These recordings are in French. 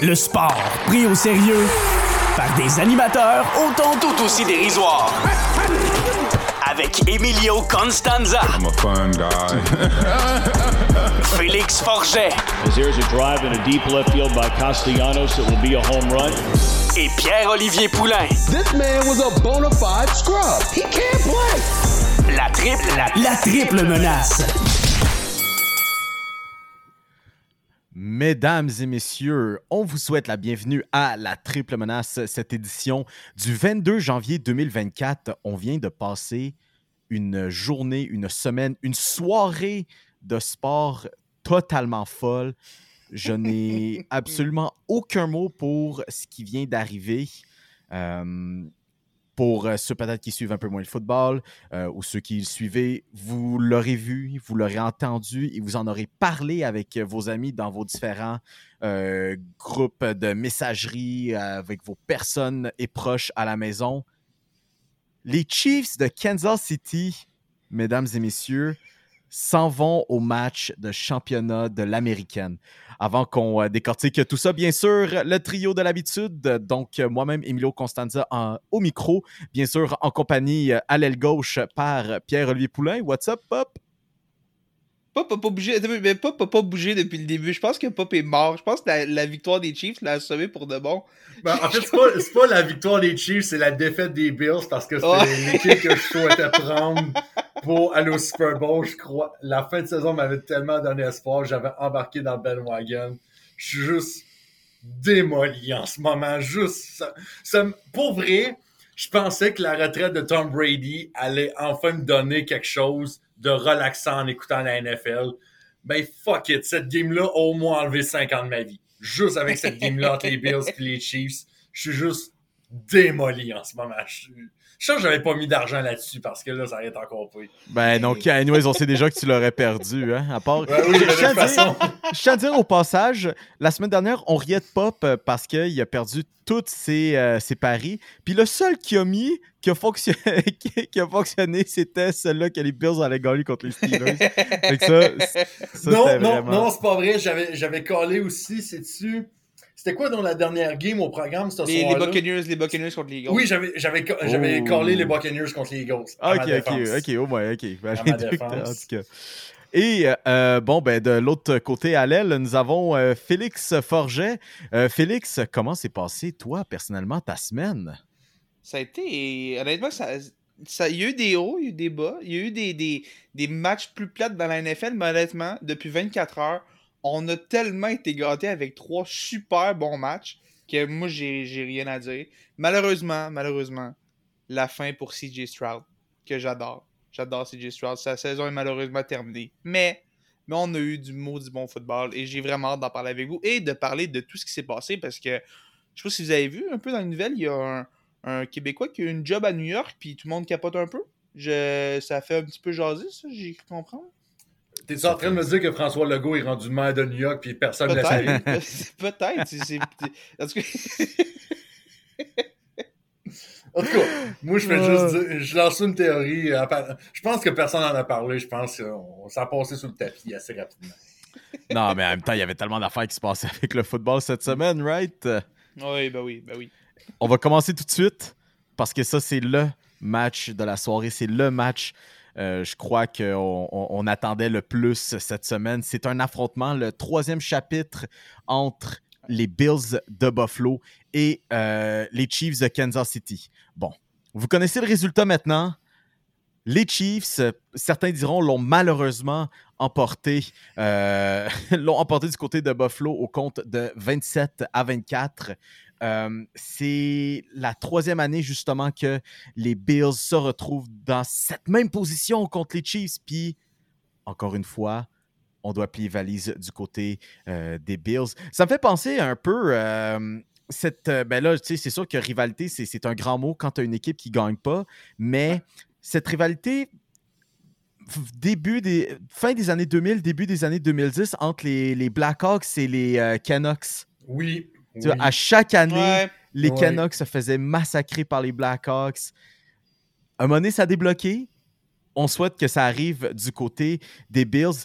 Le sport pris au sérieux par des animateurs autant tout aussi dérisoires. Avec Emilio Constanza. I'm a fun guy. Félix Forget. As there's a drive in a deep left field by Castellanos, it will be a home run. Et Pierre-Olivier Poulain. This man was a bona fide scrub. He can't play. La triple, la, la triple menace. Mesdames et messieurs, on vous souhaite la bienvenue à la Triple Menace, cette édition du 22 janvier 2024. On vient de passer une journée, une semaine, une soirée de sport totalement folle. Je n'ai absolument aucun mot pour ce qui vient d'arriver. Euh, pour euh, ceux peut-être qui suivent un peu moins le football euh, ou ceux qui le suivaient, vous l'aurez vu, vous l'aurez entendu et vous en aurez parlé avec vos amis dans vos différents euh, groupes de messagerie, avec vos personnes et proches à la maison. Les Chiefs de Kansas City, mesdames et messieurs, s'en vont au match de championnat de l'américaine. Avant qu'on euh, décortique tout ça, bien sûr, le trio de l'habitude, donc euh, moi-même, Emilio Constanza au micro, bien sûr, en compagnie euh, à l'aile gauche par Pierre-Olivier Poulain. What's up, Pop? Pop a pas bougé, mais Pop a pas bougé depuis le début. Je pense que Pop est mort. Je pense que la, la victoire des Chiefs l'a assommé pour de bon. Ben, en fait, c'est pas, pas la victoire des Chiefs, c'est la défaite des Bills parce que c'était Ouais. l'équipe que je souhaitais prendre pour aller au Super Bowl. Je crois. La fin de saison m'avait tellement donné espoir. J'avais embarqué dans le bandwagon. Je suis juste démoli en ce moment. Juste, ça, pour vrai, je pensais que la retraite de Tom Brady allait enfin me donner quelque chose de relaxant en écoutant la NFL. Ben fuck it, cette game-là a au moins enlevé 5 ans de ma vie. Juste avec cette game-là entre les Bills et les Chiefs, je suis juste démoli en ce moment. Je, je sens que j'avais pas mis d'argent là-dessus parce que là, ça aurait été encore pris. Ben, donc, anyways, on sait déjà que tu l'aurais perdu, hein, à part... Ben oui, Je tiens toute à dire- façon. Dire au passage, la semaine dernière, on riait de Pop parce qu'il a perdu tous ses, euh, ses paris. Puis le seul qui a mis, qui a, fonctionné, qui, qui a fonctionné, c'était celui-là que les Bills allaient gagner contre les Steelers. Fait que ça, non, non, vraiment- non, c'est pas vrai. J'avais, j'avais collé aussi, c'est-tu? C'était quoi dans la dernière game au programme ce Les, les soir-là? Buccaneers, les Buccaneers contre les Eagles. Oui, j'avais, j'avais, j'avais Oh. collé les Buccaneers contre les Eagles. à Ok, ma ok, ok, au moins, ok. Ben, À les ma deux que t'as, en défense. tout cas. Et euh, bon, ben, de l'autre côté à l'aile, nous avons euh, Félix Forget. Euh, Félix, comment s'est passé, toi, personnellement, ta semaine? Ça a été. Honnêtement, ça, ça, il y a eu des hauts, il y a eu des bas. Il y a eu des, des, des matchs plus plates dans la NFL, mais honnêtement, depuis 24 heures, on a tellement été gâtés avec trois super bons matchs que moi, j'ai rien à dire. Malheureusement, malheureusement, la fin pour CJ Stroud, que j'adore. J'adore CJ Stroud. Sa saison est malheureusement terminée. Mais, mais on a eu du maudit bon football et j'ai vraiment hâte d'en parler avec vous et de parler de tout ce qui s'est passé parce que je sais pas si vous avez vu un peu dans les nouvelles, il y a un, Québécois qui a une job à New York, puis tout le monde capote un peu. Je, ça fait un petit peu jaser, ça, j'ai cru. T'es en train de me dire que François Legault est rendu maire de New York puis personne ne l'a salué? Peut-être. En tout cas, En tout cas, moi, je fais juste dire- je lance une théorie. part- Je pense que personne n'en a parlé. Je pense que on- ça a passé sous le tapis assez rapidement. Non, mais en même temps, il y avait tellement d'affaires qui se passaient avec le football cette semaine, right? oui, ben oui, ben oui. On va commencer tout de suite parce que ça, c'est le match de la soirée. C'est le match, euh, je crois, qu'on on, attendait le plus cette semaine. C'est un affrontement, le troisième chapitre entre les Bills de Buffalo et euh, les Chiefs de Kansas City. Bon, vous connaissez le résultat maintenant. Les Chiefs, certains diront, l'ont malheureusement emporté, euh, l'ont emporté du côté de Buffalo au compte de 27 à 24. Euh, c'est la troisième année justement que les Bills se retrouvent dans cette même position contre les Chiefs. Puis, encore une fois, on doit plier valise du côté euh, des Bills. Ça me fait penser un peu. euh, cette, ben là, tu sais, c'est sûr que rivalité, c'est, un grand mot quand tu as une équipe qui ne gagne pas, mais cette rivalité, début des, fin des années 2000, début des années 2010, entre les, les Blackhawks et les euh, Canucks. Oui. Tu vois, oui. à chaque année, Ouais. les Ouais. Canucks se faisaient massacrer par les Blackhawks. Un moment donné, ça a débloqué. On souhaite que ça arrive du côté des Bills.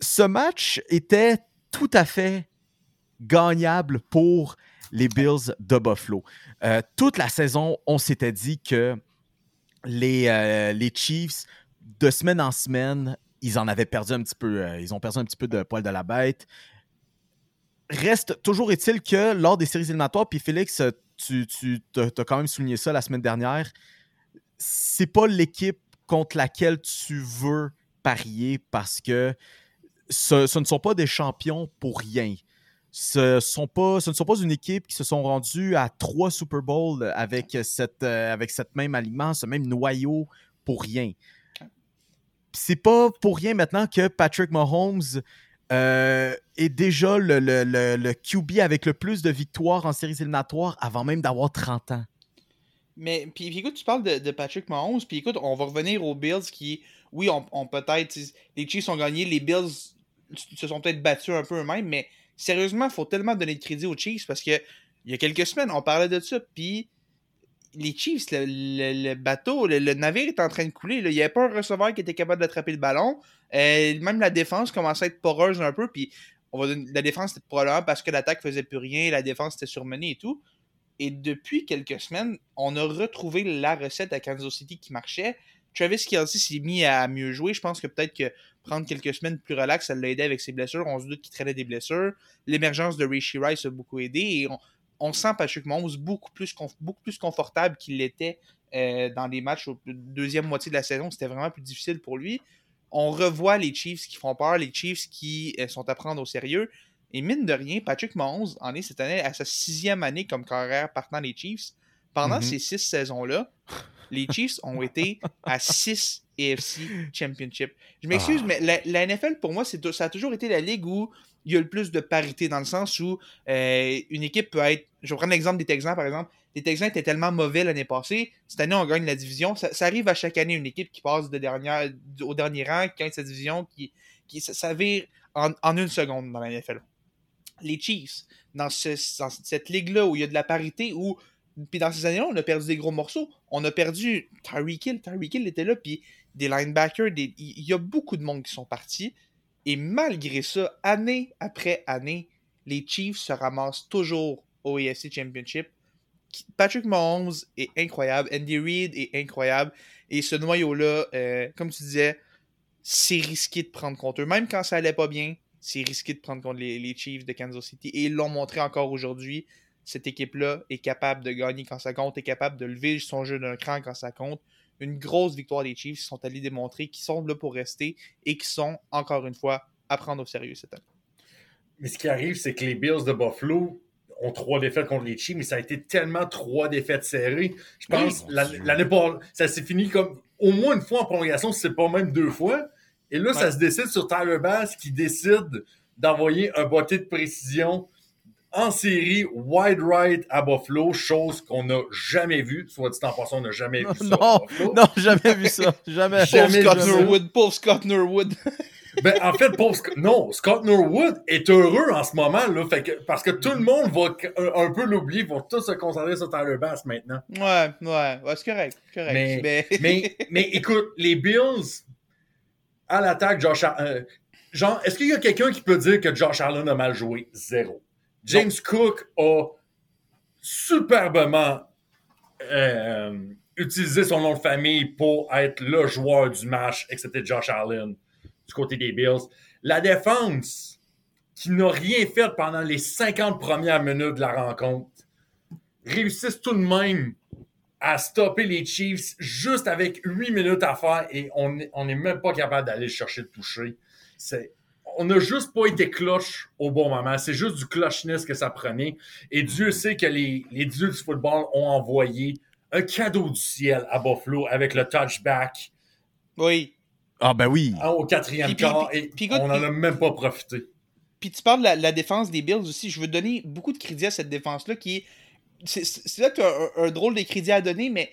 Ce match était tout à fait gagnable pour les Bills de Buffalo. Euh, toute la saison, on s'était dit que les, euh, les Chiefs, de semaine en semaine, ils en avaient perdu un petit peu. euh, ils ont perdu un petit peu de poil de la bête. Reste toujours est-il que lors des séries éliminatoires, puis Félix, tu, tu as quand même souligné ça la semaine dernière, c'est pas l'équipe contre laquelle tu veux parier parce que ce, ne sont pas des champions pour rien. Ce, sont pas, ce ne sont pas une équipe qui se sont rendus à trois Super Bowls avec, cette, euh, avec cette même alignement, ce même noyau pour rien. C'est pas pour rien maintenant que Patrick Mahomes euh, est déjà le, le- le- QB avec le plus de victoires en séries éliminatoires avant même d'avoir 30 ans. Mais puis, écoute, tu parles de, Patrick Mahomes, puis écoute, on va revenir aux Bills qui, oui, on, peut-être, les Chiefs ont gagné, les Bills se sont peut-être battus un peu eux-mêmes, mais sérieusement, il faut tellement donner de crédit aux Chiefs parce que il y a quelques semaines, on parlait de ça, puis les Chiefs, le, bateau, le, navire est en train de couler. Il n'y avait pas un receveur qui était capable d'attraper le ballon. Euh, même la défense commençait à être poreuse un peu, puis on la défense c'était probablement parce que l'attaque faisait plus rien, la défense était surmenée et tout. Et depuis quelques semaines, on a retrouvé la recette à Kansas City qui marchait. Travis Kelsey s'est mis à mieux jouer. Je pense que peut-être que prendre quelques semaines plus relax, ça l'a aidé avec ses blessures. On se doute qu'il traînait des blessures. L'émergence de Rishi Rice a beaucoup aidé. Et on sent Patrick Mahomes beaucoup plus, conf- beaucoup plus confortable qu'il l'était euh, dans les matchs au deuxième moitié de la saison. C'était vraiment plus difficile pour lui. On revoit les Chiefs qui font peur, les Chiefs qui euh, sont à prendre au sérieux. Et mine de rien, Patrick Mahomes en est cette année à sa sixième année comme carrière partant des Chiefs. Pendant Mhm. ces six saisons-là, les Chiefs ont été à six AFC Championship. Je m'excuse, Ah. mais la, la NFL, pour moi, ça a toujours été la ligue où il y a le plus de parité, dans le sens où euh, une équipe peut être... Je vais prendre l'exemple des Texans, par exemple. Les Texans étaient tellement mauvais l'année passée. Cette année, on gagne la division. Ça, arrive à chaque année, une équipe qui passe au dernier rang, qui gagne sa division, qui, qui vire en, une seconde dans la NFL. Les Chiefs, dans, ce- dans cette ligue-là où il y a de la parité, où puis dans ces années-là, on a perdu des gros morceaux. On a perdu Tyreek Hill. Tyreek Hill était là, puis des linebackers. Il y a beaucoup de monde qui sont partis. Et malgré ça, année après année, les Chiefs se ramassent toujours au AFC Championship. Patrick Mahomes est incroyable. Andy Reid est incroyable. Et ce noyau-là, euh, comme tu disais, c'est risqué de prendre contre eux. Même quand ça allait pas bien, c'est risqué de prendre contre les, les Chiefs de Kansas City. Et ils l'ont montré encore aujourd'hui. Cette équipe-là est capable de gagner quand ça compte, est capable de lever son jeu d'un cran quand ça compte. Une grosse victoire des Chiefs qui sont allés démontrer qu'ils sont là pour rester et qui sont, encore une fois, à prendre au sérieux cette année. Mais ce qui arrive, c'est que les Bills de Buffalo ont trois défaites contre les Chiefs, mais ça a été tellement trois défaites serrées. Je pense mon la- Dieu. l'année passée, ça s'est fini comme au moins une fois en prolongation, si c'est pas même deux fois. Et là, ça se décide sur Tyler Bass qui décide d'envoyer un botté de précision en série wide right à Buffalo, chose qu'on n'a jamais vue. Soit dit en passant, on n'a jamais vu ça. Non, non, jamais vu ça. Jamais. Jamais Pauvre Scott jamais. Norwood, pauvre Scott Norwood. Ben, en fait, pauvre Sc- non, Scott Norwood est heureux en ce moment, là, fait que, parce que tout le monde va un, un peu l'oublier, vont tous se concentrer sur Tyler Bass maintenant. ouais, ouais, ouais, c'est correct. correct. Mais, mais, mais écoute, les Bills, à l'attaque, Josh euh, genre, est-ce qu'il y a quelqu'un qui peut dire que Josh Allen a mal joué? Zéro. James Cook a superbement euh, utilisé son nom de famille pour être le joueur du match, c'était Josh Allen du côté des Bills. La défense, qui n'a rien fait pendant les 50 premières minutes de la rencontre, réussissent tout de même à stopper les Chiefs juste avec 8 minutes à faire et on n'est même pas capable d'aller chercher le toucher. C'est, on n'a juste pas été cloche au bon moment. C'est juste du clocheness que ça prenait. Et Dieu sait que les, les dieux du football ont envoyé un cadeau du ciel à Buffalo avec le touchback oui. Ah, ben oui. hein, au quatrième quart puis- et puis écoute, on n'en a même pas profité. Puis tu parles de la, la défense des Bills aussi. Je veux donner beaucoup de crédit à cette défense-là qui est. C'est là que tu as un, un drôle de crédit à donner, mais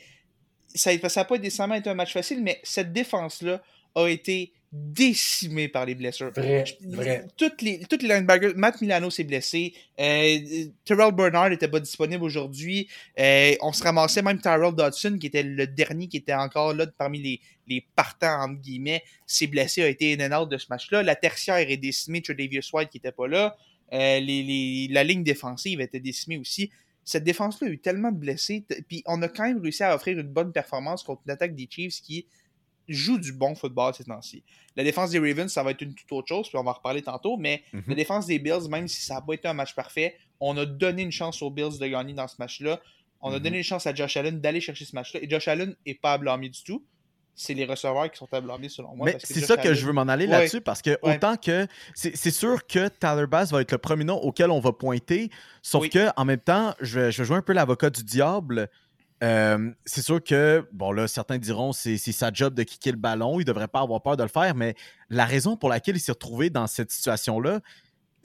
ça n'a pas nécessairement été un match facile, mais cette défense-là a été décimée par les blessures. Vrai, vrai. Toutes les, toutes les linebackers, Matt Milano s'est blessé, euh, Terrell Bernard n'était pas disponible aujourd'hui, euh, on se ramassait même Tyrell Dodson, qui était le dernier qui était encore là parmi les, les partants, entre guillemets, s'est blessé, a été in and out de ce match-là. La tertiaire est décimée, Tredavious White qui était pas là. Euh, les, les- la ligne défensive était décimée aussi. Cette défense-là a eu tellement de blessés. Puis on a quand même réussi à offrir une bonne performance contre une attaque des Chiefs qui joue du bon football ces temps-ci. La défense des Ravens, ça va être une toute autre chose, puis on va en reparler tantôt, mais Mhm. la défense des Bills, même si ça n'a pas été un match parfait, on a donné une chance aux Bills de gagner dans ce match-là. On a Mhm. donné une chance à Josh Allen d'aller chercher ce match-là. Et Josh Allen n'est pas à blâmer du tout. C'est les receveurs qui sont à blâmer selon moi. Mais c'est ça que je veux m'en aller Ouais. là-dessus parce que Ouais. autant que c'est c'est sûr que Tyler Bass va être le premier nom auquel on va pointer, sauf Oui. que en même temps, je vais, je vais jouer un peu l'avocat du diable. Euh, c'est sûr que, bon là, certains diront c'est c'est sa job de kicker le ballon, il devrait pas avoir peur de le faire, mais la raison pour laquelle il s'est retrouvé dans cette situation-là,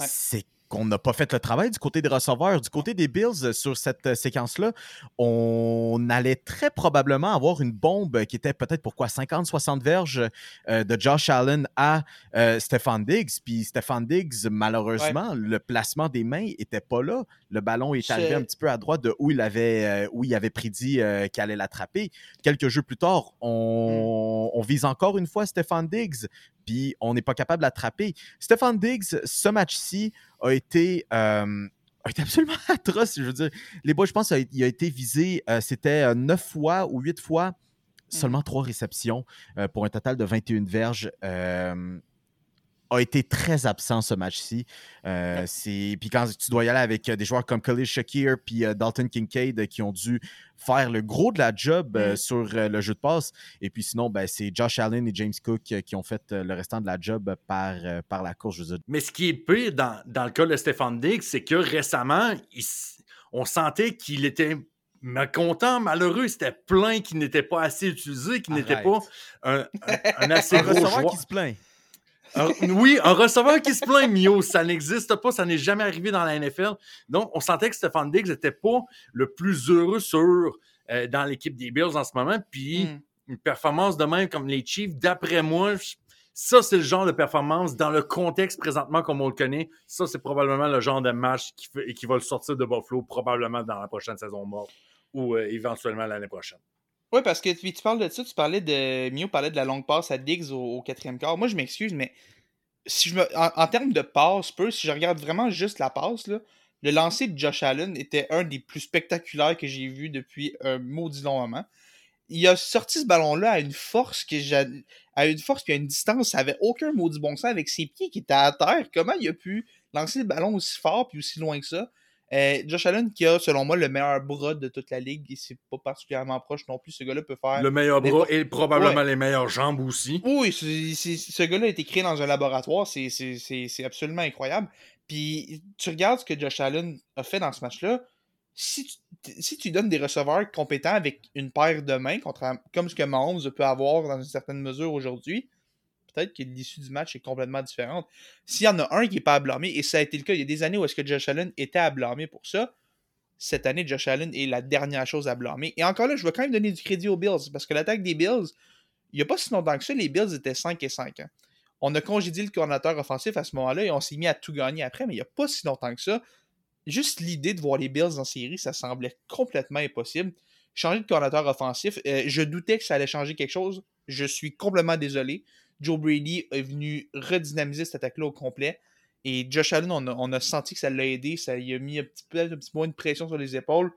Ouais. c'est qu'on n'a pas fait le travail du côté des receveurs. Du côté des Bills, euh, sur cette euh, séquence-là, on allait très probablement avoir une bombe qui était peut-être pourquoi 50-60 verges euh, de Josh Allen à euh, Stefan Diggs. Puis Stefan Diggs, malheureusement, le placement des mains était pas là. Le ballon est arrivé un petit peu à droite de où il avait, euh, où il avait prédit qu'il allait l'attraper. Quelques jeux plus tard, on, on vise encore une fois Stefan Diggs, puis on n'est pas capable de l'attraper. Stefan Diggs, ce match-ci a été, euh, a été absolument atroce. Je veux dire, les boys, je pense qu'il a été visé, euh, c'était euh, neuf fois ou huit fois, seulement trois réceptions euh, pour un total de 21 verges. A été très absent ce match-ci. Euh, c'est- Puis quand tu dois y aller avec euh, des joueurs comme Khalil Shakir puis euh, Dalton Kincaid euh, qui ont dû faire le gros de la job Mm. sur le jeu de passe. Et puis sinon, ben, c'est Josh Allen et James Cook qui ont fait le restant de la job par, par la course. Je veux dire. Mais ce qui est pire dans, dans le cas de Stéphane Diggs, c'est que récemment, il on sentait qu'il était mécontent, malheureux. C'était plein qu'il n'était pas assez utilisé, qu'il n'était pas un, un- un assez gros joueur. qui se plaint. Un- oui, un receveur qui se plaint, Mio, ça n'existe pas, ça n'est jamais arrivé dans la NFL. Donc, on sentait que Stéphane Diggs n'était pas le plus heureux sur, euh, dans l'équipe des Bills en ce moment. Puis, Mm. une performance de même comme les Chiefs, d'après moi, ça, c'est le genre de performance dans le contexte présentement comme on le connaît. Ça, c'est probablement le genre de match qui, fait- qui va le sortir de Buffalo probablement dans la prochaine saison morte ou euh, éventuellement l'année prochaine. Oui, parce que puis tu parles de ça, tu parlais de. Mio parlait de la longue passe à Diggs au, quatrième quart. Moi, je m'excuse, mais si je me, en, en termes de passe, peu, si je regarde vraiment juste la passe, là, le lancer de Josh Allen était un des plus spectaculaires que j'ai vu depuis un maudit long moment. Il a sorti ce ballon-là à une force que j'a- à une force puis à une distance, ça avait aucun maudit bon sens avec ses pieds qui étaient à terre. Comment il a pu lancer le ballon aussi fort puis aussi loin que ça? Euh, Josh Allen qui a, selon moi, le meilleur bras de toute la ligue, et c'est pas particulièrement proche non plus. Ce gars-là peut faire. Le meilleur bras et probablement Ouais. les meilleures jambes aussi. Oui, ce gars-là a été créé dans un laboratoire, c'est- c'est c'est- c'est absolument incroyable. Puis tu regardes ce que Josh Allen a fait dans ce match-là, si tu, si tu donnes des receveurs compétents avec une paire de mains, contre, comme ce que Mahomes peut avoir dans une certaine mesure aujourd'hui, peut-être que l'issue du match est complètement différente. S'il y en a un qui n'est pas à blâmer, et ça a été le cas, il y a des années où est-ce que Josh Allen était à blâmer pour ça, cette année, Josh Allen est la dernière chose à blâmer. Et encore là, je veux quand même donner du crédit aux Bills, parce que l'attaque des Bills, il n'y a pas si longtemps que ça, les Bills étaient 5 et 5. hein. On a congédié le coordinateur offensif à ce moment-là et on s'est mis à tout gagner après, mais il n'y a pas si longtemps que ça. Juste l'idée de voir les Bills en série, ça semblait complètement impossible. Changer de coordinateur offensif, euh, je doutais que ça allait changer quelque chose. Je suis complètement désolé. Joe Brady est venu redynamiser cette attaque-là au complet. Et Josh Allen, on a, senti que ça l'a aidé. Ça lui a mis un petit peu un petit moins de pression sur les épaules.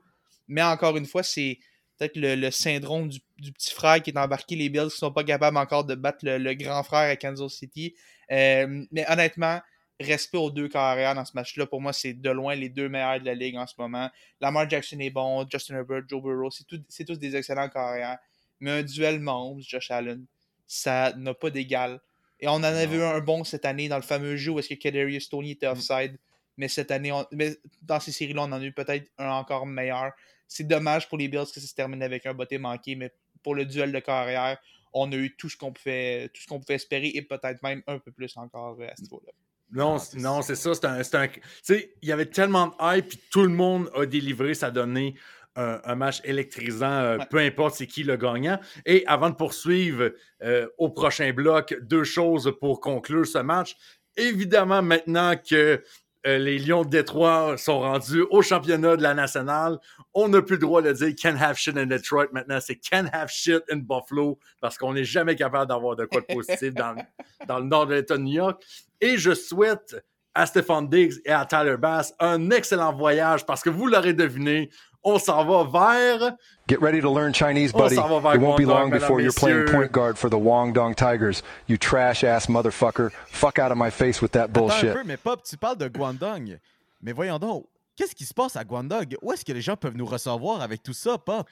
Mais encore une fois, c'est peut-être le, syndrome du, petit frère qui est embarqué. Les Bills qui sont pas capables encore de battre le, grand frère à Kansas City. Euh, mais honnêtement, respect aux deux carrières dans ce match-là. Pour moi, c'est de loin les deux meilleurs de la ligue en ce moment. Lamar Jackson est bon, Justin Herbert, Joe Burrow, c'est tous des excellents carrières. Mais un duel Mahomes, Josh Allen, ça n'a pas d'égal. Et on en avait eu un bon cette année dans le fameux jeu où est-ce que Kadarius Tony était offside. Mais cette année, on- mais dans ces séries-là, on en a eu peut-être un encore meilleur. C'est dommage pour les Bills que ça se termine avec un botté manqué, mais pour le duel de carrière, on a eu tout ce qu'on pouvait, tout ce qu'on pouvait espérer et peut-être même un peu plus encore euh, à ce niveau-là. Non, c'est- non, c'est ça. C'est un. un- tu sais, il y avait tellement de hype, puis tout le monde a délivré. Ça a donné un, un match électrisant, euh, Ouais. peu importe c'est qui le gagnant. Et avant de poursuivre euh, au prochain bloc, deux choses pour conclure ce match. Évidemment, maintenant que euh, les Lions de Détroit sont rendus au championnat de la nationale, on n'a plus le droit de dire can have shit in Detroit. Maintenant, c'est can have shit in Buffalo parce qu'on n'est jamais capable d'avoir de quoi de positif dans, dans le nord de l'État de New York. Et je souhaite à Stefan Diggs et à Tyler Bass un excellent voyage parce que vous l'aurez deviné, on s'en va vers. Get ready to learn Chinese, buddy. s'en va vers It won't be long before you're playing point guard for the Guangdong Tigers. You trash ass motherfucker. Fuck out of my face with that Attends un bullshit. peu, mais Pop, tu parles de Guangdong. Mais voyons donc, qu'est-ce qui se passe à Guangdong? Où est-ce que les gens peuvent nous recevoir avec tout ça, Pop?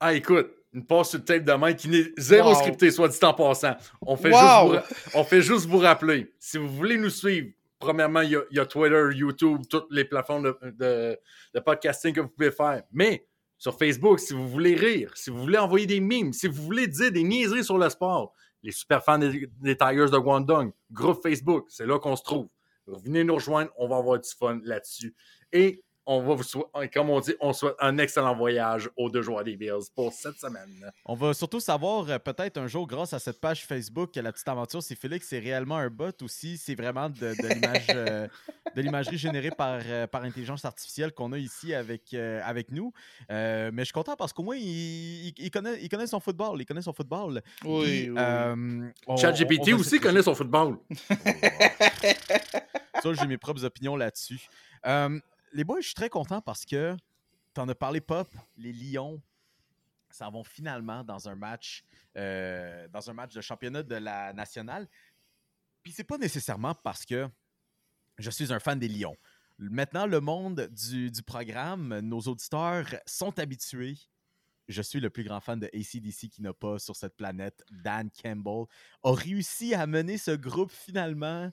Ah, écoute, une passe sur le tape de main qui n'est zéro Wow. scripté, soit dit en passant. On fait, Wow. juste vous, on fait juste vous rappeler. Si vous voulez nous suivre, premièrement, il y a, Twitter, YouTube, toutes les plateformes de, de- podcasting que vous pouvez faire. Mais sur Facebook, si vous voulez rire, si vous voulez envoyer des memes, si vous voulez dire des niaiseries sur le sport, les super fans des, des Tigers de Guangdong, groupe Facebook, c'est là qu'on se trouve. Venez nous rejoindre, on va avoir du fun là-dessus. Et on va vous souhaiter, comme on dit, on souhaite un excellent voyage aux deux joueurs des Bills pour cette semaine. On va surtout savoir euh, peut-être un jour, grâce à cette page Facebook, que la petite aventure, si Félix c'est réellement un bot ou si c'est vraiment de, de l'image, euh, de l'imagerie générée par, euh, par intelligence artificielle qu'on a ici avec, euh, avec nous. Euh, mais je suis content parce qu'au moins, il, il- il connaît, il connaît son football. Il connaît son football. Oui, oui. euh, ChatGPT aussi connaît son football. Ça, j'ai mes propres opinions là-dessus. Les boys, je suis très content parce que tu en as parlé, Pop. Les Lions s'en vont finalement dans un match, euh, dans un match de championnat de la nationale. Puis c'est pas nécessairement parce que je suis un fan des Lions. Maintenant, le monde du, du programme, nos auditeurs sont habitués. Je suis le plus grand fan de ACDC qui n'a pas sur cette planète. Dan Campbell a réussi à mener ce groupe finalement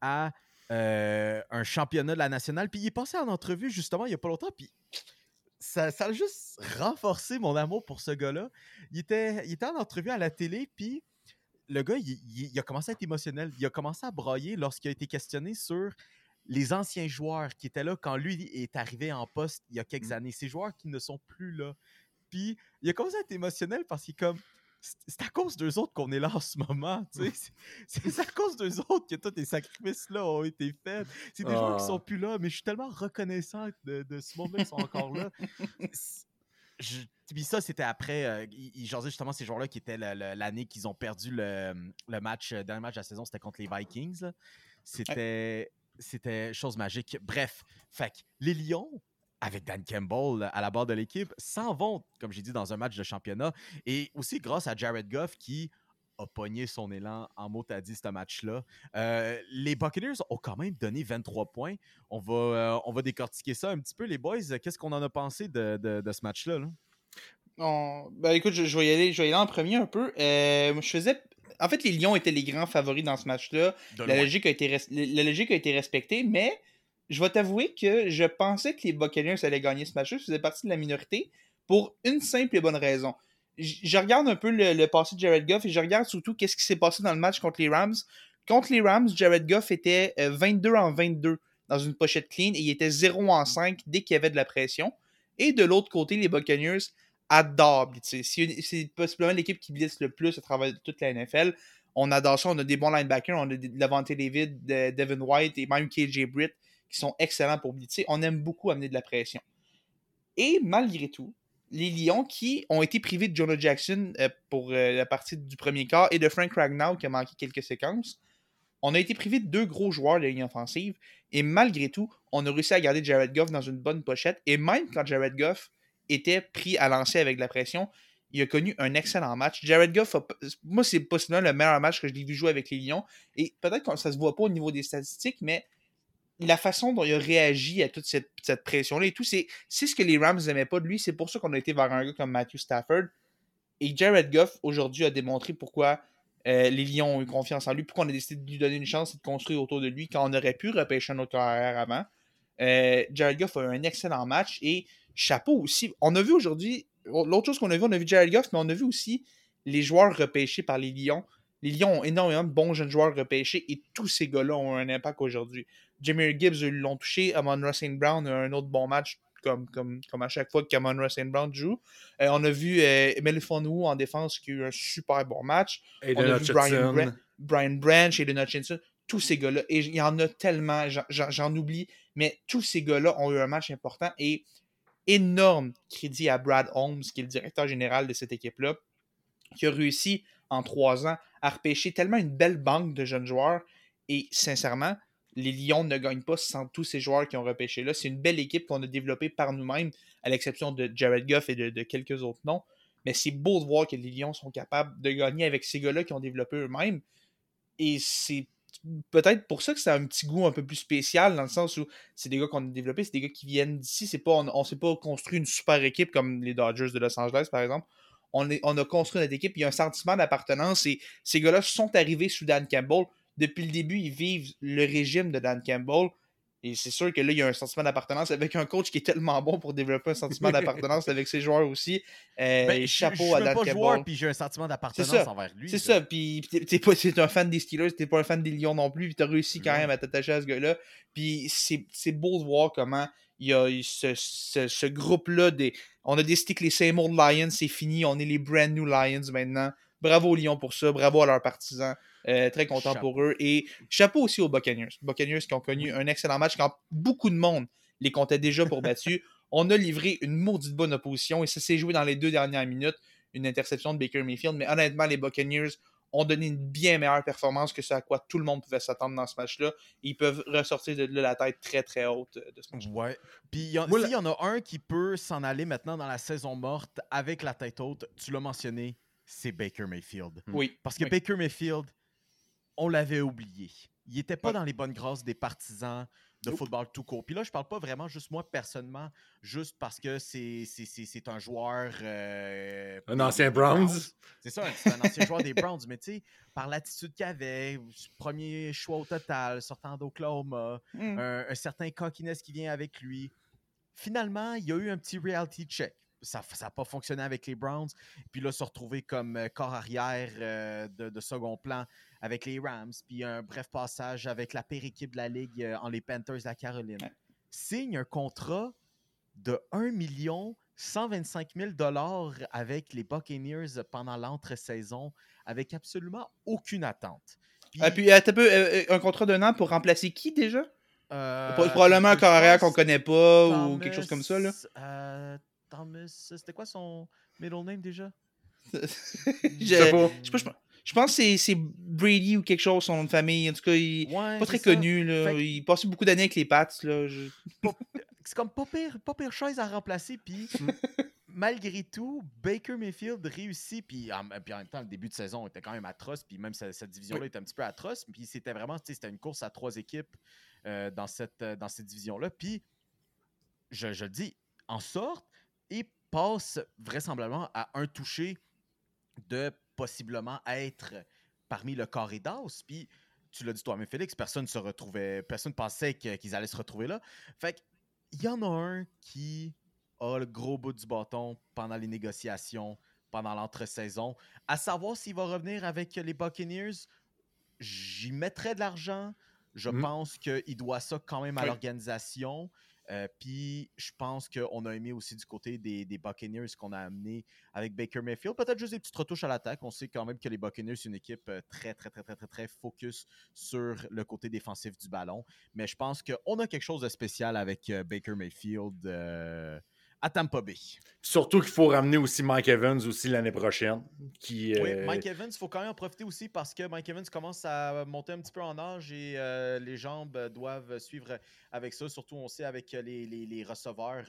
à euh, un championnat de la nationale. Puis il est passé en entrevue justement il n'y a pas longtemps. Puis ça, ça a juste renforcé mon amour pour ce gars-là. Il était, il était en entrevue à la télé, puis le gars, il, il- il a commencé à être émotionnel. Il a commencé à broyer lorsqu'il a été questionné sur les anciens joueurs qui étaient là quand lui est arrivé en poste il y a quelques années. Ces joueurs qui ne sont plus là. Puis il a commencé à être émotionnel parce qu'il est comme. C'est à cause d'eux autres qu'on est là en ce moment. C'est à cause d'eux autres que tous tes sacrifices-là ont été faits. C'est des joueurs qui Ah. sont plus là, mais je suis tellement reconnaissant de, de ce monde-là qui sont encore là. C'est- je- Puis ça, c'était après. euh, ils justement ces joueurs-là qui étaient l'année qu'ils ont perdu le, le match. euh, Dernier match de la saison, c'était contre les Vikings. C'était. C'était chose magique. Bref, fait les Lions, avec Dan Campbell à la barre de l'équipe, s'en vont, comme j'ai dit, dans un match de championnat. Et aussi grâce à Jared Goff qui a pogné son élan en mot à dit ce match-là. Euh, les Buccaneers ont quand même donné 23 points. On va, euh, on va décortiquer ça un petit peu, les boys. Qu'est-ce qu'on en a pensé de, de- de ce match-là? là? On- Ben écoute, je, je vais y aller, je vais y aller en premier un peu. Euh, je faisais. En fait, les Lions étaient les grands favoris dans ce match-là. La loin. logique, a été res- la logique a été respectée, mais je vais t'avouer que je pensais que les Buccaneers allaient gagner ce match-là. Je faisais partie de la minorité pour une simple et bonne raison. Je regarde un peu le, passé de Jared Goff et je regarde surtout qu'est-ce qui s'est passé dans le match contre les Rams. Contre les Rams, Jared Goff était euh, 22 en 22 dans une pochette clean et il était 0 en 5 dès qu'il y avait de la pression. Et de l'autre côté, les Buccaneers adorent. C'est possiblement l'équipe qui blitz le plus à travers toute la NFL. On adore ça. On a des bons linebackers. On a Lavonte David, de- Devin White et même KJ Britt qui sont excellents pour blitzer. On aime beaucoup amener de la pression. Et malgré tout, les Lions qui ont été privés de Jonah Jackson euh, pour euh, la partie du premier quart et de Frank Ragnow qui a manqué quelques séquences, on a été privé de deux gros joueurs de ligne offensive. Et malgré tout, on a réussi à garder Jared Goff dans une bonne pochette. Et même quand Jared Goff était pris à lancer avec la pression, il a connu un excellent match. Jared Goff, a- moi, c'est possiblement le meilleur match que je l'ai vu jouer avec les Lions. Et peut-être que ça se voit pas au niveau des statistiques, mais la façon dont il a réagi à toute cette, pression-là et tout, c'est c'est ce que les Rams n'aimaient pas de lui. C'est pour ça qu'on a été vers un gars comme Matthew Stafford. Et Jared Goff, aujourd'hui, a démontré pourquoi euh, les Lions ont eu confiance en lui, pourquoi on a décidé de lui donner une chance et de construire autour de lui quand on aurait pu repêcher un autre carrière avant. Euh, Jared Goff a eu un excellent match et chapeau aussi. On a vu aujourd'hui, l'autre chose qu'on a vu, on a vu Jared Goff, mais on a vu aussi les joueurs repêchés par les Lions. Les Lions ont énormément de bons jeunes joueurs repêchés et tous ces gars-là ont un impact aujourd'hui. Jamie Gibbs eux, l'ont touché, Amon Ross Brown a un autre bon match comme, comme, comme à chaque fois qu'Amon Ross Brown joue. Euh, on a vu euh, Melifonwu en défense qui a eu un super bon match. On Aiden a vu Brian, Branch, Aiden Hutchinson, tous ces gars-là. Et il y en a tellement, j'en oublie, mais tous ces gars-là ont eu un match important et énorme crédit à Brad Holmes, qui est le directeur général de cette équipe-là, qui a réussi en trois ans à repêcher tellement une belle banque de jeunes joueurs. Et sincèrement, les Lions ne gagnent pas sans tous ces joueurs qui ont repêché là. C'est une belle équipe qu'on a développée par nous-mêmes, à l'exception de Jared Goff et de, quelques autres noms. Mais c'est beau de voir que les Lions sont capables de gagner avec ces gars-là qui ont développé eux-mêmes. Et c'est peut-être pour ça que c'est un petit goût un peu plus spécial, dans le sens où c'est des gars qu'on a développés, c'est des gars qui viennent d'ici. C'est pas, on ne s'est pas construit une super équipe comme les Dodgers de Los Angeles, par exemple. On a construit notre équipe, il y a un sentiment d'appartenance et ces gars-là sont arrivés sous Dan Campbell. Depuis le début, ils vivent le régime de Dan Campbell. Et c'est sûr que là, il y a un sentiment d'appartenance avec un coach qui est tellement bon pour développer un sentiment d'appartenance avec ses joueurs aussi. Euh, Ben, chapeau je à Dan pas Campbell. joueur, puis j'ai un sentiment d'appartenance envers lui. C'est ça, puis t'es pas t'es un fan des Steelers, t'es pas un fan des Lions non plus, puis t'as réussi quand même à t'attacher à ce gars-là. Puis c'est beau de voir comment il y a ce, ce, ce groupe-là. Des... On a décidé que les Seymour Lions, c'est fini, on est les brand new Lions maintenant. Bravo aux Lions pour ça, bravo à leurs partisans. Euh, très content Chapeau. pour eux. Et chapeau aussi aux Buccaneers. Buccaneers qui ont connu un excellent match quand beaucoup de monde les comptait déjà pour battus. On a livré une maudite bonne opposition et ça s'est joué dans les deux dernières minutes. Une interception de Baker Mayfield. Mais honnêtement, les Buccaneers ont donné une bien meilleure performance que ce à quoi tout le monde pouvait s'attendre dans ce match-là. Ils peuvent ressortir de là la tête très très haute euh, de ce match. Ouais. Puis il y en a un qui peut s'en aller maintenant dans la saison morte avec la tête haute, tu l'as mentionné, c'est Baker Mayfield. Oui. Parce que oui. Baker Mayfield, on l'avait oublié. Il n'était pas dans les bonnes grâces des partisans de football tout court. Puis là, je parle pas vraiment juste moi personnellement, juste parce que c'est c'est- c'est- c'est un joueur. euh, Un ancien Browns. C'est ça, c'est un ancien joueur des Browns. Mais tu sais, par l'attitude qu'il avait, premier choix au total, sortant d'Oklahoma, Mm. un, un certain cockiness qui vient avec lui. Finalement, il y a eu un petit reality check. Ça n'a pas fonctionné avec les Browns. Puis là, se retrouver comme euh, corps arrière euh, de, de second plan avec les Rams. Puis un bref passage avec la pire équipe de la Ligue euh, en les Panthers de la Caroline. Signe un contrat de 1 million 125 000 avec les Buccaneers pendant l'entre-saison avec absolument aucune attente. Puis, Ah, puis, un peu, un contrat d'un an pour remplacer qui déjà? Euh, Pro- Probablement un je corps arrière pense qu'on connaît pas ou quelque chose comme ça. Là. euh, Thomas, c'était quoi son middle name déjà? je, Je sais pas. je sais pas, je pense- je pense que c'est- c'est Brady ou quelque chose, son nom de famille. En tout cas, il Ouais, pas très ça. connu. Là. Que- Il passait beaucoup d'années avec les Pats. Je- C'est comme pas pire, pas pire chose à remplacer. Puis malgré tout, Baker Mayfield réussit. Puis en, puis en même temps, le début de saison était quand même atroce. Puis même cette, cette division-là était un petit peu atroce. Puis c'était vraiment, c'était une course à trois équipes euh, dans cette, dans cette division-là. Puis je, je le dis, en sorte et passe vraisemblablement à un touché de possiblement être parmi le carré d'as. Puis tu l'as dit toi-même, Félix, personne se retrouvait, personne pensait qu'ils allaient se retrouver là. Fait qu'il y en a un qui a le gros bout du bâton pendant les négociations, pendant l'entre-saison. À savoir s'il va revenir avec les Buccaneers, j'y mettrais de l'argent. Je Mhm. pense qu'il doit ça quand même à Oui. l'organisation. Euh, Puis je pense qu'on a aimé aussi du côté des, des Buccaneers qu'on a amené avec Baker Mayfield. Peut-être juste des petites retouches à l'attaque. On sait quand même que les Buccaneers, c'est une équipe euh, très, très, très, très, très, très focus sur le côté défensif du ballon. Mais je pense qu'on a quelque chose de spécial avec euh, Baker Mayfield à Tampa Bay. Surtout qu'il faut ramener aussi Mike Evans aussi l'année prochaine. Qui, Oui, euh, Mike Evans, il faut quand même en profiter aussi parce que Mike Evans commence à monter un petit peu en âge et euh, les jambes doivent suivre avec ça. Surtout, on sait avec les, les- les receveurs,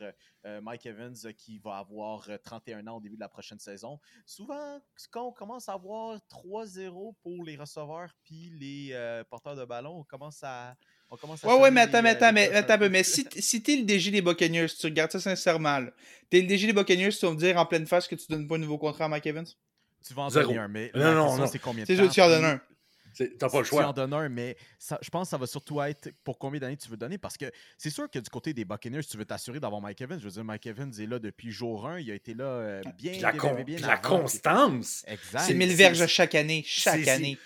euh, Mike Evans qui va avoir euh, 31 ans au début de la prochaine saison. Souvent, quand on commence à avoir 3-0 pour les receveurs puis les euh, porteurs de ballon, on commence à. On commence à Ouais, ouais, mais attends, les, mais euh, attends, les mais, attends un peu. peu. Mais si, si t'es le DG des Buccaneers, tu regardes ça sincèrement, là. T'es le DG des Buccaneers, tu vas me dire en pleine face que tu donnes pas un nouveau contrat à Mike Evans? Tu vas en Zéro. donner un, mais Non, non, non. c'est combien de C'est temps. tu en donnes un? T'as pas le Tu en choix. donnes un, mais ça- je pense que ça va surtout être pour combien d'années tu veux donner. Parce que c'est sûr que du côté des Buccaneers, tu veux t'assurer d'avoir Mike Evans. Je veux dire, Mike Evans est là depuis jour 1. Il a été là euh, bien, Puis la, bien, con- bien, bien puis la constance. Exact. C'est 1000 c'est- verges chaque année. Chaque année.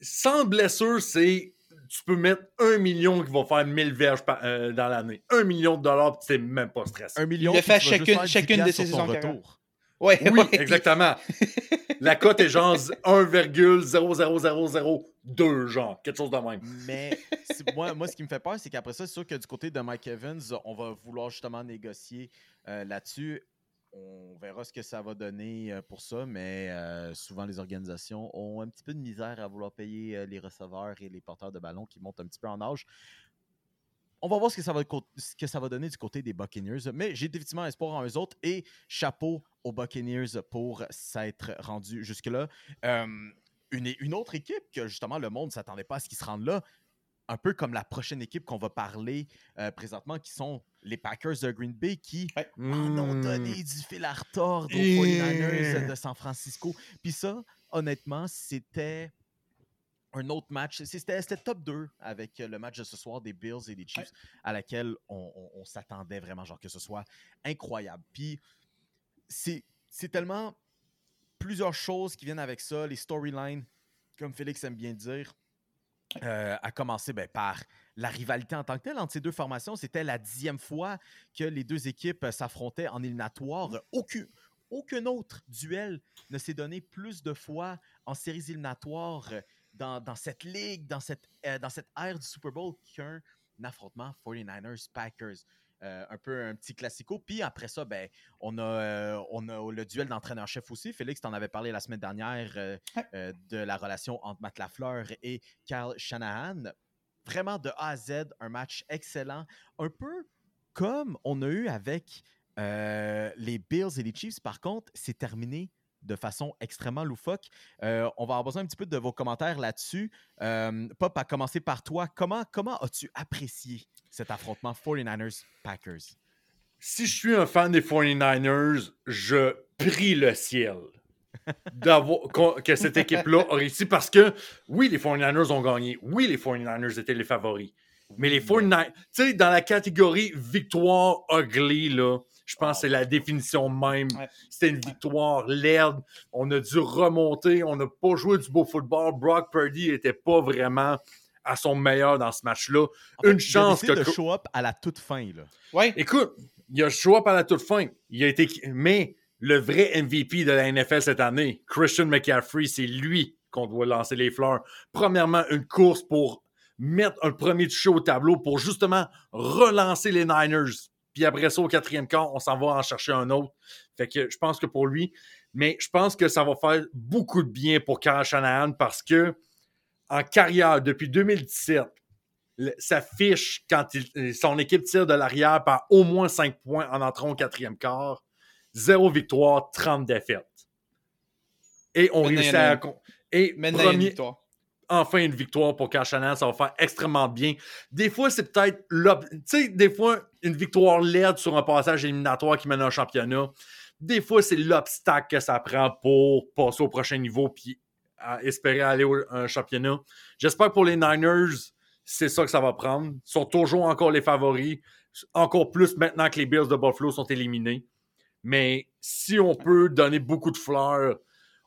sans blessure, c'est. Tu peux mettre un million qui va faire 1000 verges par- euh, dans l'année. Un million de dollars, puis c'est même pas stressant. Un million. le puis fait tu vas juste chacune- faire 10 chacune de ses saisons carrière. retour. Ouais, Oui, ouais. exactement. La cote est genre 1,00002, genre, quelque chose de même. Mais moi, moi, ce qui me fait peur, c'est qu'après ça, c'est sûr que du côté de Mike Evans, on va vouloir justement négocier euh, là-dessus. On verra ce que ça va donner euh, pour ça, mais euh, souvent les organisations ont un petit peu de misère à vouloir payer euh, les receveurs et les porteurs de ballon qui montent un petit peu en âge. On va voir ce que ça va, donner du côté des Buccaneers, mais j'ai définitivement espoir en eux autres et chapeau aux Buccaneers pour s'être rendus jusque-là. Une, une autre équipe que justement le monde ne s'attendait pas à ce qu'ils se rendent là, un peu comme la prochaine équipe qu'on va parler euh, présentement, qui sont les Packers de Green Bay, qui Ouais. en ont donné du fil à retordre aux Et- 49ers de San Francisco. Puis ça, honnêtement, c'était un autre match. C'était c'était top 2 avec le match de ce soir des Bills et des Chiefs, à laquelle on, on- on s'attendait vraiment, genre que ce soit incroyable. Puis c'est c'est tellement plusieurs choses qui viennent avec ça, les storylines, comme Félix aime bien dire. Euh, à commencer ben, par la rivalité en tant que telle entre ces deux formations. C'était la dixième fois que les deux équipes euh, s'affrontaient en éliminatoire. Aucun, aucun autre duel ne s'est donné plus de fois en séries éliminatoires euh, dans, dans cette ligue, dans cette, euh, dans cette ère du Super Bowl qu'un affrontement 49ers-Packers. Euh, un peu un petit classico. Puis après ça, ben, on, a, euh, on a le duel d'entraîneur-chef aussi. Félix, tu en avais parlé la semaine dernière euh, de la relation entre Matt Lafleur et Kyle Shanahan. Vraiment de A à Z, un match excellent. Un peu comme on a eu avec les Bills et les Chiefs. Par contre, c'est terminé de façon extrêmement loufoque. Euh, on va avoir besoin un petit peu de vos commentaires là-dessus. Euh, Pop, à commencer par toi. Comment, comment as-tu apprécié cet affrontement 49ers-Packers? Si je suis un fan des 49ers, je prie le ciel d'avoir que cette équipe-là a réussi parce que oui, les 49ers ont gagné. Oui, les 49ers étaient les favoris. Mais les 49ers, tu sais, dans la catégorie victoire ugly, là, je pense que c'est la définition même. Ouais. C'était une victoire laide. On a dû remonter. On n'a pas joué du beau football. Brock Purdy n'était pas vraiment à son meilleur dans ce match-là. En fait, Une il a chance que- de show up à la toute fin. Là. Ouais. Écoute, il a show up à la toute fin. Il a été... Mais le vrai MVP de la NFL cette année, Christian McCaffrey, c'est lui qu'on doit lancer les fleurs. Premièrement, une course pour mettre un premier toucher au tableau pour justement relancer les Niners. Puis après ça, au quatrième quart, on s'en va en chercher un autre. Fait que je pense que pour lui, mais je pense que ça va faire beaucoup de bien pour Kyle Shanahan parce que en carrière, depuis 2017, le- sa fiche, quand il- son équipe tire de l'arrière par au moins 5 points en entrant au quatrième quart, zéro victoire, 30 défaites. Et on réussit à. Et premier, victoire. Enfin une victoire pour Cachanan, ça va faire extrêmement bien. Des fois, c'est peut-être Tu sais, des fois, une victoire laide sur un passage éliminatoire qui mène à un championnat. Des fois, c'est l'obstacle que ça prend pour passer au prochain niveau puis à espérer aller au championnat. J'espère pour les Niners, c'est ça que ça va prendre. Ils sont toujours encore les favoris. Encore plus maintenant que les Bills de Buffalo sont éliminés. Mais si on peut donner beaucoup de fleurs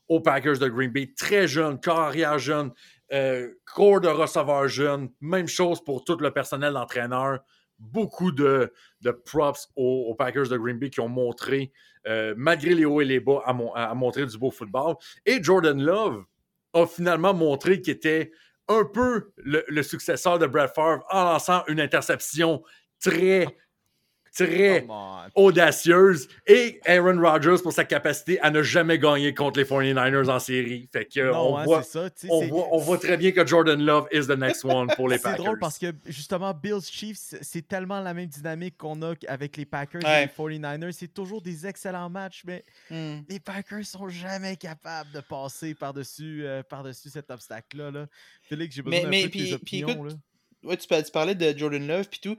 aux Packers de Green Bay, très jeunes, carrière jeune, euh, corps de receveurs jeunes, même chose pour tout le personnel d'entraîneur. Beaucoup de, props aux, Packers de Green Bay qui ont montré, euh, malgré les hauts et les bas, à montrer du beau football. Et Jordan Love a finalement montré qu'il était un peu le, le successeur de Brad Favre en lançant une interception très, très on. audacieuse et Aaron Rodgers pour sa capacité à ne jamais gagner contre les 49ers en série. Fait que Non, on, hein, voit, c'est ça. on, c'est- voit, on voit très bien que Jordan Love is the next one pour les C'est Packers. drôle parce que justement, Bills Chiefs, c'est- c'est tellement la même dynamique qu'on a avec les Packers Ouais. et les 49ers. C'est toujours des excellents matchs, mais Hmm. les Packers sont jamais capables de passer par-dessus euh, par-dessus cet obstacle-là. Là. Félix, j'ai besoin Mais- d'un mais peu de tes puis- puis opinions. écoute, là. Ouais, tu, par- tu parlais de Jordan Love puis tout.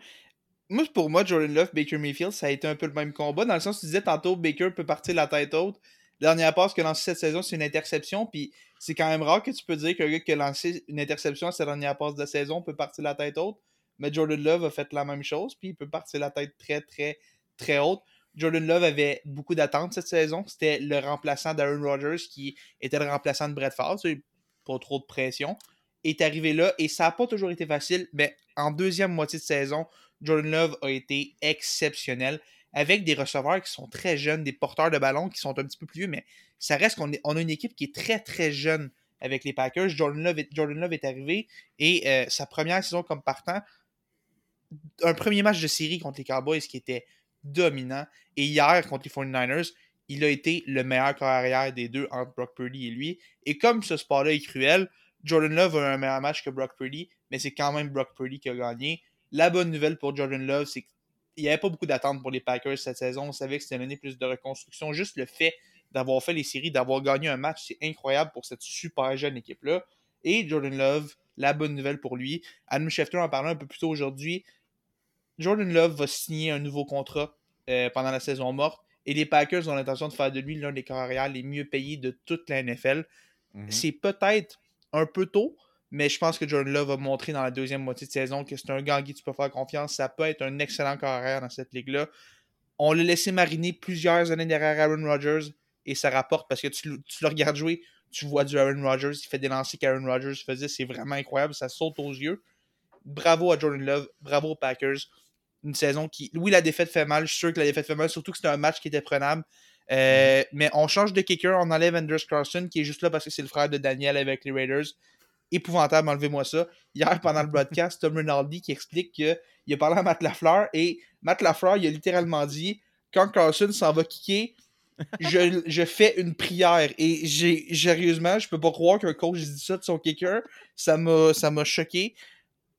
Moi, pour moi, Jordan Love, Baker Mayfield, ça a été un peu le même combat. Dans le sens où tu disais tantôt, Baker peut partir la tête haute. La dernière passe qu'il a lancée cette saison, c'est une interception. Puis c'est quand même rare que tu peux dire qu'un gars qui a lancé une interception à sa dernière passe de saison peut partir la tête haute. Mais Jordan Love a fait la même chose. Puis il peut partir la tête très, très, très haute. Jordan Love avait beaucoup d'attentes cette saison. C'était le remplaçant d'Aaron Rodgers qui était le remplaçant de Brett Favre. Pas trop de pression est arrivé là et ça n'a pas toujours été facile, mais en deuxième moitié de saison, Jordan Love a été exceptionnel avec des receveurs qui sont très jeunes, des porteurs de ballon qui sont un petit peu plus vieux, mais ça reste qu'on a une équipe qui est très très jeune avec les Packers. Jordan Love est, Jordan Love est arrivé et euh, sa première saison comme partant, un premier match de série contre les Cowboys qui était dominant. Et hier, contre les 49ers, il a été le meilleur corps arrière des deux entre Brock Purdy et lui. Et comme ce sport-là est cruel, Jordan Love a un meilleur match que Brock Purdy, mais c'est quand même Brock Purdy qui a gagné. La bonne nouvelle pour Jordan Love, c'est qu'il n'y avait pas beaucoup d'attentes pour les Packers cette saison. On savait que c'était l'année plus de reconstruction. Juste le fait d'avoir fait les séries, d'avoir gagné un match, c'est incroyable pour cette super jeune équipe-là. Et Jordan Love, la bonne nouvelle pour lui. Adam Schefter en parlait un peu plus tôt aujourd'hui. Jordan Love va signer un nouveau contrat euh, pendant la saison morte. Et les Packers ont l'intention de faire de lui l'un des carrières les mieux payés de toute la NFL. Mhm. C'est peut-être un peu tôt, mais je pense que Jordan Love va montrer dans la deuxième moitié de saison que c'est un gars en qui tu peux faire confiance. Ça peut être un excellent carrière dans cette ligue-là. On l'a laissé mariner plusieurs années derrière Aaron Rodgers et ça rapporte parce que tu, tu le regardes jouer, tu vois du Aaron Rodgers, il fait des lancers qu'Aaron Rodgers faisait, c'est vraiment incroyable, ça saute aux yeux. Bravo à Jordan Love, bravo aux Packers. Une saison qui. Oui, la défaite fait mal, je suis sûr que la défaite fait mal, surtout que c'était un match qui était prenable. Euh, Mais on change de kicker, on enlève Anders Carlson qui est juste là parce que c'est le frère de Daniel avec les Raiders. Épouvantable, enlevez-moi ça. Hier, pendant le broadcast, Tom Rinaldi qui explique qu'il a parlé à Matt Lafleur et Matt Lafleur, il a littéralement dit quand Carlson s'en va kicker, je, je fais une prière. Et j'ai sérieusement, je peux pas croire qu'un coach dit ça de son kicker. Ça m'a choqué.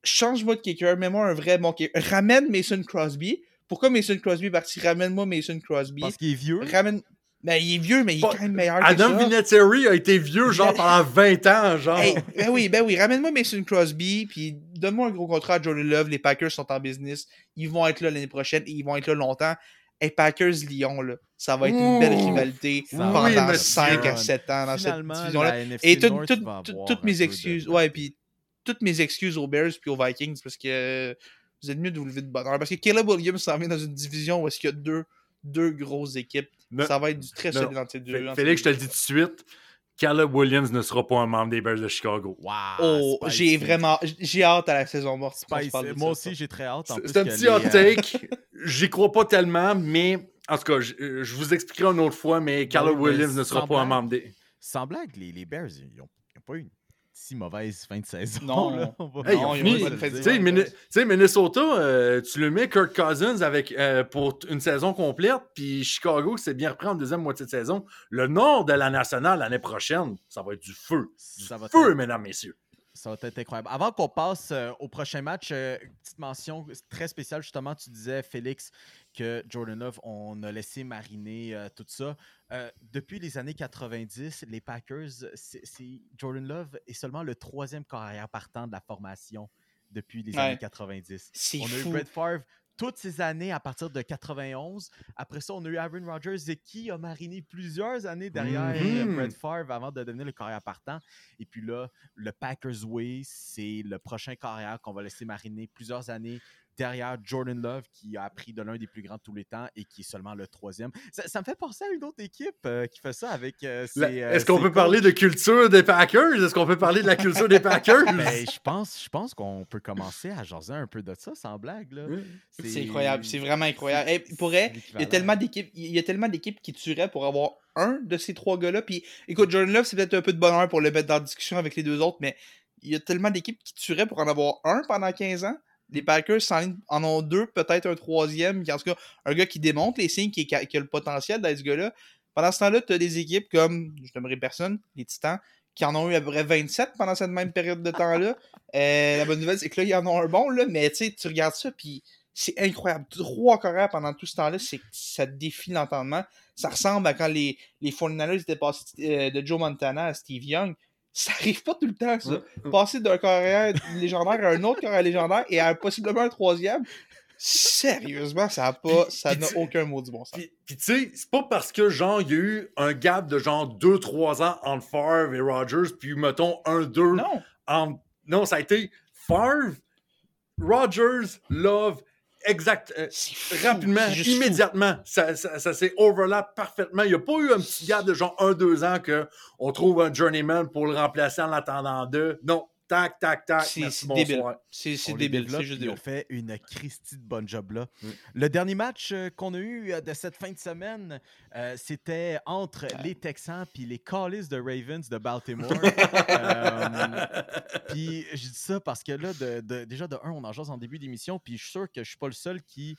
Change-moi de kicker, mets-moi un vrai bon kicker. Ramène Mason Crosby. Pourquoi Mason Crosby est parti? Ramène-moi Mason Crosby. Parce qu'il est vieux. Ramène. Ben, il est vieux, mais il est Pas- quand même meilleur Adam que ça. Vinatieri a été vieux, genre, pendant 20 ans, genre. Hey, ben oui, ben oui, ramène-moi Mason Crosby, puis donne-moi un gros contrat à Jordan Love. Les Packers sont en business. Ils vont être là l'année prochaine et ils vont être là longtemps. Hey, Packers-Lyon, là, ça va être une belle rivalité pendant être 5 à fun. 7 ans dans Finalement, cette division-là. Et tout- tout- tout- toutes mes excuses, de- ouais, puis toutes mes excuses aux Bears puis aux Vikings parce que euh, vous êtes mieux de vous lever de bonheur. Parce que Caleb Williams s'en vient dans une division où est-ce qu'il y a deux, deux grosses équipes. Ça va être du très solide entre ces deux. Entre Félix, je te le dis tout de suite, Caleb Williams ne sera pas un membre des Bears de Chicago. Wow, Oh, j'ai vraiment. J'ai hâte à la saison morte. Moi ça, aussi, j'ai très hâte. C'est un petit hot euh, take. J'y crois pas tellement, mais en tout cas, je, je vous expliquerai une autre fois, mais Caleb Williams ne sera pas un membre des. Sans blague, les, les Bears, ils n'ont pas eu une si mauvaise fin de saison. Non. là. On va- Hey, Non, pas de fin de tu saison. sais, Mini- tu sais, Minnesota, euh, tu le mets Kirk Cousins avec, euh, pour une saison complète, puis Chicago qui s'est bien repris en deuxième moitié de saison. Le nord de la nationale l'année prochaine, ça va être du feu. Du Ça va feu, être- mesdames, messieurs. Ça va être incroyable. Avant qu'on passe euh, au prochain match, euh, petite mention très spéciale, justement, tu disais, Félix, que Jordan Love, on a laissé mariner euh, tout ça. Euh, depuis les années 90, les Packers, c'est Jordan Love est seulement le troisième carrière partant de la formation depuis les Ouais. années 90. C'est On a eu. Brett Favre toutes ces années à partir de 91. Après ça, on a eu Aaron Rodgers et qui a mariné plusieurs années derrière euh, Mhm. Brett Favre avant de devenir le carrière partant. Et puis là, le Packers Way, c'est le prochain carrière qu'on va laisser mariner plusieurs années derrière Jordan Love, qui a appris de l'un des plus grands de tous les temps et qui est seulement le troisième. Ça, ça me fait penser à une autre équipe euh, qui fait ça avec euh, euh, Est-ce qu'on peut parler de culture des Packers? Est-ce qu'on peut parler de la culture des Packers? Ben, je pense, je pense qu'on peut commencer à jaser un peu de ça, sans blague. Là. C'est incroyable, c'est vraiment incroyable. c'est- Hey, pour vrai, c'est il y a tellement d'équipes, il y a tellement d'équipes qui tueraient pour avoir un de ces trois gars-là. Puis, écoute, Jordan Love, c'est peut-être un peu de bonheur pour le mettre dans la discussion avec les deux autres, mais il y a tellement d'équipes qui tueraient pour en avoir un pendant 15 ans. Les Packers en ont deux, peut-être un troisième, en tout cas, un gars qui démontre les signes, qui, qui a, le potentiel d'être ce gars-là. Pendant ce temps-là, tu as des équipes comme, je n'aimerais personne, les Titans, qui en ont eu à peu près 27 pendant cette même période de temps-là. Euh, la bonne nouvelle, c'est que là, ils en ont un bon, là, mais tu regardes ça, puis c'est incroyable. Trois carrières pendant tout ce temps-là, ça défie l'entendement. Ça ressemble à quand les, les 49ers étaient passés euh, de Joe Montana à Steve Young. Ça arrive pas tout le temps, ça. Passer d'un carrière légendaire à un autre carrière légendaire et à possiblement un troisième. Sérieusement, ça a pas, ça n'a aucun mot du bon sens. Puis, puis tu sais, c'est pas parce que, genre, il y a eu un gap de genre 2-3 ans entre Favre et Rodgers, puis mettons 1-2 Non, entre. Non, ça a été Favre, Rodgers, Love, exact. euh, rapidement, immédiatement, ça, ça, ça s'est overlap parfaitement. Il n'y a pas eu un petit gap de genre 1-2 ans qu'on trouve un journeyman pour le remplacer en attendant deux. Non, tac, tac, tac. C'est débile. C'est On débile, c'est juste puis Ils ont débile. fait une Christie de bonne job là. Mm. Le dernier match euh, qu'on a eu euh, de cette fin de semaine, euh, c'était entre les Texans puis les Callis de Ravens de Baltimore. Euh, puis je dis ça parce que là, de, de- déjà de un, on en jase en début d'émission, puis je suis sûr que je suis pas le seul qui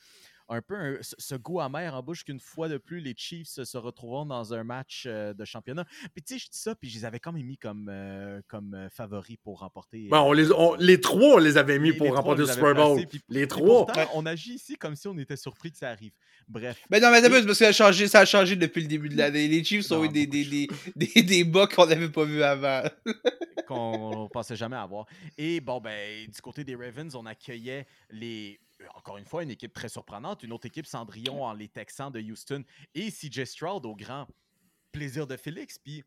un peu un- ce goût amer en bouche qu'une fois de plus, les Chiefs se retrouveront dans un match euh, de championnat. Puis tu sais, je dis ça, puis je les avais quand même mis comme, euh, comme euh, favoris pour remporter. Bon, on les, on- les trois, on les avait mis les- pour les remporter le Super Bowl. puis- les trois. pourtant, on agit ici comme si on était surpris que ça arrive. Bref. Mais non, mais parce que ça a changé, ça a changé depuis le début de l'année. Les Chiefs ont Non, eu des, des, des, des, des bas qu'on n'avait pas vus avant. qu'on pensait jamais avoir. Et bon, ben, du côté des Ravens, on accueillait les. Encore une fois, une équipe très surprenante, une autre équipe Cendrillon en les Texans de Houston et CJ Stroud au grand plaisir de Félix. Puis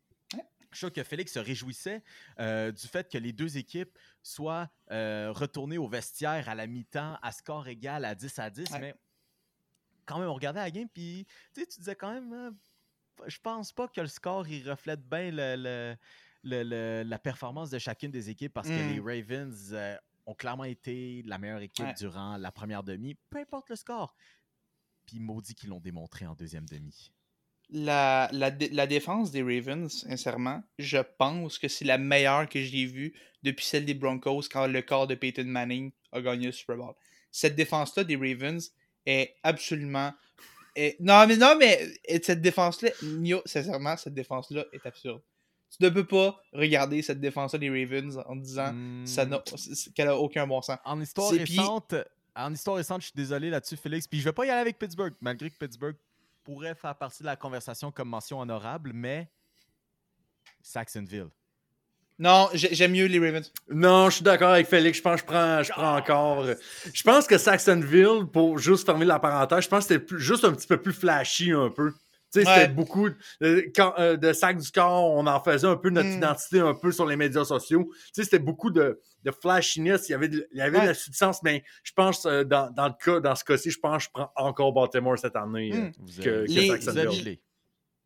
je sûr que Félix se réjouissait euh, du fait que les deux équipes soient euh, retournées au vestiaire à la mi-temps à score égal à 10 à 10. Ouais. Mais quand même, on regardait la game, puis tu sais, tu disais quand même, euh, je pense pas que le score il reflète bien le, le- le- le- la performance de chacune des équipes parce que Mm. les Ravens euh, ont clairement été la meilleure équipe Ouais. durant la première demi, peu importe le score. Puis maudit qu'ils l'ont démontré en deuxième demi. La, la, la défense des Ravens, sincèrement, je pense que c'est la meilleure que j'ai vue depuis celle des Broncos quand le corps de Peyton Manning a gagné le Super Bowl. Cette défense-là des Ravens est absolument. est- Non, mais non, mais et cette défense-là, sincèrement, cette défense-là est absurde. Tu ne peux pas regarder cette défense-là des Ravens en disant ça Hmm, qu'elle a aucun bon sens. En histoire récente, en histoire récente, je suis désolé là-dessus, Félix. Puis je vais pas y aller avec Pittsburgh, malgré que Pittsburgh pourrait faire partie de la conversation comme mention honorable, mais Saxonville. Non, j'ai- j'aime mieux les Ravens. Non, je suis d'accord avec Félix. Je pense que je prends, je prends encore. Je pense que Saxonville, pour juste fermer la parenthèse, je pense que c'était juste un petit peu plus flashy un peu. Tu sais, Ouais. c'était beaucoup de, quand, euh, de sacs du corps, on en faisait un peu notre Mm. identité un peu sur les médias sociaux. Tu sais, c'était beaucoup de, de flashiness, il y avait de, il y avait de la substance, mais je pense, euh, dans, dans le cas, dans ce cas-ci, je pense que je prends encore Baltimore cette année euh, Mm. Vous que, que Les- Saxonville.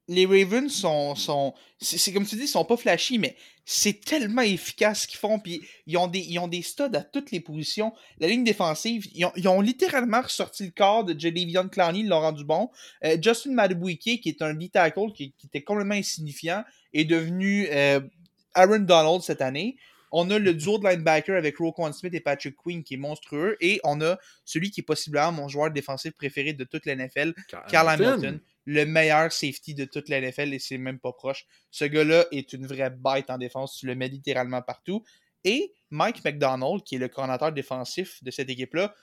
Les Ravens sont. sont c'est c'est comme tu dis, ils sont pas flashy, mais c'est tellement efficace ce qu'ils font. Puis ils ont, des, ils ont des studs à toutes les positions. La ligne défensive, ils ont, ils ont littéralement ressorti le corps de Jadavion Clowney, ils l'ont rendu bon. Euh, Justin Madubuike, qui est un D-tackle qui, qui était complètement insignifiant, est devenu euh, Aaron Donald cette année. On a le duo de linebacker avec Roquan Smith et Patrick Queen qui est monstrueux. Et on a celui qui est possiblement mon joueur défensif préféré de toute la NFL, Carl Hamilton, le meilleur safety de toute la NFL et c'est même pas proche. Ce gars-là est une vraie bête en défense, tu le mets littéralement partout. Et Mike McDonald, qui est le coordinateur défensif de cette équipe-là,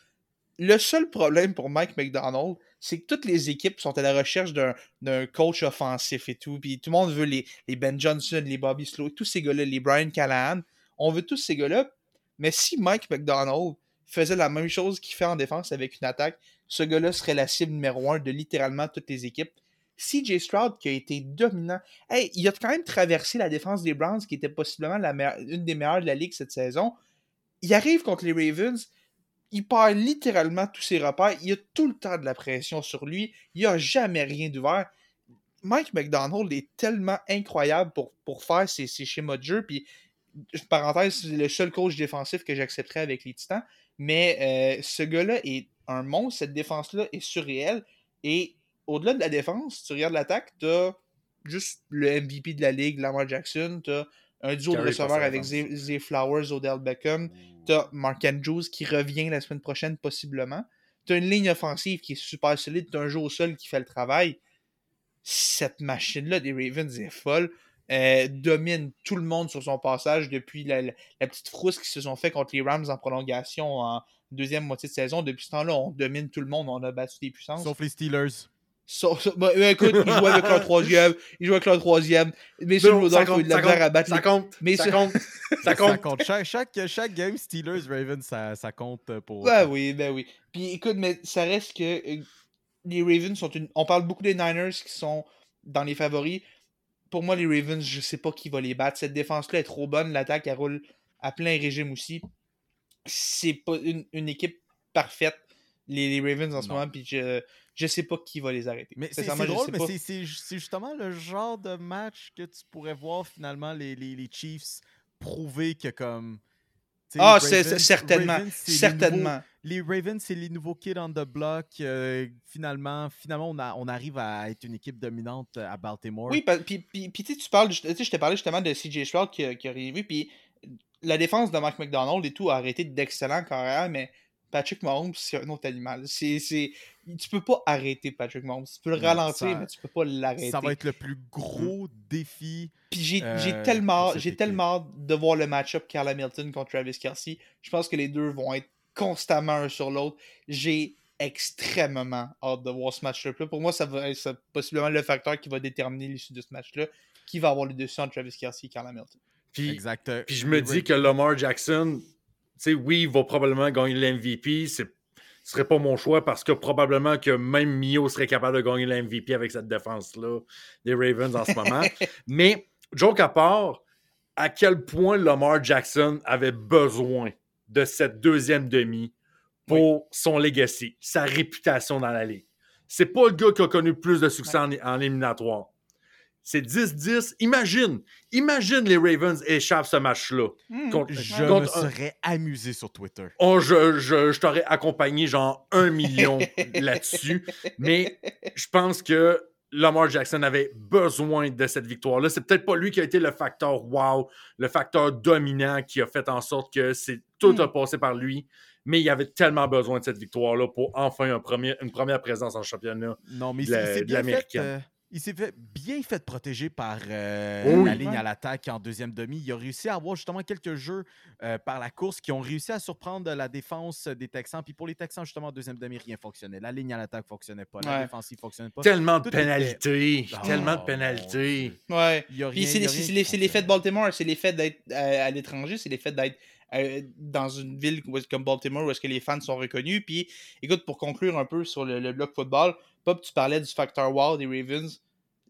le seul problème pour Mike McDonald, c'est que toutes les équipes sont à la recherche d'un coach offensif et tout. Puis tout le monde veut les, les Ben Johnson, les Bobby Slow, tous ces gars-là, les Brian Callahan. On veut tous ces gars-là. Mais si Mike McDonald faisait la même chose qu'il fait en défense avec une attaque, ce gars-là serait la cible numéro un de littéralement toutes les équipes. CJ Stroud, qui a été dominant, hey, il a quand même traversé la défense des Browns, qui était possiblement la une des meilleures de la ligue cette saison. Il arrive contre les Ravens, il perd littéralement tous ses repères, il a tout le temps de la pression sur lui, il n'a jamais rien d'ouvert. Mike McDonald est tellement incroyable pour, faire ses, ses schémas de jeu, puis parenthèse, c'est le seul coach défensif que j'accepterais avec les Titans. Mais euh, ce gars-là est un monstre. Cette défense-là est surréelle. Et au-delà de la défense, tu regardes l'attaque, t'as juste le MVP de la ligue, Lamar Jackson. T'as un duo de receveurs avec. Zay, Zay Flowers, Odell Beckham. T'as Mark Andrews qui revient la semaine prochaine, possiblement. T'as une ligne offensive qui est super solide. T'as un jeu au sol qui fait le travail. Cette machine-là des Ravens est folle. Euh, domine tout le monde sur son passage depuis la, la- la petite frousse qu'ils se sont fait contre les Rams en prolongation en deuxième moitié de saison. Depuis ce temps-là, on domine tout le monde, on a battu des puissances. Sauf les Steelers. Sauf- sauf- bah, euh, écoute, ils jouent avec leur troisième. Ils jouent avec leur troisième. Mais sur Non, Rudolph, il a eu de compte, à battre ça les- compte, Mais ça ça- compte, ça compte. Chaque, chaque, chaque game Steelers-Ravens, ça, ça compte pour. Ben oui, ben oui. Puis écoute, mais ça reste que euh, les Ravens sont une. On parle beaucoup des Niners qui sont dans les favoris. Pour moi, les Ravens, je sais pas qui va les battre. Cette défense-là est trop bonne. L'attaque, elle roule à plein régime aussi. C'est pas une, une équipe parfaite, les, les Ravens en ce moment. Puis je, je sais pas qui va les arrêter. Mais c'est drôle, mais c'est- justement le genre de match que tu pourrais voir finalement les, les, les Chiefs prouver que comme. Ah, Ravens- c'est- certainement. Ravens, c'est les certainement. nouveaux- Les Ravens, c'est les nouveaux kids on the block. euh, finalement, finalement on, a- on arrive à être une équipe dominante à Baltimore. Oui, puis, tu parles, tu je t'ai parlé justement de CJ Stroud qui, a- qui a arrivé, puis la défense de Mike McDonald et tout a arrêté d'excellent carrière, mais Patrick Mahomes, c'est un autre animal. C'est, c'est... Tu peux pas arrêter Patrick Mahomes. Tu peux le Non, ralentir, ça- mais tu peux pas l'arrêter. Ça va être le plus gros défi. Puis j'ai, euh, j'ai tellement, j'ai tellement hâte de voir le match-up Carl Hamilton contre Travis Kelsey. Je pense que les deux vont être constamment un sur l'autre. J'ai extrêmement hâte de voir ce match-là. Pour moi, ça va être possiblement le facteur qui va déterminer l'issue de ce match-là. Qui va avoir le dessus entre Travis Kelsey et Carl Hamilton. Puis, Exact. euh, puis je me dis que Lamar Jackson, tu sais, oui, il va probablement gagner l'MVP. Ce serait pas mon choix parce que probablement que même Mio serait capable de gagner l'MVP avec cette défense-là des Ravens en ce moment. Mais, joke à part, à quel point Lamar Jackson avait besoin de cette deuxième demi pour son legacy, sa réputation dans la ligue? C'est pas le gars qui a connu plus de succès en, en éliminatoire. C'est 10-10. Imagine, imagine les Ravens échappent ce match-là. Hmm. Contre- Je me contre un- serais amusé sur Twitter. Oh, je, je- je t'aurais accompagné genre un million là-dessus. Mais je pense que Lamar Jackson avait besoin de cette victoire-là. C'est peut-être pas lui qui a été le facteur wow, le facteur dominant qui a fait en sorte que c'est tout Hmm. a passé par lui. Mais il avait tellement besoin de cette victoire-là pour enfin un premier, une première présence en championnat. Non, mais de de bien fait. euh, il s'est fait, bien fait protéger par euh, Oui. la ligne Ouais. à l'attaque en deuxième demi. Il a réussi à avoir justement quelques jeux euh, par la course qui ont réussi à surprendre la défense des Texans. Puis pour les Texans, justement, en deuxième demi, rien fonctionnait. La ligne à l'attaque ne fonctionnait pas. La Ouais. défensive ne fonctionnait pas. Tellement de Tout pénalités. Oh, Tellement de pénalités. Ouais. Il y a Puis rien- c'est l'effet de. Baltimore, c'est l'effet d'être euh, à l'étranger, c'est l'effet d'être euh, dans une ville comme Baltimore où est-ce que les fans sont reconnus. Puis écoute, pour conclure un peu sur le, le bloc football, Pop, tu parlais du facteur wow des Ravens.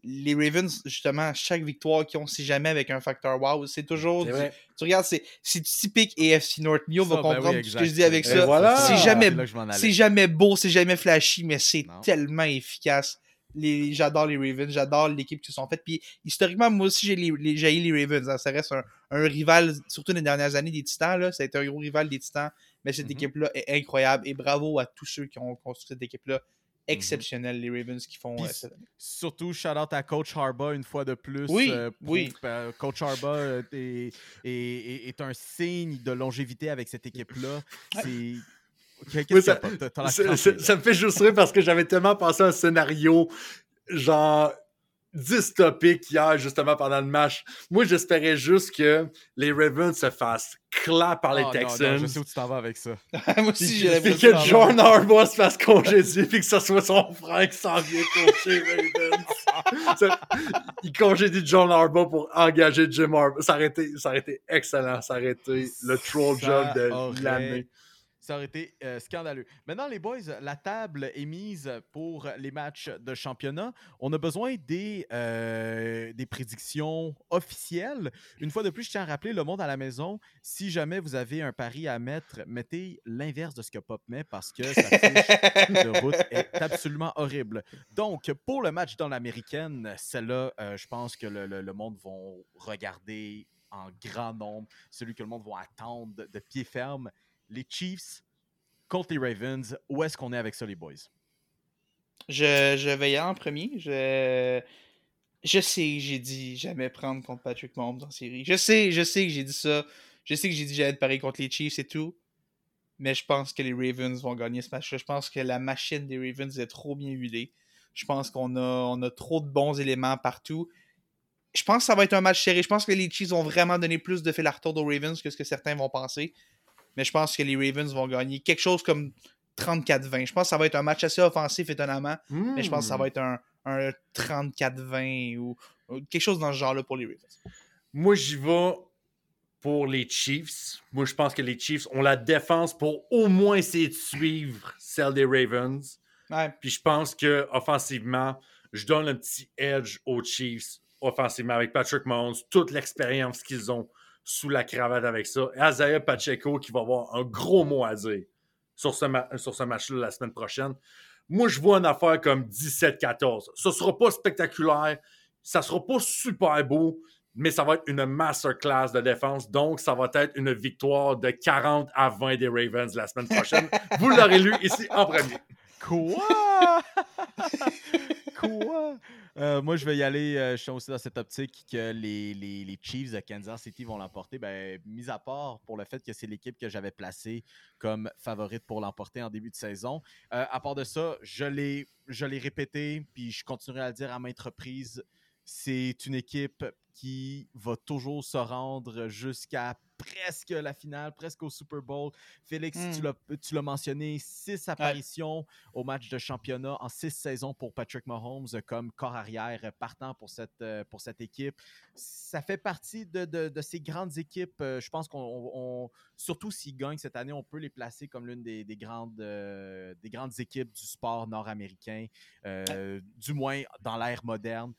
Les Ravens, justement, chaque victoire qu'ils ont, c'est jamais avec un facteur wow. C'est toujours. Du-. Tu regardes, c'est c'est typique AFC North. Mio va ben oui, comprendre tout ce que je dis avec Et ça. voilà. C'est jamais, jamais beau, c'est jamais flashy, mais c'est tellement efficace. Les, j'adore les Ravens, j'adore l'équipe qui se sont faites. Puis historiquement, moi aussi, j'ai les, les, j'ai les Ravens. hein. Ça reste un, un rival, surtout les dernières années des Titans. Là. Ça a été un gros rival des Titans. Mais cette Mhm. équipe-là est incroyable. Et bravo à tous ceux qui ont construit cette équipe-là. Exceptionnelle, les Ravens qui font. Euh, cette année. Surtout, shout out à Coach Harbaugh une fois de plus. Oui, euh, oui. euh, Coach Harbaugh est, est- est- est un signe de longévité avec cette équipe-là. C'est. Oui, ça, ça me fait juste rire parce que j'avais tellement pensé à un scénario genre dystopique hier, justement, pendant le match. Moi, j'espérais juste que les Ravens se fassent clap par les Oh, non, non, Texans. je sais où tu t'en vas avec ça. moi aussi, Puis j'ai que- l'impression. que John Harbaugh se fasse congédier puis que ce soit son frère qui s'en vient coacher Ravens. Ça- il congédie John Harbaugh pour engager Jim Harbaugh. Ça aurait été, ça aurait été excellent. Ça aurait été le troll Ça job de aurait- l'année. Ça aurait été euh, scandaleux. Maintenant, les boys, la table est mise pour les matchs de championnat. On a besoin des, euh, des prédictions officielles. Une fois de plus, je tiens à rappeler le monde à la maison. Si jamais vous avez un pari à mettre, mettez l'inverse de ce que Pop met parce que sa fiche de route est absolument horrible. Donc, pour le match dans l'américaine, celle-là, euh, je pense que le, le- monde va regarder en grand nombre, celui que le monde va attendre de pied ferme. Les Chiefs contre les Ravens. Où est-ce qu'on est avec ça, les boys? Je, je vais y aller en premier. Je, je sais que j'ai dit jamais prendre contre Patrick Mahomes en série. Je sais, je sais que j'ai dit ça. Je sais que j'ai dit j'allais pareil contre les Chiefs et tout. Mais je pense que les Ravens vont gagner ce match-là. Je pense que la machine des Ravens est trop bien huilée. Je pense qu'on a, on a trop de bons éléments partout. Je pense que ça va être un match serré. Je pense que les Chiefs vont vraiment donner plus de fil à retour aux Ravens que ce que certains vont penser. Mais je pense que les Ravens vont gagner quelque chose comme 34-20. Je pense que ça va être un match assez offensif, étonnamment. Mais je pense que ça va être un, un 34-20 ou, ou quelque chose dans ce genre-là pour les Ravens. Moi, j'y vais pour les Chiefs. Moi, je pense que les Chiefs ont la défense pour au moins essayer de suivre celle des Ravens. Ouais. Puis je pense que offensivement, je donne un petit edge aux Chiefs offensivement avec Patrick Mahomes, toute l'expérience qu'ils ont sous la cravate avec ça. Et Isaiah Pacheco qui va avoir un gros mot à dire sur ce, ma- sur ce match-là la semaine prochaine. Moi, je vois une affaire comme 17-14. Ce sera pas spectaculaire, ça sera pas super beau, mais ça va être une masterclass de défense. Donc, ça va être une victoire de 40 à 20 des Ravens la semaine prochaine. Vous l'aurez lu ici en premier. Quoi? Quoi? Euh, moi, je vais y aller. euh, je suis aussi dans cette optique que les, Chiefs de Kansas City vont l'emporter. Ben, mis à part pour le fait que c'est l'équipe que j'avais placée comme favorite pour l'emporter en début de saison. Euh, à part de ça, je l'ai je l'ai répété, puis je continuerai à le dire à maintes reprises. C'est une équipe qui va toujours se rendre jusqu'à presque la finale, presque au Super Bowl. Félix, Mm. tu l'as- mentionné, six apparitions au match de championnat en six saisons pour Patrick Mahomes comme corps arrière partant pour cette, euh, pour cette équipe. Ça fait partie de, de- de ces grandes équipes. euh, Je pense qu'on, on- surtout s'ils gagnent cette année, on peut les placer comme l'une des, des grandes, euh, des grandes équipes du sport nord-américain, euh, du moins dans l'ère moderne.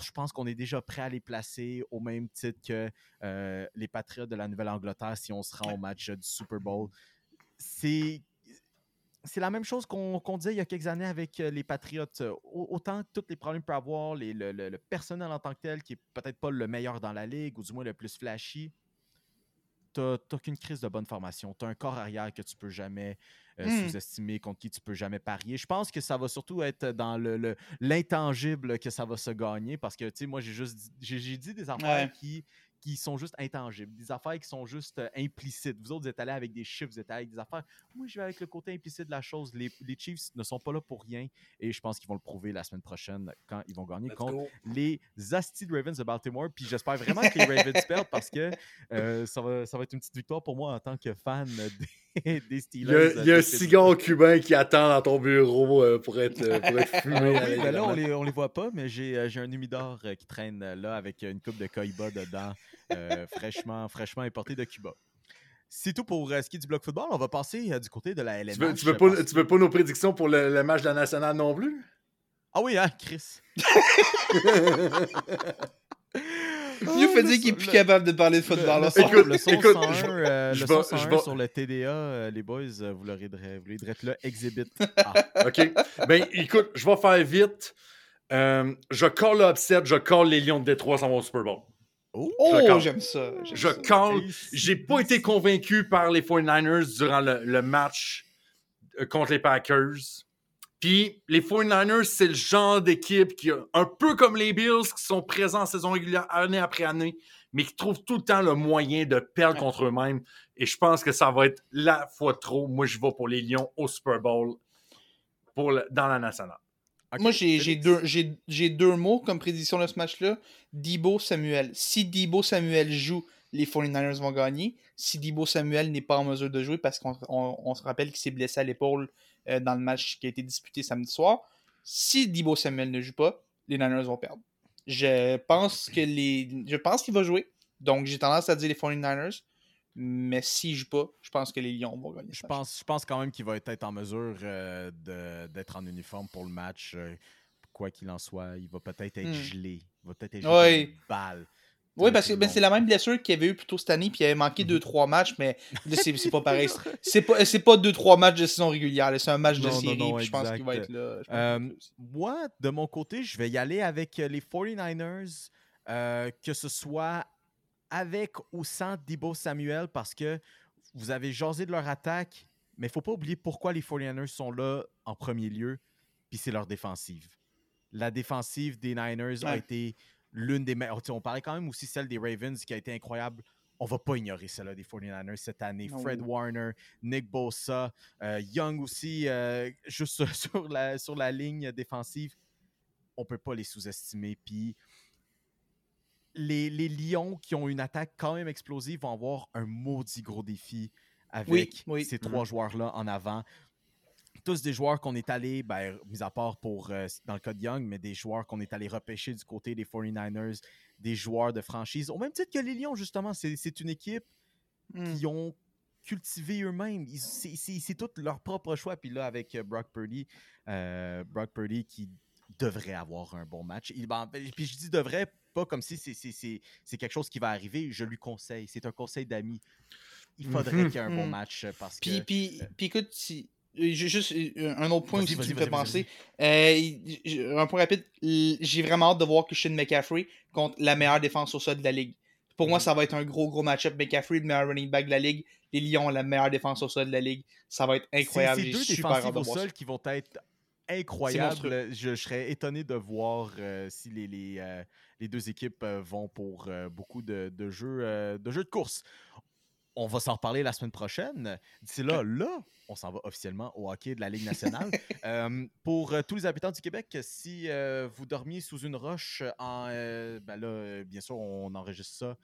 Je pense qu'on est déjà prêt à les placer au même titre que euh, les Patriots de la Nouvelle-Angleterre si on se rend au match euh, du Super Bowl. C'est la même chose qu'on disait il y a quelques années avec euh, les Patriots. Au- Autant tous les problèmes peut avoir, le personnel en tant que tel, qui est peut-être pas le meilleur dans la ligue, ou du moins le plus flashy, t'as qu'une crise de bonne formation. T'as un corps arrière que tu peux jamais euh, Hmm. sous-estimer, contre qui tu peux jamais parier. Je pense que ça va surtout être dans le- le- l'intangible que ça va se gagner, parce que, tu sais, moi, j'ai juste dit- j'ai j'ai dit des affaires Ouais. qui qui sont juste intangibles, des affaires qui sont juste euh, implicites. Vous autres, vous êtes allés avec des chiffres, vous êtes allés avec des affaires. Moi, je vais avec le côté implicite de la chose. Les, les Chiefs ne sont pas là pour rien et je pense qu'ils vont le prouver la semaine prochaine quand ils vont gagner Let's contre go. les Asti Ravens de Baltimore. Puis j'espère vraiment que les Ravens perdent parce que euh, ça, va, ça va être une petite victoire pour moi en tant que fan des, des Steelers. Il y a, de un cigare cubain qui attend dans ton bureau euh, pour, être, euh, pour être fumé. Ah oui, là, ben là, on les, on les voit pas, mais j'ai euh, j'ai un humidor euh, qui traîne euh, là avec une coupe de Coiba dedans, euh, fraîchement, fraîchement importé de Cuba. C'est tout pour euh, ce qui est du bloc football. On va passer euh, du côté de la LNH. Tu veux, tu veux pas, tu veux pas nos prédictions pour le, le match de la nationale non plus? Ah oui, hein, Chris. Fait dire qu'il est plus capable de parler de football. Le, son, Écoute, le son écoute, 101, je- euh, je le vais- son je 101 vais- sur le TDA, euh, les boys, euh, vous l'aurez vous l'aurez direct là, Exhibit A. OK. Ben, écoute, je vais faire vite. Euh, je call l'upset, je call les Lions de Détroit sans mon Super Bowl. Oh, D'accord. j'aime ça. Je call. J'ai pas été convaincu par les 49ers durant le, le match contre les Packers. Puis les 49ers, c'est le genre d'équipe qui, a- un peu comme les Bills, qui sont présents en saison régulière année après année, mais qui trouvent tout le temps le moyen de perdre contre eux-mêmes. Et je pense que ça va être la fois trop. Moi, je vais pour les Lions au Super Bowl pour le- dans la nationale. Moi, j'ai deux, j'ai- j'ai deux mots comme prédiction de ce match-là. Debo Samuel. Si Debo Samuel joue, les 49ers vont gagner. Si Debo Samuel n'est pas en mesure de jouer, parce qu'on on- on se rappelle qu'il s'est blessé à l'épaule euh, dans le match qui a été disputé samedi soir, si Debo Samuel ne joue pas, les Niners vont perdre. Je pense que les. Je pense qu'il va jouer. Donc j'ai tendance à dire les 49ers. Mais s'il joue pas, je pense que les Lions vont gagner. Je pense, je pense quand même qu'il va être en mesure euh, d'être en uniforme pour le match. euh, quoi qu'il en soit, il va peut-être être Hmm. gelé. Il va peut-être être gelé une balle. Oui, parce que ben, c'est la même blessure qu'il y avait eu plus tôt cette année, puis il avait manqué 2-3 matchs, mais là, c'est pas pareil. C'est pas, c'est pas 2-3 matchs de saison régulière, c'est un match de Non, série, non, puis je pense qu'il va être là. Euh, moi, de mon côté, je vais y aller avec euh, les 49ers, euh, que ce soit avec ou sans Debo Samuel, parce que vous avez jasé de leur attaque, mais il ne faut pas oublier pourquoi les 49ers sont là en premier lieu, puis c'est leur défensive. La défensive des Niners a été l'une des meilleures. On parlait quand même aussi celle des Ravens qui a été incroyable. On va pas ignorer celle-là des 49ers cette année. Non. Fred Warner, Nick Bosa, euh, Young aussi, euh, juste sur, la, sur la ligne défensive. On peut pas les sous-estimer. Puis les, les Lions qui ont une attaque quand même explosive vont avoir un maudit gros défi avec Oui, oui. ces trois joueurs-là en avant. Tous des joueurs qu'on est allé, ben, mis à part pour euh, dans le cas de Young, mais des joueurs qu'on est allé repêcher du côté des 49ers, des joueurs de franchise. Au même titre que les Lions, justement, c'est c'est une équipe Hmm. qui ont cultivé eux-mêmes. C'est tout leur propre choix. Puis là, avec euh, Brock Purdy, euh, Brock Purdy qui devrait avoir un bon match. Il, ben, puis je dis devrait, pas comme si c'est- c'est- c'est c'est quelque chose qui va arriver. Je lui conseille. C'est un conseil d'ami. Il faudrait Mhm. qu'il y ait un bon Mhm. match parce Puis, que... puis, puis écoute, si, juste euh, un autre point aussi vas-y, me vas-y, penser. Euh, un point rapide, j'ai vraiment hâte de voir Christian McCaffrey contre la meilleure défense au sol de la ligue. Pour moi, Mhm. ça va être un gros, gros match-up. McCaffrey, le meilleur running back de la ligue. Les Lions la meilleure défense au sol de la ligue. Ça va être C'est incroyable. ces J'ai deux super défensives au ça. sol qui vont être incroyable. Je, je serais étonné de voir euh, si les, les, euh, les deux équipes euh, vont pour euh, beaucoup de, de jeux, euh, de jeux de course. On va s'en reparler la semaine prochaine. D'ici là, là, on s'en va officiellement au hockey de la Ligue nationale. Euh, pour euh, tous les habitants du Québec, si euh, vous dormiez sous une roche, en, euh, ben là, bien sûr, on enregistre ça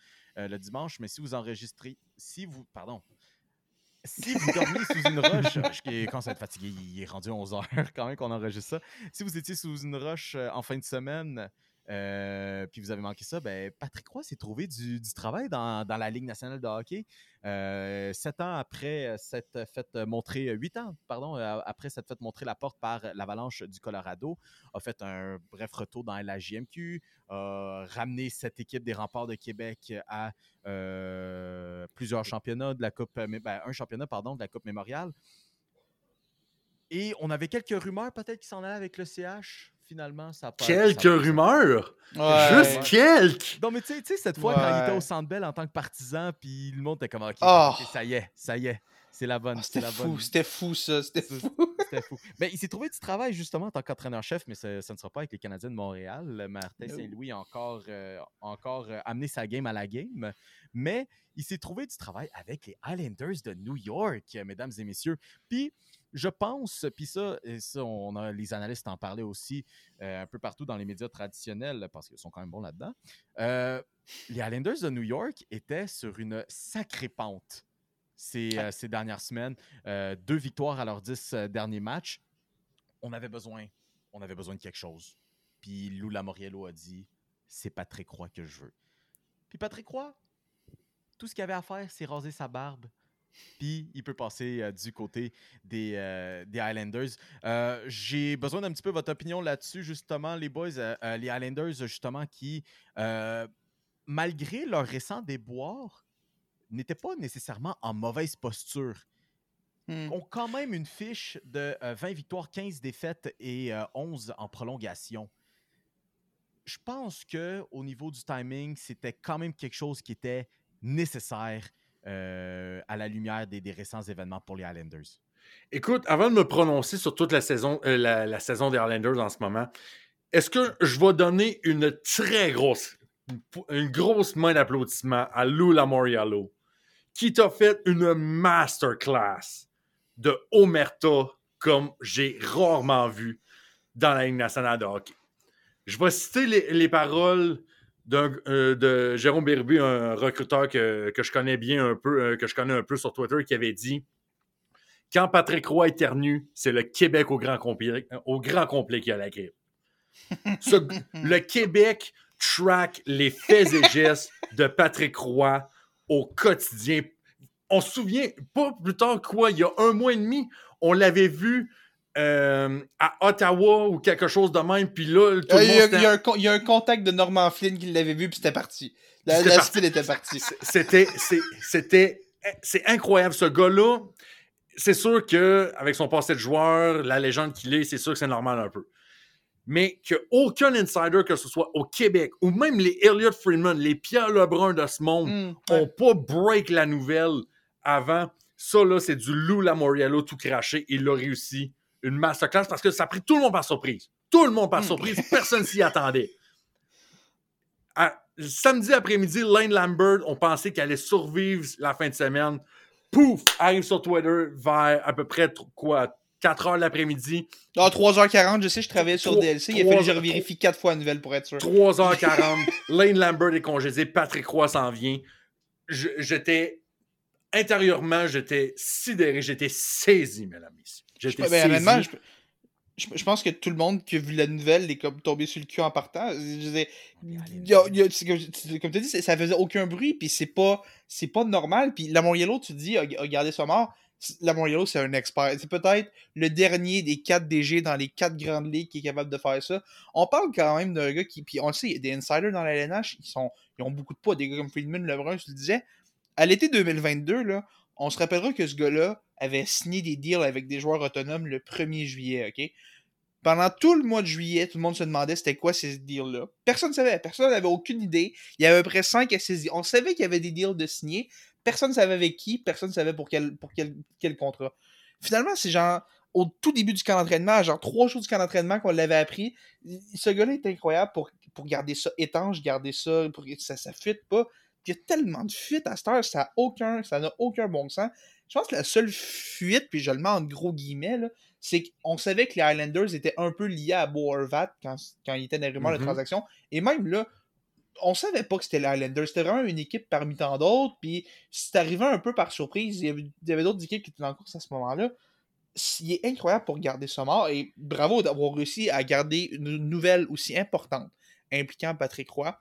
le dimanche, mais si vous enregistrez, si vous, pardon, si vous dormiez sous une roche, je quand ça va être fatigué, il est rendu 11 heures quand même qu'on enregistre ça. Si vous étiez sous une roche en fin de semaine, euh, puis vous avez manqué ça, ben Patrick Roy s'est trouvé du, travail dans, la Ligue nationale de hockey. Euh, sept ans après s'être fait montrer, euh, huit ans, pardon, après s'être fait montrer la porte par l'Avalanche du Colorado, a fait un bref retour dans la JMQ, a ramené cette équipe des remparts de Québec à plusieurs championnats de la Coupe, ben, un championnat, pardon, de la Coupe mémoriale. Et on avait quelques rumeurs peut-être qui s'en allaient avec le CH. Finalement, ça a pas. Quelques ça rumeurs. Ouais. Juste quelques. non, mais tu sais- cette fois, quand il était au Centre Bell en tant que partisan, puis le monde était comme, OK, Oh. ok, ça y est, ça y est, c'est la bonne, Ah, c'était fou, c'était fou ça, c'était fou. C'était fou. Mais il s'est trouvé du travail justement en tant qu'entraîneur-chef, mais ce, ce ne sera pas avec les Canadiens de Montréal. Martin No. Saint-Louis a encore, euh, encore euh, amené sa game à la game, mais il s'est trouvé du travail avec les Islanders de New York, mesdames et messieurs. Puis je pense, puis ça, ça on a, les analystes en parlaient aussi euh, un peu partout dans les médias traditionnels, parce qu'ils sont quand même bons là-dedans. Euh, les Islanders de New York étaient sur une sacrée pente ces, euh, ces dernières semaines. Euh, deux victoires à leurs dix euh, derniers matchs. On avait besoin, on avait besoin de quelque chose. Puis Lou Lamoriello a dit c'est Patrick Roy que je veux. Puis Patrick Roy, tout ce qu'il avait à faire, c'est raser sa barbe. Puis il peut passer euh, du côté des, euh, des Highlanders. Euh, J'ai besoin d'un petit peu votre opinion là-dessus, justement, les boys. Les Highlanders, justement, qui, malgré leur récent déboire, n'étaient pas nécessairement en mauvaise posture Hmm. ont quand même une fiche de euh, 20 victoires, 15 défaites et euh, 11 en prolongation. Je pense que au niveau du timing, c'était quand même quelque chose qui était nécessaire euh, à la lumière des, des récents événements pour les Islanders. Écoute, avant de me prononcer sur toute la saison, euh, la, la saison des Islanders en ce moment, est-ce que je vais donner une très grosse, une grosse main d'applaudissement à Lou Lamoriello, qui t'a fait une masterclass de omerta comme j'ai rarement vu dans la Ligue nationale de hockey. Je vais citer les, les paroles euh, de Jérôme Berbu, un recruteur que, que je connais bien un peu, euh, que je connais un peu sur Twitter, qui avait dit quand Patrick Roy éternue, c'est le Québec au grand complet, au grand complet qui a la grippe. Ce- le Québec track les faits et gestes de Patrick Roy au quotidien. On se souvient, pas plus tard quoi, il y a un mois et demi, on l'avait vu euh, à Ottawa ou quelque chose de même, puis là, tout Euh, le Il monde y, a- s'était- il y a un con- il y a un contact de Norman Flynn qui l'avait vu, puis c'était parti. La, C'était la parti. style était parti. C'était, c'est- c'était, c'est incroyable. Ce gars-là, c'est sûr que avec son passé de joueur, la légende qu'il est, c'est sûr que c'est normal un peu. Mais qu'aucun insider, que ce soit au Québec ou même les Elliott Friedman, les Pierre Lebrun de ce monde, Hmm, ont ouais. pas break la nouvelle avant. Ça, là, c'est du Lou Lamoriello tout craché. Il l'a réussi. Une masterclass parce que ça a pris tout le monde par surprise. Tout le monde par Mm. surprise. Personne s'y attendait. À- samedi après-midi, Lane Lambert, on pensait qu'elle allait survivre la fin de semaine. Pouf! Arrive sur Twitter vers à peu près quoi, 4 heures l'après-midi. Ah, 3h40, je sais, je travaillais sur DLC. Il a fallu que je trois- vérifie 4 fois la nouvelle pour être sûr. 3h40, Lane Lambert est congédié, Patrick Roy s'en vient. J'étais intérieurement, j'étais sidéré, j'étais saisi, mesdames et messieurs. Je, J'étais ben, saisi. honnêtement, je, je- je pense que tout le monde qui a vu la nouvelle est comme tombé sur le cul en partant. Je comme, tu- c'est- ça faisait aucun bruit, puis c'est pas, c'est pas normal. Puis la Yellow, tu te dis, a, a gardé sa mort. La Yellow, c'est un expert. C'est peut-être le dernier des 4 DG dans les 4 grandes ligues qui est capable de faire ça. On parle quand même d'un gars qui, puis on le sait, il y a des insiders dans la LNH, ils, sont, ils ont beaucoup de poids. Des gars comme Friedman, Lebrun, je le disais. À l'été 2022, là, on se rappellera que ce gars-là avait signé des deals avec des joueurs autonomes le 1er juillet, OK? Pendant tout le mois de juillet, tout le monde se demandait c'était quoi ces deals-là. Personne ne savait, personne n'avait aucune idée. Il y avait à peu près 5 à 6 On savait qu'il y avait des deals de signés. Personne ne savait avec qui, personne ne savait pour quel, pour quel, quel contrat. Finalement, c'est genre, au tout début du camp d'entraînement, genre trois jours du camp d'entraînement qu'on l'avait appris. Ce gars-là est incroyable pour, pour garder ça étanche, garder ça, pour que ça ne fuite pas. Il y a tellement de fuites à cette heure, ça n'a aucun, ça n'a aucun bon sens. Je pense que la seule fuite, puis je le mets en gros guillemets, c'est qu'on savait que les Highlanders étaient un peu liés à Bo Horvat quand, quand il était dans les rumeurs de Mhm. transaction. Et même là, on savait pas que c'était les Highlanders. C'était vraiment une équipe parmi tant d'autres. Puis c'est arrivé un peu par surprise. Il y avait, d'autres équipes qui étaient en course à ce moment-là. Il est incroyable pour garder ça mort. Et bravo d'avoir réussi à garder une nouvelle aussi importante impliquant Patrick Roy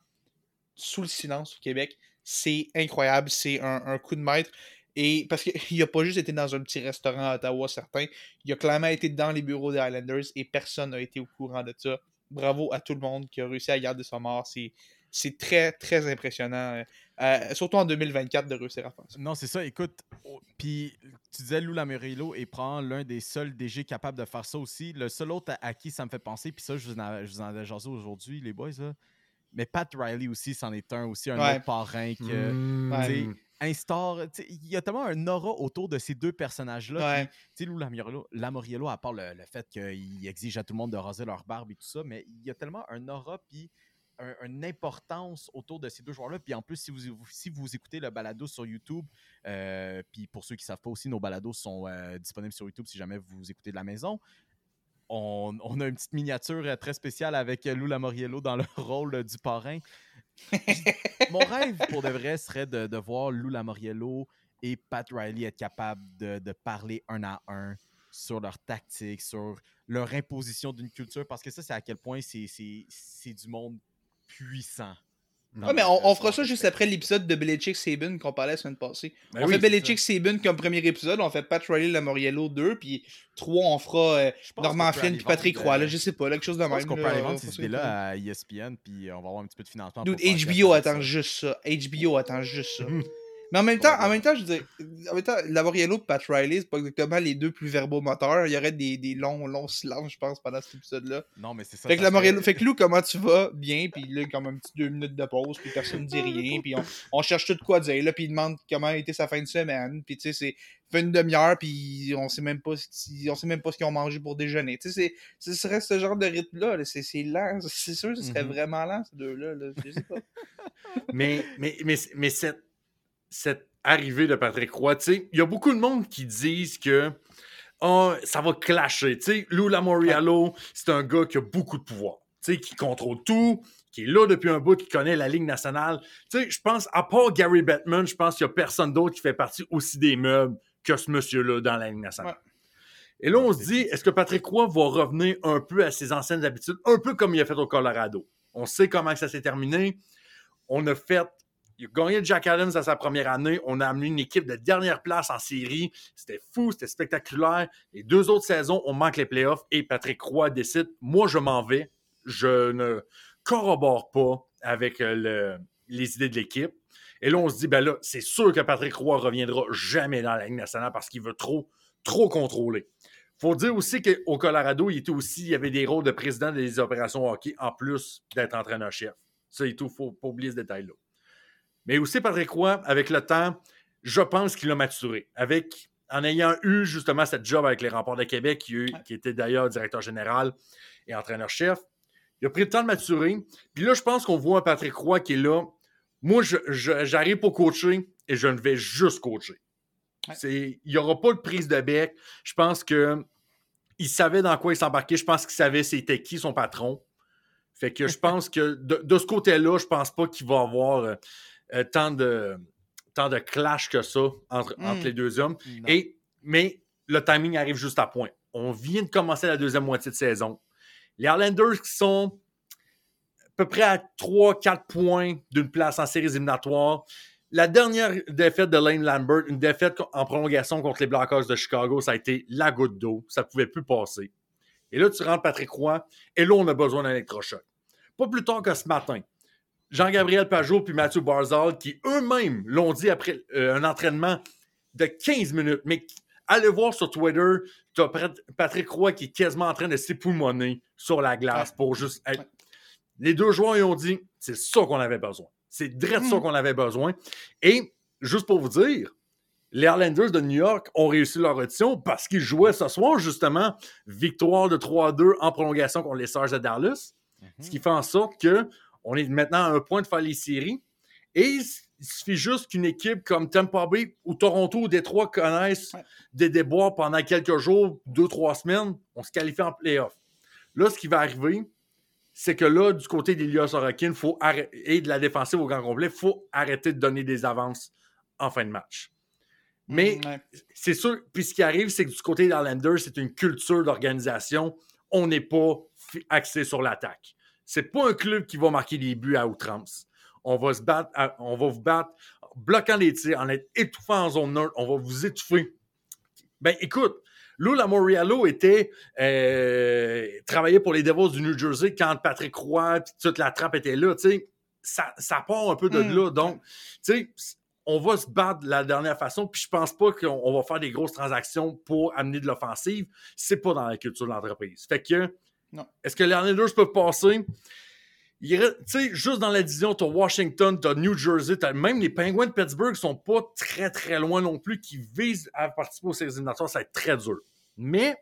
sous le silence au Québec. C'est incroyable. C'est un, coup de maître. Et parce qu'il n'a pas juste été dans un petit restaurant à Ottawa, certain. Il a clairement été dans les bureaux des Highlanders et personne n'a été au courant de ça. Bravo à tout le monde qui a réussi à garder sa mort. C'est, c'est très, très impressionnant. euh, surtout en 2024 de réussir à faire ça. Non, c'est ça. Écoute, oh, puis tu disais Lou Lamoriello est probablement l'un des seuls DG capables de faire ça aussi. Le seul autre à, à qui ça me fait penser, puis ça, je vous en, avais- je vous en avais jasé aujourd'hui, les boys, là. Mais Pat Riley aussi, c'en est un, aussi un Ouais. autre parrain que. Mm. Ouais. sais, instaure. Il y a tellement un aura autour de ces deux personnages-là. Ouais. Tu sais, Lou Lamoriello, Lamoriello, à part le, le fait qu'il exige à tout le monde de raser leur barbe et tout ça, mais il y a tellement un aura puis un- une importance autour de ces deux joueurs-là. Puis en plus, si vous, si vous écoutez le balado sur YouTube, euh, puis pour ceux qui ne savent pas aussi, nos balados sont euh, disponibles sur YouTube si jamais vous écoutez de la maison. On, on a une petite miniature euh, très spéciale avec Lou Lamoriello dans le rôle du parrain. Mon rêve, pour de vrai, serait de, de voir Lou Lamoriello et Pat Riley être capables de, de parler un à un sur leur tactique, sur leur imposition d'une culture, parce que ça, c'est à quel point c'est du monde puissant. Ouais, mais on, on fera ça juste après l'épisode de Belichick Sabin qu'on parlait la semaine passée. Ben on oui, fait Belichick Sabin comme premier épisode, on fait Pat Riley Lamoriello 2, puis 3 on fera euh, Je pense Norman Flynn puis Patrick Roy, euh, là, je sais pas, là, quelque chose de Je pense même. qu'on peut là, aller vendre ces idées-là à ESPN, puis on va avoir un petit peu de financement. Dude, pour faire HBO attend ça. juste ça. HBO attend juste ça. Mais en même temps, en même temps, je veux dire, en même temps, Lamoriello et Pat Riley, c'est pas exactement les deux plus verbaux moteurs. Il y aurait des, des longs, longs silences, je pense, pendant cet épisode-là. Non, mais c'est ça. Fait que serait- fait que Lou, comment tu vas? Bien, puis là, comme un petit deux minutes de pause, puis personne ne dit rien, puis on, on cherche tout quoi dire, là, puis il demande comment a été sa fin de semaine, puis tu sais, c'est fait une demi-heure, puis on sait même pas si, on sait même pas ce qu'ils ont mangé pour déjeuner. Tu sais, ce serait ce genre de rythme-là, là, c'est lent, c'est sûr, ce serait Mhm. vraiment lent, ces deux-là, là, je sais pas. mais, mais, mais, mais cette, cette arrivée de Patrick Roy, tu sais, il y a beaucoup de monde qui disent que ah, ça va clasher. Tu sais, Lou c'est un gars qui a beaucoup de pouvoir, tu sais, qui contrôle tout, qui est là depuis un bout, qui connaît la Ligue nationale. Tu sais, je pense, à part Gary Bettman, je pense qu'il n'y a personne d'autre qui fait partie aussi des meubles que ce monsieur-là dans la Ligue nationale. Et là, on se dit, est-ce que Patrick Roy va revenir un peu à ses anciennes habitudes, un peu comme il a fait au Colorado? On sait comment ça s'est terminé. On a fait il a gagné Jack Adams à sa première année. On a amené une équipe de dernière place en série. C'était fou, c'était spectaculaire. Les deux autres saisons, on manque les playoffs et Patrick Roy décide Moi, je m'en vais. Je ne corrobore pas avec euh, le- les idées de l'équipe. Et là, on se dit ben là, c'est sûr que Patrick Roy reviendra jamais dans la Ligue nationale parce qu'il veut trop, trop contrôler. faut dire aussi qu'au Colorado, il était aussi, il y avait des rôles de président des opérations hockey en plus d'être entraîneur-chef. Ça tout, il ne faut pas oublier ce détail-là. Mais aussi, Patrick Roy, avec le temps, je pense qu'il a maturé. Avec, en ayant eu justement cette job avec les remparts de Québec, qui, qui était d'ailleurs directeur général et entraîneur-chef, il a pris le temps de maturer. Puis là, je pense qu'on voit un Patrick Roy qui est là. Moi, j'arrive pour coacher et je ne vais juste coacher. Il n'y aura pas de prise de bec. Je pense que il savait dans quoi il s'embarquait. Je pense qu'il savait c'était qui son patron. Fait que je pense que de, de ce côté-là, je pense pas qu'il va avoir euh, tant, de, tant de clash que ça entre, Mm. entre les deux hommes. Non. Et, mais le timing arrive juste à point. On vient de commencer la deuxième moitié de saison. Les Islanders qui sont à peu près à 3-4 points d'une place en séries éliminatoires. La dernière défaite de Lane Lambert, une défaite en prolongation contre les Blackhawks de Chicago, ça a été la goutte d'eau. Ça ne pouvait plus passer. Et là, tu rentres Patrick Roy, et là, on a besoin d'un électrochoc. Pas plus tard que ce matin. Jean-Gabriel Pajot puis Mathieu Barzal, qui eux-mêmes l'ont dit après euh, un entraînement de 15 minutes, mais allez voir sur Twitter, tu as Patrick Roy qui est quasiment en train de s'époumoner sur la glace pour juste être. Les deux joueurs, ils ont dit c'est ça qu'on avait besoin. C'est direct ça Mm. qu'on avait besoin. Et juste pour vous dire, les Islanders de New York ont réussi leur audition parce qu'ils jouaient ce soir, justement, victoire de 3-2 en prolongation contre les Stars de Dallas. Ce qui fait en sorte que on est maintenant à un point de faire les séries. Et il suffit juste qu'une équipe comme Tampa Bay ou Toronto ou Détroit connaissent des déboires pendant quelques jours, deux, trois semaines, on se qualifie en playoff. Là, ce qui va arriver, c'est que là, du côté d'Ilias Sorokin faut et de la défensive au grand complet, il faut arrêter de donner des avances en fin de match. Mais Mm, ouais. c'est sûr, puis ce qui arrive, c'est que du côté d'Islanders, c'est une culture d'organisation. On n'est pas axé sur l'attaque. C'est pas un club qui va marquer des buts à outrance. On va se battre, à- on va vous battre en bloquant les tirs, en être étouffant en zone neutre, on va vous étouffer. Ben écoute, Lou Lamoriello était euh, travaillait pour les Devils du New Jersey quand Patrick Roy puis toute la trappe était là, tu sais. Ça, ça part un peu de Mm. là. Donc, tu sais, on va se battre de la dernière façon, puis je pense pas qu'on on va faire des grosses transactions pour amener de l'offensive. C'est pas dans la culture de l'entreprise. Fait que. Est-ce que les Islanders peuvent passer? Tu sais, juste dans la division, t'as Washington, t'as New Jersey, t'as même les Penguins de Pittsburgh sont pas très très loin non plus, qui visent à participer aux séries éliminatoires, ça va être très dur. Mais,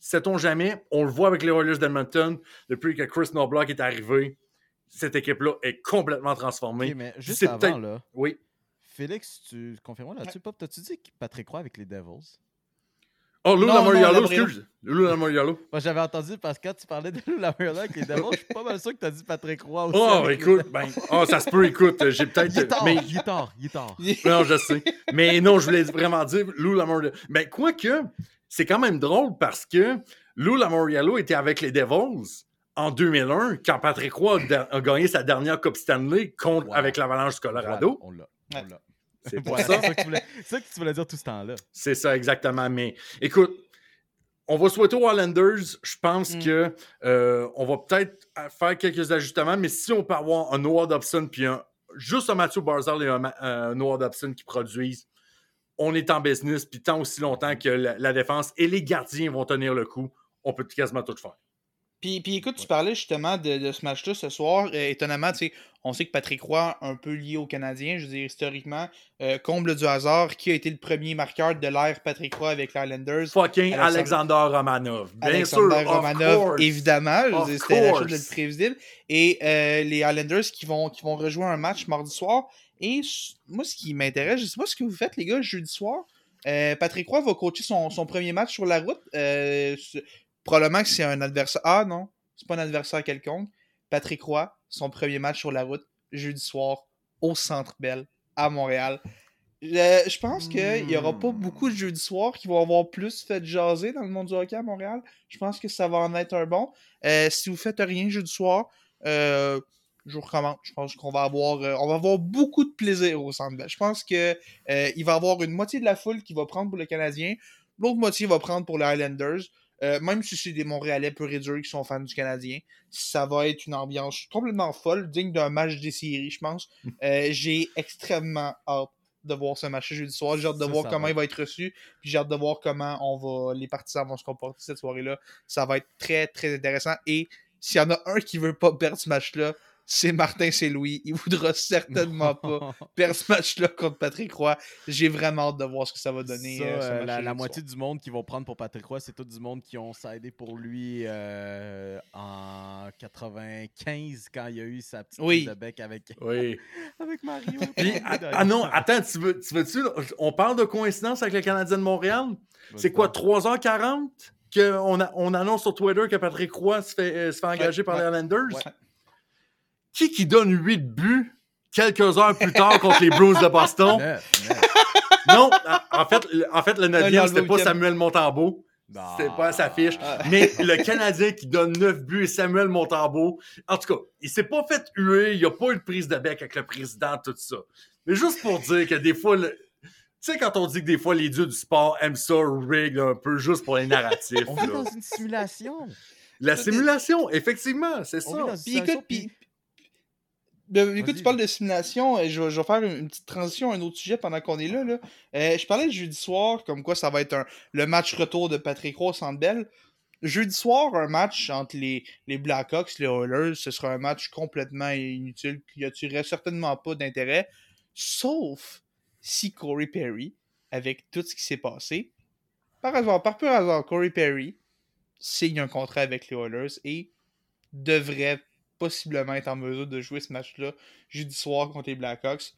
sait-on jamais, on le voit avec les Oilers d'Edmonton, depuis que Chris Knobloch est arrivé, cette équipe-là est complètement transformée. Ok, mais juste c'est avant, là, Oui. Félix, tu confirmes là-dessus, Pop, t'as-tu dit que Patrick Roy avec les Devils? Oh, Lou Lamoriello, excuse. Lou Lamoriello. Moi, j'avais entendu parce que quand tu parlais de Lou Lamoriello avec les Devils, je suis pas mal sûr que t'as dit Patrick Roy aussi. Oh, écoute, ben, oh, ça se peut, écoute, j'ai Il est peut-être. tard, Mais, il est tard, il est tard. non, je sais. Mais non, je voulais vraiment dire Lou Lamoriello. Ben, quoique, c'est quand même drôle parce que Lou Lamoriello était avec les Devils en 2001 quand Patrick Roy a, a gagné sa dernière Coupe Stanley contre, Wow. avec l'Avalanche du Colorado. Voilà, on l'a. Ouais. C'est pour Voilà, ça. que tu voulais- ça que tu voulais dire tout ce temps-là. C'est ça, exactement. Mais écoute, on va souhaiter aux Islanders. Je pense Mm. que euh, on va peut-être faire quelques ajustements, mais si on peut avoir un Noah Dobson puis un, juste un Mathieu Barzal et un, Ma- un Noah Dobson qui produisent, on est en business. Puis tant aussi longtemps que la, la défense et les gardiens vont tenir le coup, on peut quasiment tout faire. Puis, puis écoute, tu parlais justement de, de ce match-là ce soir. Euh, étonnamment, tu sais, on sait que Patrick Roy, un peu lié aux Canadiens, je veux dire, historiquement, euh, comble du hasard, qui a été le premier marqueur de l'ère Patrick Roy avec les Islanders? Fucking Alexander Romanov. Bien Alexander sûr, Romanov, évidemment. Of dire, C'était la chose plus prévisible. Et euh, les Islanders qui vont, qui vont rejouer un match mardi soir. Et moi, ce qui m'intéresse, je sais pas ce que vous faites, les gars, jeudi soir. Euh, Patrick Roy va coacher son, son premier match sur la route. Euh, probablement que c'est un adversaire. Ah non, c'est pas un adversaire quelconque. Patrick Roy, son premier match sur la route, jeudi soir, au Centre Bell, à Montréal. Je, je pense qu'il n'y aura pas Hmm. beaucoup de jeudi soir qui vont avoir plus fait jaser dans le monde du hockey à Montréal. Je pense que ça va en être un bon. Euh, si vous faites rien jeudi soir, euh, je vous recommande. Je pense qu'on va avoir, euh, on va avoir beaucoup de plaisir au Centre Bell. Je pense que euh, il va y avoir une moitié de la foule qui va prendre pour le Canadien, l'autre moitié va prendre pour les Highlanders. Euh, même si c'est des Montréalais peu réduits qui sont fans du Canadien, ça va être une ambiance complètement folle, digne d'un match des séries, je pense. Euh, j'ai extrêmement hâte de voir ce match jeudi soir. J'ai hâte de Ça, voir ça comment va il va être reçu. Puis j'ai hâte de voir comment on va, les partisans vont se comporter cette soirée-là. Ça va être très, très intéressant. Et s'il y en a un qui veut pas perdre ce match-là, c'est Martin, c'est Louis. Il voudra certainement pas perdre ce match-là contre Patrick Roy. J'ai vraiment hâte de voir ce que ça va donner. Ça, euh, euh, la, soir. moitié du monde qui vont prendre pour Patrick Roy, c'est tout du monde qui ont sidé pour lui euh, en 95 quand il y a eu sa petite Oui. de bec avec, Oui. avec Mario. Puis, ah, ah non, attends, tu veux, tu veux-tu, on parle de coïncidence avec le Canadien de Montréal? C'est quoi, 3h40 qu'on a- on annonce sur Twitter que Patrick Roy se fait, euh, se fait engager Ouais, par ouais, les Islanders? ouais. Qui qui donne 8 buts quelques heures plus tard contre les Bruins de Boston? Neuf, neuf. non, en fait, le- en fait, le 9e, dans le c'était pas. Samuel Montembeau. C'était pas à sa fiche. Mais le Canadien qui donne 9 buts et Samuel Montembeau, en tout cas, il s'est pas fait huer, il n'y a pas eu de prise de bec avec le président, tout ça. Mais juste pour dire que des fois, le- tu sais, quand on dit que des fois les dieux du sport aiment ça rig un peu juste pour les narratifs. On vit là. dans une simulation. La simulation, effectivement, c'est ça. Puis écoute, puis. De- écoute, Vas-y. tu parles de simulation, euh, je, vais- je vais faire une, une petite transition à un autre sujet pendant qu'on est là. là. Euh, je parlais de jeudi soir, comme quoi ça va être un- le match retour de Patrick Roy au Centre Bell. Jeudi soir, un match entre les, les Blackhawks et les Oilers, ce sera un match complètement inutile qui n'attirerait certainement pas d'intérêt, sauf si Corey Perry avec tout ce qui s'est passé. Par hasard, par pur hasard, Corey Perry signe un contrat avec les Oilers et devrait possiblement être en mesure de jouer ce match-là jeudi soir contre les Blackhawks.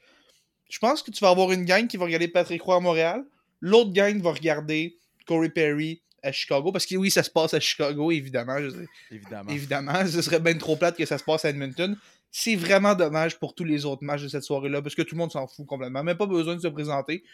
Je pense que tu vas avoir une gang qui va regarder Patrick Roy à Montréal. L'autre gang va regarder Corey Perry à Chicago. Parce que oui, ça se passe à Chicago, évidemment. Je sais. Évidemment. Évidemment, ce serait bien trop plate que ça se passe à Edmonton. C'est vraiment dommage pour tous les autres matchs de cette soirée-là, parce que tout le monde s'en fout complètement. Même pas besoin de se présenter.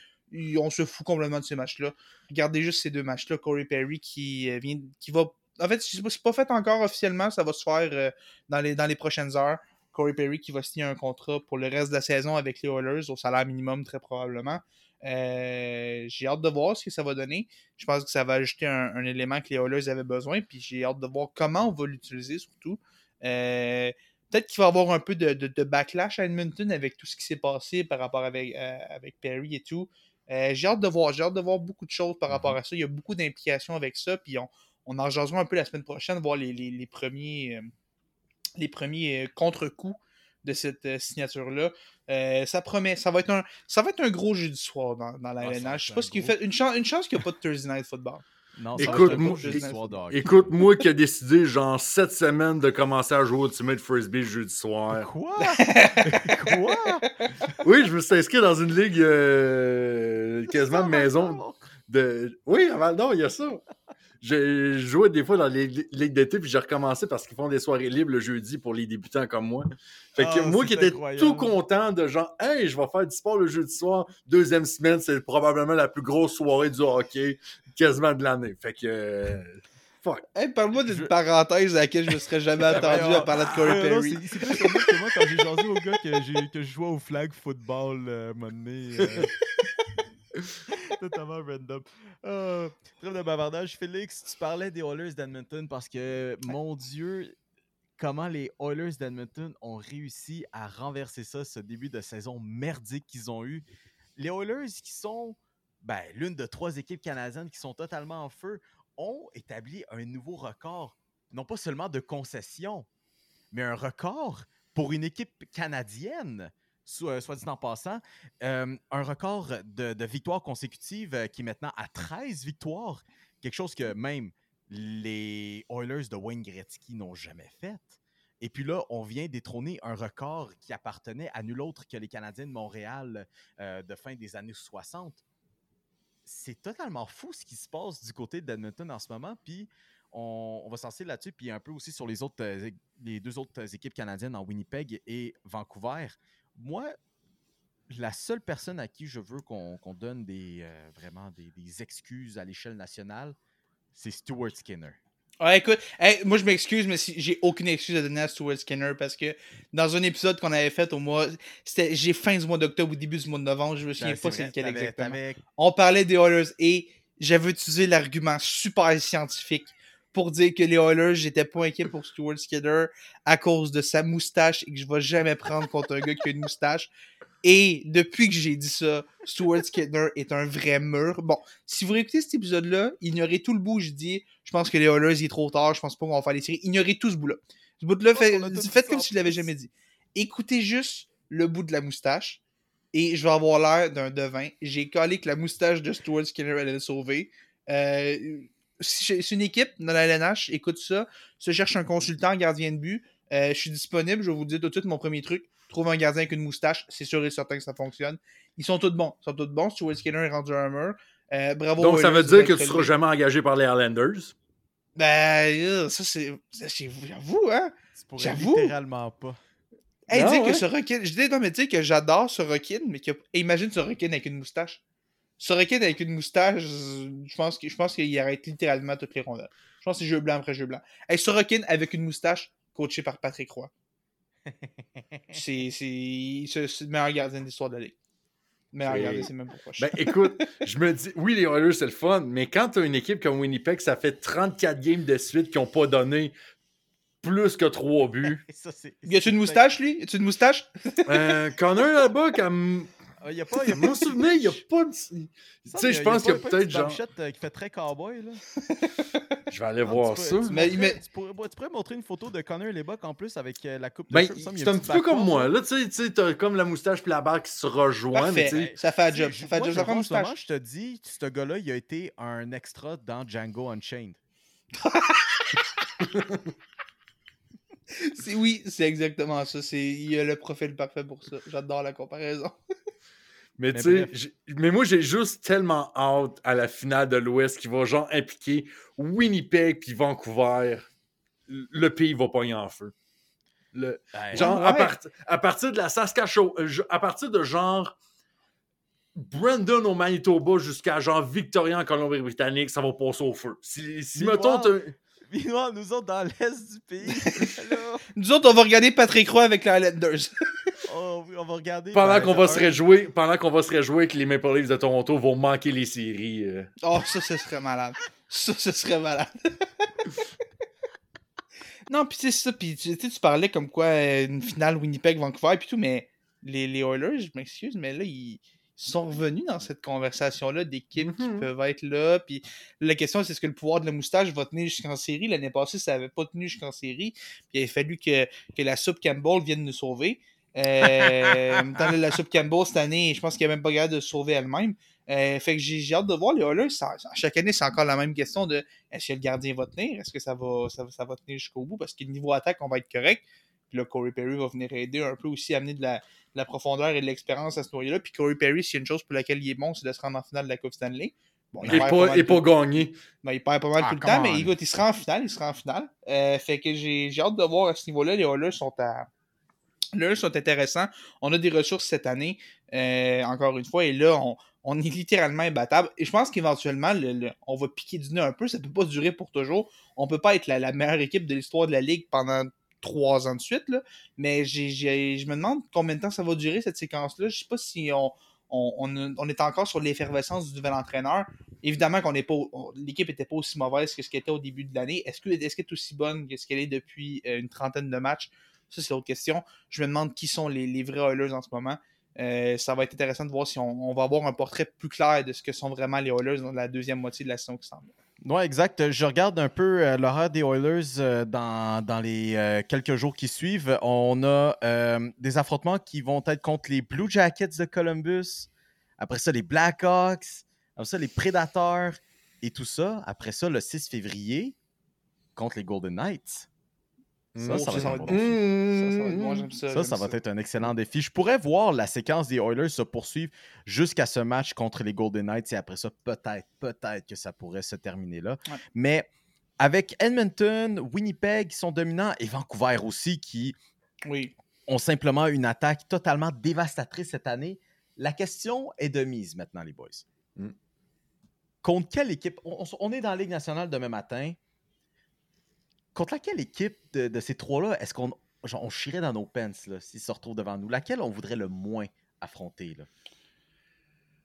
On se fout complètement de ces matchs-là. Regardez juste ces deux matchs-là. Corey Perry qui euh, vient, qui va. En fait, c'est pas- fait encore officiellement. Ça va se faire euh, dans, les, dans les prochaines heures. Corey Perry qui va signer un contrat pour le reste de la saison avec les Oilers au salaire minimum, très probablement. Euh, j'ai hâte de voir ce que ça va donner. Je pense que ça va ajouter un, un élément que les Oilers avaient besoin. Puis j'ai hâte de voir comment on va l'utiliser surtout. Euh, Peut-être qu'il va y avoir un peu de, de- de backlash à Edmonton avec tout ce qui s'est passé par rapport avec, euh, avec Perry et tout. J'ai hâte de voir. J'ai hâte de voir beaucoup de choses par rapport à ça. Il y a beaucoup d'implications avec ça. Puis on, on en jasera un peu la semaine prochaine, voir les, les- les premiers, euh, les premiers euh, contre-coups de cette euh, signature-là. Euh, ça promet. Ça va être un, ça va être un gros jeu du soir dans, dans la Ah. Je sais pas ce qui gros- fait. Une, chance une chance qu'il n'y a pas de Thursday Night Football. Non, ça va Écoute, être un moi- gros jeudi soir de hockey. Écoute, moi qui ai décidé, genre, cette semaine de commencer à jouer au Ultimate Frisbee jeudi soir. Quoi? Quoi? Oui, je me suis inscrit dans une ligue euh, quasiment de maison. De... Oui, à Val il y a ça. J'ai joué des fois dans les li- ligues d'été, puis j'ai recommencé parce qu'ils font des soirées libres le jeudi pour les débutants comme moi. Fait que Ah, moi qui étais tout content de genre, hey, je vais faire du sport le jeudi soir, deuxième semaine, c'est probablement la plus grosse soirée du hockey quasiment de l'année. Fait que. euh, fuck. Hey, Parle-moi d'une Je- parenthèse à laquelle je me serais jamais attendu à parler de Corey Perry. c'est- que moi quand j'ai jasé au gars que, que je jouais au flag football euh, à un moment donné. euh, Totalement random. Euh, de bavardage. Félix, tu parlais des Oilers d'Edmonton parce que, mon Dieu, comment les Oilers d'Edmonton ont réussi à renverser ça, ce début de saison merdique qu'ils ont eu. Les Oilers qui sont ben, l'une de trois équipes canadiennes qui sont totalement en feu ont établi un nouveau record, non pas seulement de concession, mais un record pour une équipe canadienne, soit dit en passant, euh, un record de, victoires consécutives euh, qui est maintenant à 13 victoires, quelque chose que même les Oilers de Wayne Gretzky n'ont jamais fait. Et puis là, on vient détrôner un record qui appartenait à nul autre que les Canadiens de Montréal euh, de fin des années 60. C'est totalement fou ce qui se passe du côté d'Edmonton en ce moment. Puis on, va s'en là-dessus, puis un peu aussi sur les autres, euh, les deux autres équipes canadiennes en Winnipeg et Vancouver. Moi, la seule personne à qui je veux qu'on donne des, euh, vraiment des, des excuses à l'échelle nationale, c'est Stuart Skinner. Ouais, écoute, hey, moi je m'excuse, mais si- j'ai aucune excuse à donner à Stuart Skinner parce que dans un épisode qu'on avait fait au mois. C'était j'ai fin du mois d'octobre ou début du mois de novembre, je me souviens pas c'est lequel exactement. On parlait des Oilers et j'avais utilisé l'argument super scientifique pour dire que les Oilers, j'étais pas inquiet pour Stuart Skinner à cause de sa moustache et que je vais jamais prendre contre un gars qui a une moustache. Et depuis que j'ai dit ça, Stuart Skinner est un vrai mur. Bon, si vous réécoutez cet épisode-là, ignorez tout le bout où je dis, je pense que les Oilers, il est trop tard, je pense pas qu'on va faire les séries. Ignorez tout ce bout-là. Ce bout-là, fait- faites comme si je l'avais jamais dit. Écoutez juste le bout de la moustache et je vais avoir l'air d'un devin. J'ai collé que la moustache de Stuart Skinner allait le sauver. Euh, si une équipe dans la LNH, écoute ça. Se cherche un consultant gardien de but. Euh, je suis disponible, je vais vous dire tout de suite mon premier truc. Trouve un gardien avec une moustache, c'est sûr et certain que ça fonctionne. Ils sont tous bons. Ils sont tous bons. Stuart Skinner est rendu un mur. Euh, bravo. Donc, ça veut dire que tu seras relevé. jamais engagé par les Highlanders. Ben, euh, ça, c'est. J'avoue, hein. J'avoue. littéralement pas. Hey, Non, ouais. que Sorokin. Je dis, non, mais dire que j'adore Sorokin, mais que. imagine Sorokin avec une moustache. Sorokin avec une moustache, je pense que- je pense qu'il arrête littéralement toutes les rondelles. Je pense que c'est jeu blanc après jeu blanc. Hey, Sorokin avec une moustache, coaché par Patrick Roy. C'est c'est- c'est c'est le meilleur gardien de l'histoire de la Ligue. Meilleur C'est- gardien, c'est même pourquoi. Ben écoute, je me dis, oui, les Oilers, c'est le fun, mais quand tu as une équipe comme Winnipeg, ça fait 34 games de suite qui n'ont pas donné plus que 3 buts. Ça, y a-tu une moustache, lui? Y a-tu une moustache? Euh, Connor là-bas, comme. Il y a pas. Il y a Mon souvenir, il n'y a pas de. Tu sais, je pense qu'il y a peut-être genre. euh, qui fait très cowboy, là. Je vais aller voir ça. Mais- Tu, pourrais, montrer une photo de Connor Lebock en plus avec euh, la coupe de Ben, cheveux, c'est un petit peu comme moi. là. Tu sais, t'as comme la moustache puis la barbe qui se rejoignent. Ça fait un job. Ça fait job. je te dis, ce gars-là, il a été un extra dans Django Unchained. Oui, c'est exactement ça. C'est il y a le profil parfait pour ça. J'adore la comparaison. Mais, Mais tu sais, mais moi, j'ai juste tellement hâte à la finale de l'Ouest qui va genre impliquer Winnipeg puis Vancouver. Le pays va pogner en feu. Le, genre, à, ouais. part- à partir de la Saskatchewan, euh, à partir de genre Brandon au Manitoba jusqu'à genre Victoria en Colombie-Britannique, ça va passer au feu. Si, si mettons, Meanwhile, nous autres, dans l'est du pays, Nous autres, on va regarder Patrick Roy avec les Highlanders. on, on va regarder. pendant qu'on va se réjouir, pendant qu'on va se réjouir que les Maple Leafs de Toronto vont manquer les séries. euh. Oh, ça, ce serait malade. Ça, ce serait malade. non, puis c'est ça. Puis tu sais, tu parlais comme quoi euh, une finale Winnipeg-Vancouver puis tout, mais les, les Oilers, je m'excuse, mais là, ils sont revenus dans cette conversation-là d'équipes qui Mhm. peuvent être là. Puis la question, c'est est-ce que le pouvoir de la moustache va tenir jusqu'en série? L'année passée, ça n'avait pas tenu jusqu'en série. Puis il a fallu que, que la soupe Campbell vienne nous sauver. Euh, là, la soupe Campbell, cette année, je pense qu'elle n'est même pas capable de se sauver elle-même. Euh, fait que j'ai hâte de voir les Oilers. Chaque année, c'est encore la même question de est-ce que le gardien va tenir? Est-ce que ça va, ça, ça va tenir jusqu'au bout? Parce que le niveau attaque, on va être correct. Puis là, Corey Perry va venir aider un peu aussi, amener de la, de la profondeur et de l'expérience à ce noyau-là. Puis Corey Perry, s'il y a une chose pour laquelle il est bon, c'est de se rendre en finale de la Coupe Stanley. Bon, il Et pas, et pas gagné. ben, il perd pas mal Ah, tout le temps, mais écoute, il sera en finale, il sera en finale. Euh, fait que j'ai hâte de voir à ce niveau-là. Les Oilers sont à. Les sont intéressants. On a des ressources cette année, euh, encore une fois, et là, on, on est littéralement imbattable. Et je pense qu'éventuellement, le- le- on va piquer du nez un peu. Ça peut pas durer pour toujours. On peut pas être la, la meilleure équipe de l'histoire de la Ligue pendant trois ans de suite, là. mais je me demande combien de temps ça va durer, cette séquence-là. Je sais pas si on, on, on- est encore sur l'effervescence du nouvel entraîneur. Évidemment qu'on n'est pas. L'équipe n'était pas aussi mauvaise que ce qu'elle était au début de l'année. Est-ce que- est-ce qu'elle est aussi bonne que ce qu'elle est depuis euh, une trentaine de matchs? Ça, c'est l'autre question. Je me demande qui sont les, les vrais Oilers en ce moment. Euh, ça va être intéressant de voir si on, on va avoir un portrait plus clair de ce que sont vraiment les Oilers dans la deuxième moitié de la saison qui s'en vient. Ouais, exact. Je regarde un peu euh, l'horaire des Oilers euh, dans, les euh, quelques jours qui suivent. On a des affrontements qui vont être contre les Blue Jackets de Columbus. Après ça, les Blackhawks. Après ça, les Predators et tout ça. Après ça, le 6 février, contre les Golden Knights. Ça, Oh, ça va ça être un va être défi. Ça, ça va être bon, j'aime ça. Ça, j'aime ça va être un excellent défi. Je pourrais voir la séquence des Oilers se poursuivre jusqu'à ce match contre les Golden Knights et après ça, peut-être, peut-être que ça pourrait se terminer là. Ouais. Mais avec Edmonton, Winnipeg qui sont dominants et Vancouver aussi qui Oui. ont simplement une attaque totalement dévastatrice cette année, la question est de mise maintenant, les boys. Mm. Contre quelle équipe? On, on- on est dans la Ligue nationale demain matin. Contre laquelle équipe de, ces trois-là est-ce qu'on on chierait dans nos pants s'ils se retrouvent devant nous? Laquelle on voudrait le moins affronter là?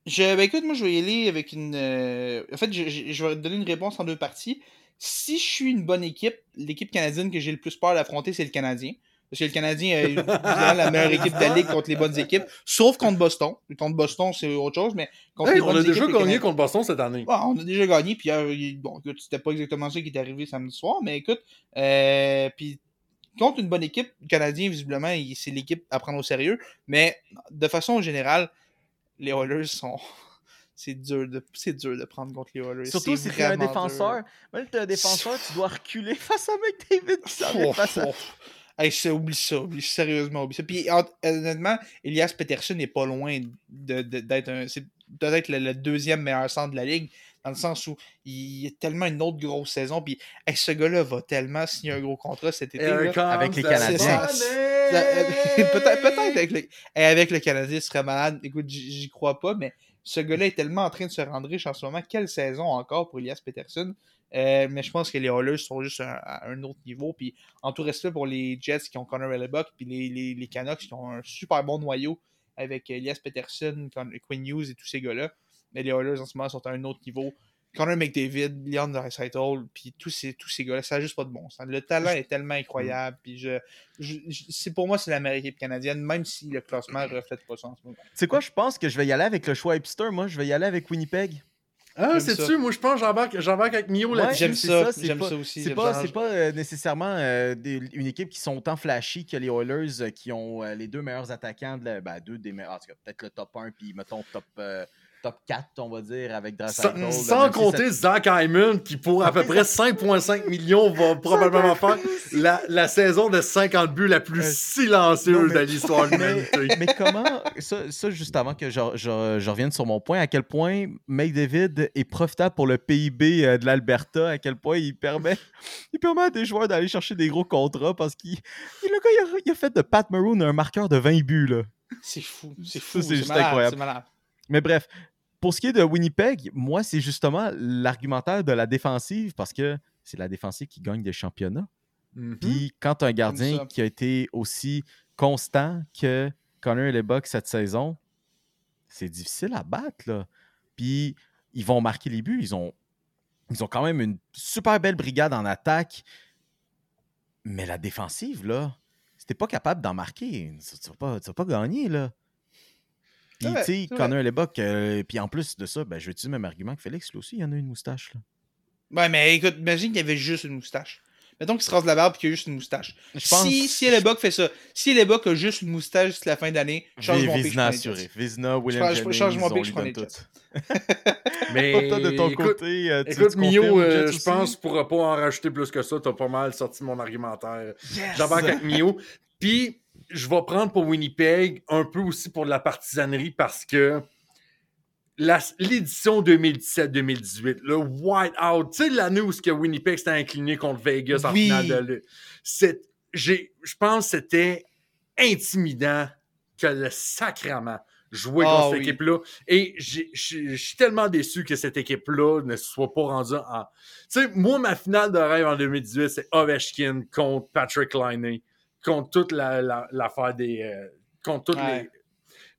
Je, ben écoute, moi, je vais y aller avec une. euh, En fait, je, je- vais donner une réponse en deux parties. Si je suis une bonne équipe, l'équipe canadienne que j'ai le plus peur d'affronter, c'est le Canadien. Parce que le Canadien est évidemment la meilleure équipe de la Ligue contre les bonnes équipes, sauf contre Boston. Contre Boston, c'est autre chose, mais contre Hey, les on bonnes a déjà gagné contre Boston cette année. Ouais, on a déjà gagné, puis euh, bon, écoute, c'était pas exactement ça qui est arrivé samedi soir, mais écoute, euh, puis contre une bonne équipe, le Canadien, visiblement, il- c'est l'équipe à prendre au sérieux, mais de façon générale, les Oilers sont. C'est dur, de, c'est dur de prendre contre les Oilers. Surtout si tu es un défenseur. Même si tu es un défenseur, tu dois reculer face à McDavid qui s'en face Oh, oh. Hey, ça, oublie ça, oublie sérieusement, oublie ça. Puis hon- honnêtement, Elias Peterson n'est pas loin de- de- d'être un. C'est peut-être le, le deuxième meilleur centre de la ligue, dans le sens où il a tellement une autre grosse saison. Puis hey, ce gars-là va tellement signer un gros contrat cet été. là. Avec les Canadiens. peut-être peut-être avec, le, et avec le Canadien, ce serait malade. Écoute, j'y j'y crois pas, mais ce gars-là est tellement en train de se rendre riche en ce moment. Quelle saison encore pour Elias Peterson? Euh, mais je pense que les Oilers sont juste à, à un autre niveau. Puis en tout respect pour les Jets qui ont Connor Hellebuck, puis les, les, les Canucks qui ont un super bon noyau avec Elias Peterson, Quinn Hughes et tous ces gars-là. Mais les Oilers en ce moment sont à un autre niveau. Connor McDavid, Leon Draisaitl, puis tous ces, tous ces gars-là, ça n'a juste pas de bon sens. Le talent est tellement incroyable, puis je, je, je- c'est pour moi, c'est la meilleure équipe canadienne, même si le classement ne reflète pas ça en ce moment. C'est quoi, je pense que je vais y aller avec le choix hipster. Moi, je vais y aller avec Winnipeg. Ah, J'aime c'est ça. tu moi je pense que j'embarque avec Mio Ouais, là-dessus. J'aime c'est ça, j'aime aussi, C'est pas, euh, nécessairement euh, des- une équipe qui sont autant flashy que les Oilers euh, qui ont euh, les deux meilleurs attaquants, de la- ben, deux des meilleurs, peut-être le top 1 puis mettons top, euh, top 4, on va dire, avec Sans, Draisaitl. sans si compter Zach Hyman, qui pour à peu près 5,5 millions va probablement faire la, la saison de 50 buts la plus Euh, non, silencieuse mais- de l'histoire de mais, l'humanité. mais comment, ça, ça, juste avant que je, je- je revienne sur mon point, à quel point McDavid est profitable pour le PIB euh, de l'Alberta, à quel point il permet, il permet à des joueurs d'aller chercher des gros contrats parce qu'il il- le gars, il a, il a fait de Pat Maroon un marqueur de 20 buts. Là. C'est fou, c'est fou, c'est juste malade, incroyable. Mais bref, pour ce qui est de Winnipeg, moi, c'est justement l'argumentaire de la défensive parce que c'est la défensive qui gagne des championnats. Mhm. Puis quand un gardien qui a été aussi constant que Connor et les Bucks cette saison, c'est difficile à battre. Là. Puis ils vont marquer les buts. Ils ont, ils ont quand même une super belle brigade en attaque. Mais la défensive, là, si t'es pas capable d'en marquer, tu tu vas vas pas gagner. Là. Puis, tu sais, Connor Bucks, euh, puis en plus de ça, ben, je vais utiliser le même argument que Félix. Là aussi, il y en a une moustache. Là. Ouais, mais écoute, imagine qu'il y avait juste une moustache. Mettons qu'il se rase la barbe et qu'il y a juste une moustache. Je pense- Si, si Hellebuck fait ça, si Hellebuck a juste une moustache jusqu'à la fin d'année, change mon les assuré. Jets. Vizina, William change- je Jennings, change mon lui je prends les. Mais Toi, de ton écoute, côté, euh, tu- Écoute, Mio, euh, je pense pour ne pas en rajouter plus que ça, t'as pas mal sorti mon argumentaire. Yes! J'embarque avec Mio. Puis, je vais prendre pour Winnipeg un peu aussi pour de la partisanerie parce que l'édition 2017-2018, le white-out, tu sais, l'année où que Winnipeg s'était incliné contre Vegas en Oui. finale de Je pense que c'était intimidant que le sacrement jouer Ah contre cette oui. équipe-là. Et je suis tellement déçu que cette équipe-là ne se soit pas rendue en. Tu sais, moi, ma finale de rêve en 2018, c'est Ovechkin contre Patrick Liney, contre toute la- la- l'affaire des. euh, contre toutes Ouais. les.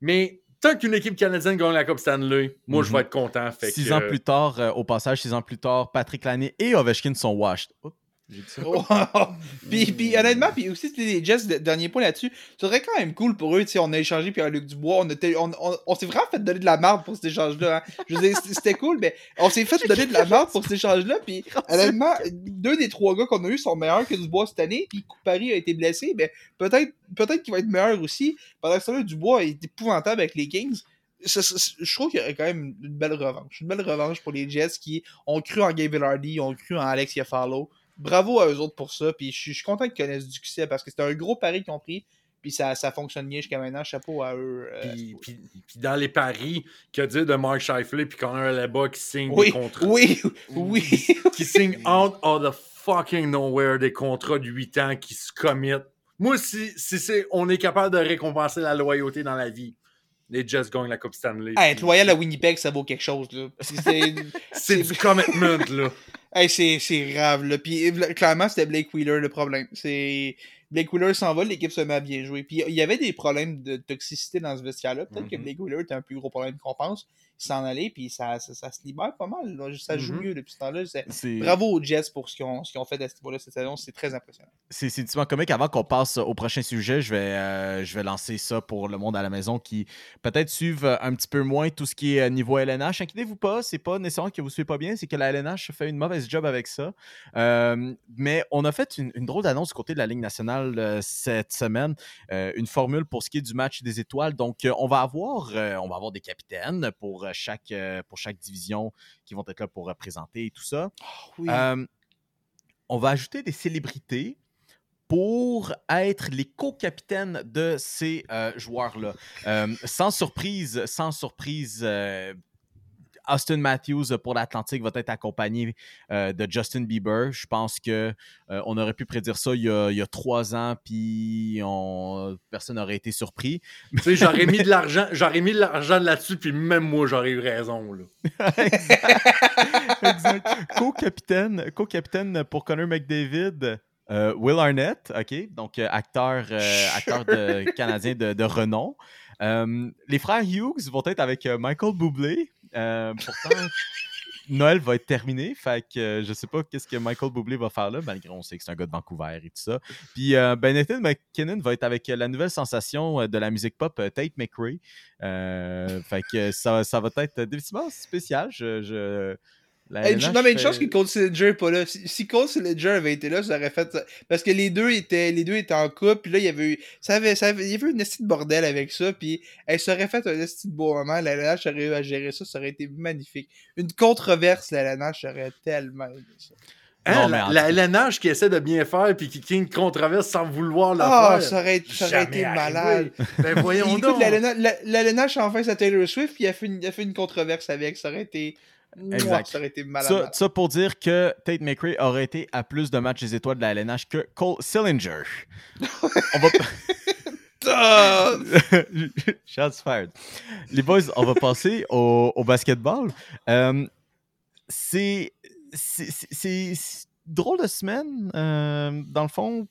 Mais tant qu'une équipe canadienne gagne la Coupe Stanley, moi, je Mhm. vais être content. Fait Six que, ans plus tard, euh, au passage, six ans plus tard, Patrick Laney et Ovechkin sont washed. Oups, j'ai dit ça. Oh, puis, puis honnêtement, puis aussi, c'était les Jets, de- dernier point là-dessus, ce serait quand même cool pour eux, tu sais, on a échangé puis Luc Dubois, on, était, on, on, on s'est vraiment fait donner de la merde pour cet échange-là. hein. Je veux dire, c'était- cool, mais on s'est fait donner de la merde pour cet échange-là, puis honnêtement, deux des trois gars qu'on a eu sont meilleurs que Dubois cette année, puis Paris a été blessé, mais peut-être peut-être qu'il va être meilleur aussi. Pendant ce temps-là, Dubois est épouvantable avec les Kings. Ça- ça- ça- je trouve qu'il y aurait quand même une belle revanche. Une belle revanche pour les Jets qui ont cru en Gabe Villardy, ont cru en Alex Iafallo. Bravo à eux autres pour ça. Puis je suis je suis content qu'ils connaissent du succès parce que c'était un gros pari qu'ils ont pris. Puis ça, ça fonctionne bien jusqu'à maintenant. Chapeau à eux. euh, Puis, puis- puis dans les paris, que dire de Mark Scheifele puis Connor Leba qui signe oui, des contrats? oui, oui. qui signe out of the fucking nowhere des contrats de 8 ans qui se commettent. Moi, si, si c'est, on est capable de récompenser la loyauté dans la vie, les Jets gagnent la Coupe Stanley. Hey, être loyal à Winnipeg, ça vaut quelque chose. Là. C'est- du commitment, là. Hey, c'est, grave, là. Puis clairement, c'était Blake Wheeler le problème. C'est. Blake Wheeler s'en va, l'équipe se met à bien jouer. Puis il y avait des problèmes de toxicité dans ce vestiaire-là. Peut-être que Mhm. Blake Wheeler était un plus gros problème qu'on pense. S'en allait, puis ça, ça, ça se libère pas mal. là. Ça joue Mhm. mieux depuis ce temps-là. Bravo aux Jets pour ce qu'ils ont, fait à ce niveau-là cette saison. C'est très impressionnant. C'est intimement comique. Avant qu'on passe au prochain sujet, je vais, euh, je vais lancer ça pour le monde à la maison qui peut-être suivent un petit peu moins tout ce qui est euh, niveau LNH. Inquiétez-vous pas, c'est pas nécessairement que vous ne suivez pas bien, c'est que la LNH fait une mauvaise job avec ça. Euh, mais on a fait une, une drôle d'annonce du côté de la Ligue nationale euh, cette semaine, une formule pour ce qui est du match des étoiles. Donc, on va avoir, on va avoir des capitaines pour chaque, euh, pour chaque division qui vont être là pour représenter et tout ça. Oui. Euh, on va ajouter des célébrités pour être les co-capitaines de ces euh, joueurs-là. Euh, sans surprise, sans surprise, euh, Austin Matthews pour l'Atlantique va être accompagné euh, de Justin Bieber. Je pense que euh, on aurait pu prédire ça il y a, il y a trois ans, puis on- personne n'aurait été surpris. Tu sais, j'aurais mis de l'argent, j'aurais mis de l'argent là-dessus, puis même moi, j'aurais eu raison, là. exact. Co-capitaine, co-capitaine pour Connor McDavid. euh, Will Arnett, OK, donc euh, acteur, euh, acteur de- canadien de, de renom. Euh, les frères Hughes vont être avec euh, Michael Bublé. Euh, pourtant, Noël va être terminé. Fait que euh, je sais pas qu'est-ce que Michael Bublé va faire là, malgré on sait que c'est un gars de Vancouver et tout ça. Puis euh, ben, Nathan McKinnon va être avec la nouvelle sensation euh, de la musique pop, euh, Tate McRae. Euh, fait que ça, ça va être définitivement spécial. Je- la non, mais une fait- chance que Cole Sillinger n'est pas là. Si, si Cole Sillinger avait été là, ça aurait fait ça. Parce que les deux étaient, les deux étaient en couple, puis là, il y avait eu. Ça avait, ça avait- il y avait eu une petite bordel avec ça, puis elle ça aurait fait un petit beau moment. La LNH aurait eu à gérer ça, ça aurait été magnifique. Une controverse, la LNH aurait tellement aimé ça. Hein, Non, mais la, la qui essaie de bien faire puis qui crée une controverse sans vouloir la Ah, faire. ça aurait, ça aurait été malade. Ben voyons Écoute, donc. la LNH la, la a enfin sa Taylor Swift, puis il a fait une, il a fait une controverse avec. Ça aurait été. Exact. Ça aurait été malade. Ça, ça pour dire que Tate McRae aurait été à plus de matchs des étoiles de la LNH que Cole Sillinger. On va. Shots fired. Les boys, on va passer au, au basketball. Euh, c'est drôle de semaine. Euh, dans le fond,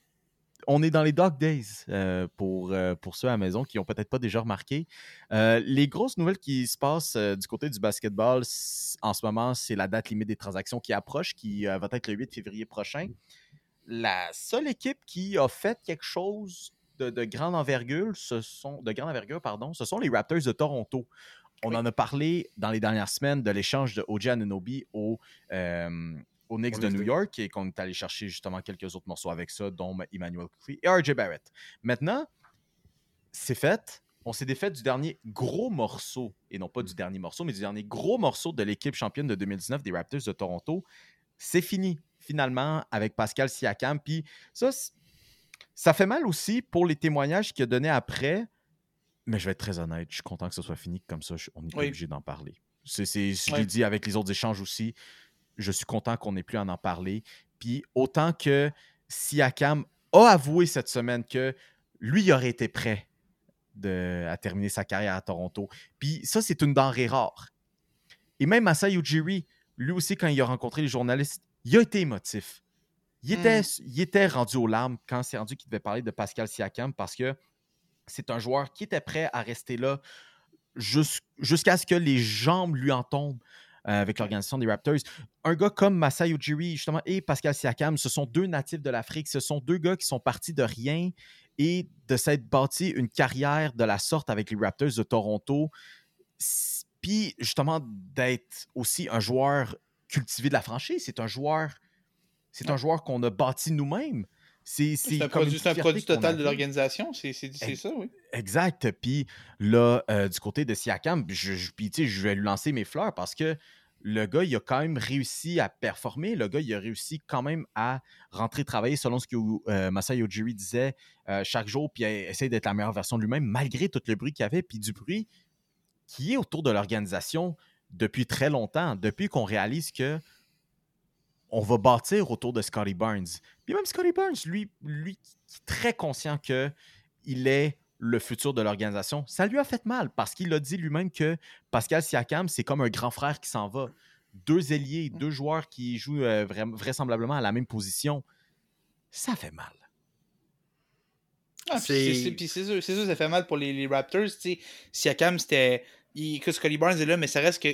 on est dans les dog days euh, pour, euh, pour ceux à la maison qui n'ont peut-être pas déjà remarqué. Euh, les grosses nouvelles qui se passent du côté du basketball en ce moment, c'est la date limite des transactions qui approche, qui va être le 8 février prochain. La seule équipe qui a fait quelque chose de, de grande envergure, ce sont de grande envergure, pardon, ce sont les Raptors de Toronto. On en a parlé dans les dernières semaines de l'échange de OJ Anunoby au, euh, aux Knicks de New York et qu'on est allé chercher justement quelques autres morceaux avec ça, dont Emmanuel Quickly et RJ Barrett. Maintenant, c'est fait. On s'est défait du dernier gros morceau, et non pas du dernier morceau, mais du dernier gros morceau de l'équipe championne de 2019 des Raptors de Toronto. C'est fini, finalement, avec Pascal Siakam. Puis ça, ça fait mal aussi pour les témoignages qu'il a donnés après. Mais je vais être très honnête, je suis content que ce soit fini, comme ça, on n'est pas Oui. obligé d'en parler. C'est, c'est- je l'ai Ouais. dit avec les autres échanges aussi, je suis content qu'on n'ait plus à en parler. Puis autant que Siakam a avoué cette semaine que lui il aurait été prêt de, à terminer sa carrière à Toronto. Puis ça, c'est une denrée rare. Et même Masai Ujiri, lui aussi, quand il a rencontré les journalistes, il a été émotif. Il était, il était rendu aux larmes quand c'est rendu qu'il devait parler de Pascal Siakam parce que c'est un joueur qui était prêt à rester là jus- jusqu'à ce que les jambes lui en tombent avec l'organisation des Raptors. Un gars comme Masai Ujiri, justement, et Pascal Siakam, ce sont deux natifs de l'Afrique. Ce sont deux gars qui sont partis de rien et de s'être bâti une carrière de la sorte avec les Raptors de Toronto. Puis, justement, d'être aussi un joueur cultivé de la franchise. C'est un joueur, c'est un joueur qu'on a bâti nous-mêmes. C'est un produit, un total de l'organisation. C'est ça, oui. Exact. Puis là, euh, du côté de Siakam, je, je, puis, tu sais, je vais lui lancer mes fleurs parce que le gars, il a quand même réussi à performer. Le gars, il a réussi quand même à rentrer travailler selon ce que euh, Masai Ujiri disait euh, chaque jour, puis essayer d'être la meilleure version de lui-même, malgré tout le bruit qu'il y avait, puis du bruit qui est autour de l'organisation depuis très longtemps, depuis qu'on réalise que on va bâtir autour de Scotty Barnes. Puis même Scotty Barnes, lui, lui qui est très conscient que il est le futur de l'organisation, ça lui a fait mal parce qu'il a dit lui-même que Pascal Siakam, c'est comme un grand frère qui s'en va. Deux ailiers, deux joueurs qui jouent euh, vra- vraisemblablement à la même position. Ça fait mal. Ah, puis C'est- sûr, ça fait mal pour les, les Raptors. Siakam, c'était. il- Que Scotty Barnes est là, mais ça reste que.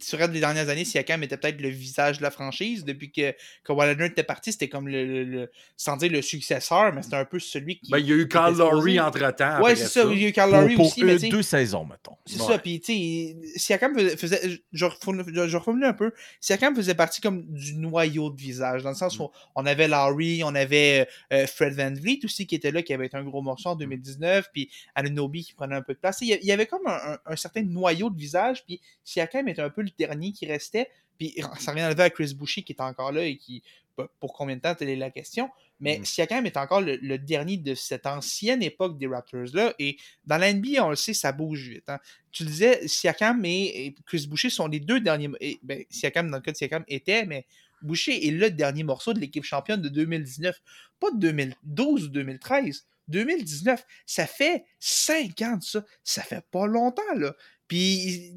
Sur les dernières années, Siakam était peut-être le visage de la franchise. Depuis que Kawhi Leonard était parti, c'était comme le, le- le- Sans dire le successeur, mais c'était un peu celui qui. Ben, il y a eu Carl Lowry entre-temps. Ouais, c'est ça. Il y a eu Carl Pour, Lowry pour aussi, mais sais, deux saisons, mettons. C'est Ouais. ça, puis tu sais, Siakam faisait, faisait- je, reformule, un peu, Siakam faisait partie comme du noyau de visage, dans le sens où on avait Lowry, on avait euh, Fred Van Vliet aussi qui était là, qui avait été un gros morceau en 2019, puis Anunoby qui prenait un peu de place. Il y avait comme un, un- un certain noyau de visage, puis Siakam était un peu le dernier qui restait, puis ça rien à voir avec Chris Boucher qui est encore là et qui, bah, pour combien de temps, telle est la question, mais Mm. Siakam est encore le, le dernier de cette ancienne époque des Raptors-là, et dans la NBA, on le sait, ça bouge vite. hein. Tu disais, Siakam et, et Chris Boucher sont les deux derniers. Et, ben, Siakam, dans le cas de Siakam, était, mais Boucher est le dernier morceau de l'équipe championne de 2019. Pas de 2012 ou 2013. 2019. Ça fait 5 ans de ça. Ça fait pas longtemps, là. Puis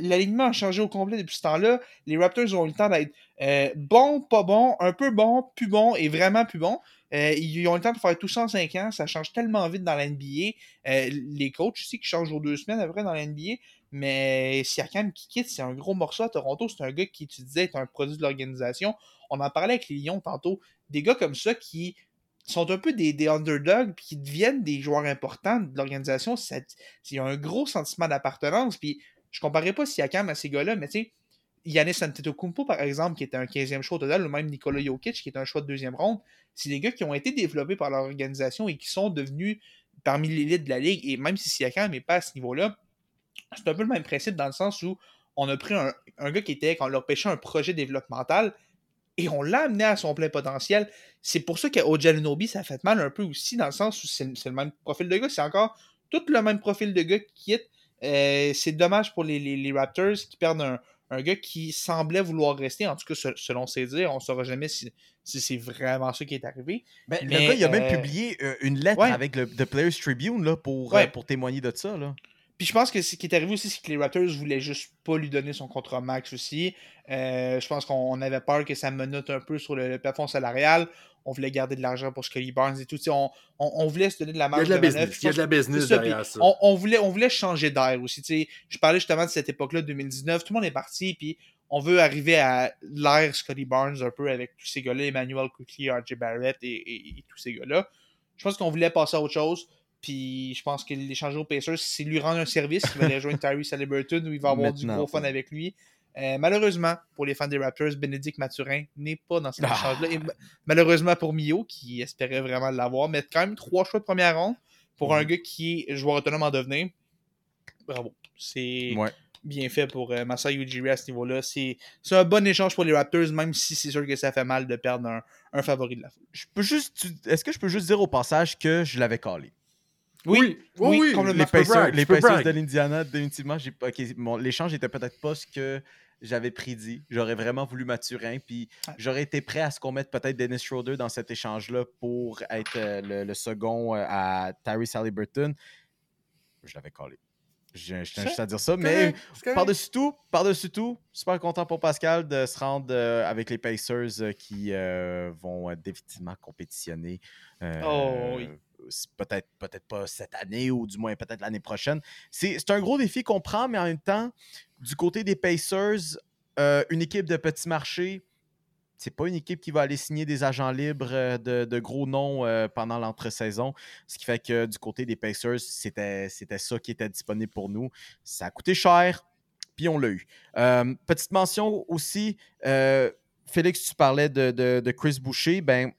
l'alignement a changé au complet depuis ce temps-là. Les Raptors ont eu le temps d'être euh, bons, pas bons, un peu bons, plus bons et vraiment plus bons. Euh, ils ont eu le temps de faire tout ça en 5 ans. Ça change tellement vite dans la NBA. Euh, les coachs aussi qui changent aux deux semaines après dans la NBA. Mais Siakam qui quitte, c'est un gros morceau à Toronto. C'est un gars qui, tu disais, est un produit de l'organisation. On en parlait avec les Lions tantôt. Des gars comme ça qui sont un peu des, underdogs puis qui deviennent des joueurs importants de l'organisation. ça- Il y a un gros sentiment d'appartenance. Puis je comparais pas Siakam à ces gars-là, mais tu sais, Yannis Antetokounmpo, par exemple, qui était un 15e choix total, ou même Nikola Jokic, qui est un choix de deuxième ronde, c'est des gars qui ont été développés par leur organisation et qui sont devenus parmi l'élite de la ligue. Et même si Siakam n'est pas à ce niveau-là, c'est un peu le même principe dans le sens où on a pris un, un gars qui était, quand on leur pêchait un projet développemental, et on l'a amené à son plein potentiel. C'est pour ça qu'au Jalinobi, ça a fait mal un peu aussi, dans le sens où c'est le même profil de gars, c'est encore tout le même profil de gars qui quitte. Euh, c'est dommage pour les, les- les Raptors qui perdent un, un gars qui semblait vouloir rester, en tout cas se- selon ses dires. On ne saura jamais si, si c'est vraiment ça qui est arrivé. Ben, le Mais, gars, il a même euh, publié euh, une lettre ouais. avec le The Players Tribune là, pour, Ouais. pour témoigner de ça. Là. Puis je pense que ce qui est arrivé aussi, c'est que les Raptors voulaient juste pas lui donner son contrat max aussi. Euh, je pense qu'on avait peur que ça menote un peu sur le, le plafond salarial. On voulait garder de l'argent pour Scully Barnes et tout. On, on, on voulait se donner de la Il y a marge de la de business. Il y a de la business ça, derrière ça. On, on voulait, on voulait changer d'air aussi. Je parlais justement de cette époque-là, 2019. Tout le monde est parti, puis on veut arriver à l'ère Scotty Barnes un peu avec tous ces gars-là, Emmanuel Quickly, RJ Barrett et, et- et tous ces gars-là. Je pense qu'on voulait passer à autre chose. Puis je pense que l'échanger aux Pacers, c'est lui rendre un service. Il va aller rejoindre Tyrese Halliburton où il va avoir du gros fun ouais. avec lui. Euh, malheureusement, pour les fans des Raptors, Bénédicte Mathurin n'est pas dans cet Ah. échange-là. Et ma- malheureusement pour Mio, qui espérait vraiment l'avoir, mais quand même trois choix de première ronde pour un gars qui est joueur autonome en devenir. Bravo. C'est Ouais. bien fait pour euh, Masai Ujiri à ce niveau-là. C'est un bon échange pour les Raptors, même si c'est sûr que ça fait mal de perdre un, un favori de la foule. Je peux juste. Est-ce que je peux juste dire au passage que je l'avais collé? Oui, oui, oui. Les Pacers, les de l'Indiana, définitivement, l'échange était peut-être pas ce que j'avais prédit. J'aurais vraiment voulu Mathurin, puis Ouais. j'aurais été prêt à ce qu'on mette peut-être Dennis Schroeder dans cet échange-là pour être euh, le, le second euh, à Tyrese Halliburton. Je l'avais collé. Je, je tiens juste à dire ça, mais par-dessus tout, par-dessus tout, super content pour Pascal de se rendre euh, avec les Pacers euh, qui vont définitivement compétitionner. Oh, oui. Peut-être pas cette année ou du moins peut-être l'année prochaine. C'est un gros défi qu'on prend, mais en même temps, du côté des Pacers, euh, une équipe de petit marché, c'est pas une équipe qui va aller signer des agents libres euh, de, gros noms euh, pendant l'entre-saison. Ce qui fait que du côté des Pacers, c'était ça qui était disponible pour nous. Ça a coûté cher, puis on l'a eu. Petite mention aussi, Félix, tu parlais de Chris Boucher. Ben,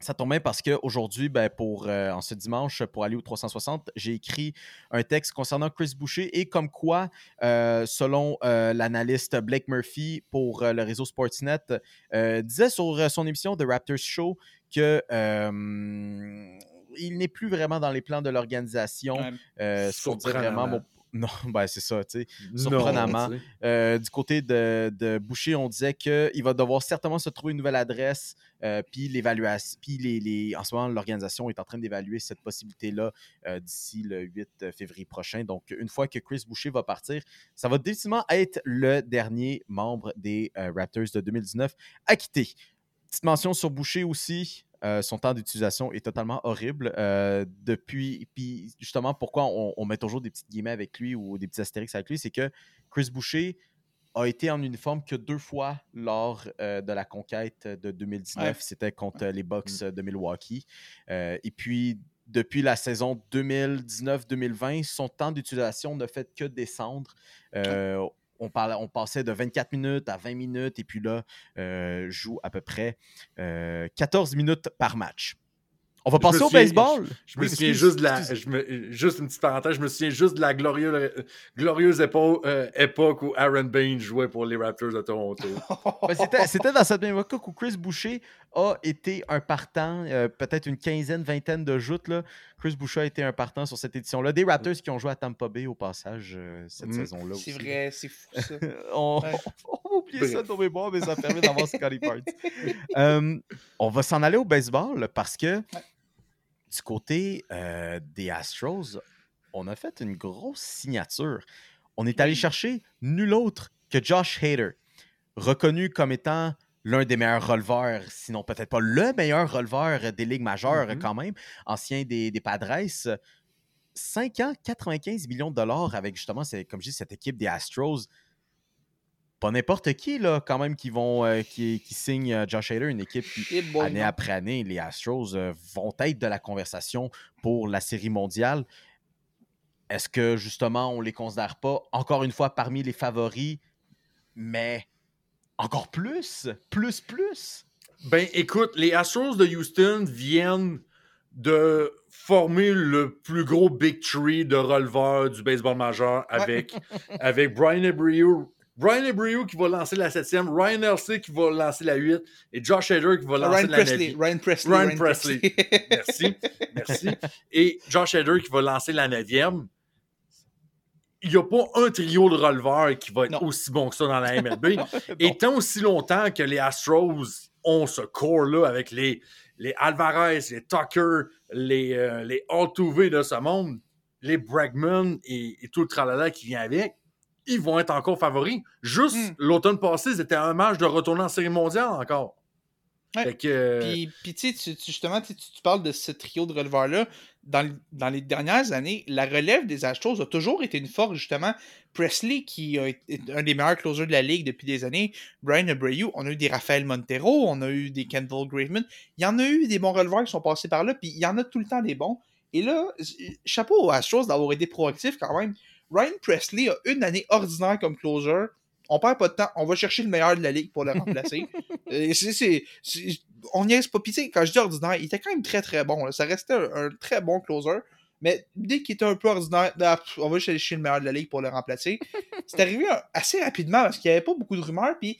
ça tombe bien parce qu'aujourd'hui, ben, pour, euh, en ce dimanche, pour aller au 360, j'ai écrit un texte concernant Chris Boucher et comme quoi, euh, selon euh, l'analyste Blake Murphy pour le réseau Sportsnet, disait sur son émission The Raptors Show que il n'est plus vraiment dans les plans de l'organisation. Ouais. Euh, ce qu'on dit vraiment. Non, ben c'est ça, tu sais. Surprenamment. Euh, du côté de, de Boucher, on disait qu'il va devoir certainement se trouver une nouvelle adresse. euh, puis l'évaluation, puis les, les- en ce moment, l'organisation est en train d'évaluer cette possibilité-là euh, d'ici le 8 février prochain. Donc, une fois que Chris Boucher va partir, ça va définitivement être le dernier membre des Raptors de 2019 à quitter. Petite mention sur Boucher aussi. euh, son temps d'utilisation est totalement horrible. Euh, depuis, puis justement, pourquoi on, on met toujours des petites guillemets avec lui ou des petits astérix avec lui, c'est que Chris Boucher a été en uniforme que deux fois lors euh, de la conquête de 2019. Ouais. C'était contre les Bucks de Milwaukee. Et puis, depuis la saison 2019-2020, son temps d'utilisation ne fait que descendre. Euh, on, on passait de 24 minutes à 20 minutes et puis là, euh, joue à peu près euh, 14 minutes par match. On va passer au souviens- baseball? Je me Oui, souviens juste de la. je me- juste une petite parenthèse, je me souviens juste de la glorieuse, glorieuse épo- euh, époque où Aaron Bain jouait pour les Raptors de Toronto. Ben, c'était- C'était dans cette même époque où Chris Boucher a été un partant, euh, peut-être une quinzaine, vingtaine de joutes. Là. Chris Boucher a été un partant sur cette édition-là. Des Raptors qui ont joué à Tampa Bay au passage euh, cette Mm. saison-là. C'est aussi. vrai, c'est fou ça. On, Ouais. on va oublier ça Bref. de nos mémoires, mais ça permet d'avoir Scotty Barnes. Euh, on va s'en aller au baseball parce que du côté euh, des Astros, on a fait une grosse signature. On est allé chercher nul autre que Josh Hader, reconnu comme étant l'un des meilleurs releveurs, sinon peut-être pas le meilleur releveur des ligues majeures Mhm. quand même, ancien des, des Padres. 5 ans, 95 millions de dollars avec justement, comme je dis, cette équipe des Astros. Pas n'importe qui, là, quand même, qui vont euh, qui, qui signe euh, Josh Hader, une équipe qui, bon, année après année, les Astros euh, vont être de la conversation pour la série mondiale. Est-ce que justement on les considère pas encore une fois parmi les favoris, mais encore plus, plus, plus? Ben, écoute, les Astros de Houston viennent de former le plus gros big tree de releveurs du baseball majeur avec, avec Brian Abreu. Brian Abreu qui va lancer la septième, Ryan Elsey qui va lancer la 8 et Josh Hader qui va lancer Ryan la Presley, neuvième. Ryan Presley. Ryan Presley. Merci, merci. Et Josh Hader qui va lancer la neuvième. Il n'y a pas un trio de releveurs qui va être Non. aussi bon que ça dans la MLB. Et tant aussi longtemps que les Astros ont ce core-là avec les, les Alvarez, les Tucker, les, euh, les Altuve de ce monde, les Bregman et, et tout le tralala qui vient avec, ils vont être encore favoris. Juste Mm. l'automne passé, c'était un match de retourner en série mondiale encore. Ouais. Fait que, euh, Puis, puis tu justement, tu, tu parles de ce trio de releveurs-là. Dans, le- dans les dernières années, la relève des Astros a toujours été une force, justement. Presley, qui a été un des meilleurs closers de la ligue depuis des années, Brian Abreu, on a eu des Rafael Montero, on a eu des Kendall Graveman. Il y en a eu des bons releveurs qui sont passés par là, puis il y en a tout le temps des bons. Et là, chapeau aux Astros d'avoir été proactifs quand même. Ryan Presley a une année ordinaire comme closer. On perd pas de temps, on va chercher le meilleur de la ligue pour le remplacer. Euh, on niaise pas. Puis quand je dis ordinaire, il était quand même très très bon. là. Ça restait un, un très bon closer. Mais dès qu'il était un peu ordinaire, ah, on va chercher le meilleur de la ligue pour le remplacer. c'est arrivé assez rapidement parce qu'il n'y avait pas beaucoup de rumeurs. Puis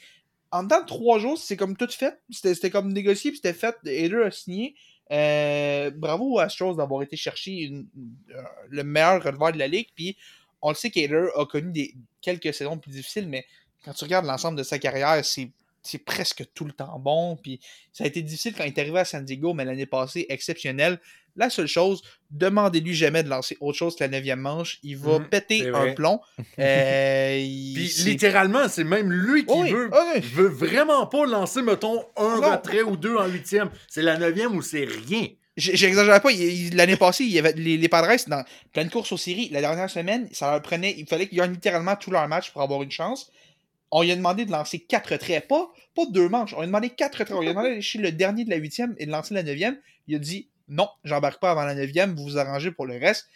en dedans de trois jours, c'est comme tout fait. C'était comme négocié, puis c'était fait. Hader a signé. Euh, bravo aux Astros d'avoir été chercher une- euh, le meilleur releveur de la ligue. Puis on le sait qu'Hader a connu des, quelques saisons plus difficiles, mais quand tu regardes l'ensemble de sa carrière, c'est c'est presque tout le temps bon. Puis ça a été difficile quand il est arrivé à San Diego, mais l'année passée, exceptionnel. La seule chose, demandez-lui jamais de lancer autre chose que la neuvième manche. Il va Mhm, péter un plomb. Euh, Puis littéralement, c'est même lui qui Oui, veut. oui. Il veut vraiment pas lancer, mettons, un Non. retrait ou deux en huitième. C'est la neuvième ou c'est rien. J'exagère pas, l'année passée, il y avait les, les Padres dans plein de courses aux séries. La dernière semaine, ça leur prenait, il fallait qu'ils gagnent littéralement tous leurs matchs pour avoir une chance. On lui a demandé de lancer quatre retraits, pas, deux manches. On lui a demandé quatre retraits. On lui a demandé d'aller chez le dernier de la huitième et de lancer la neuvième. Il a dit non, j'embarque pas avant la neuvième, vous vous arrangez pour le reste.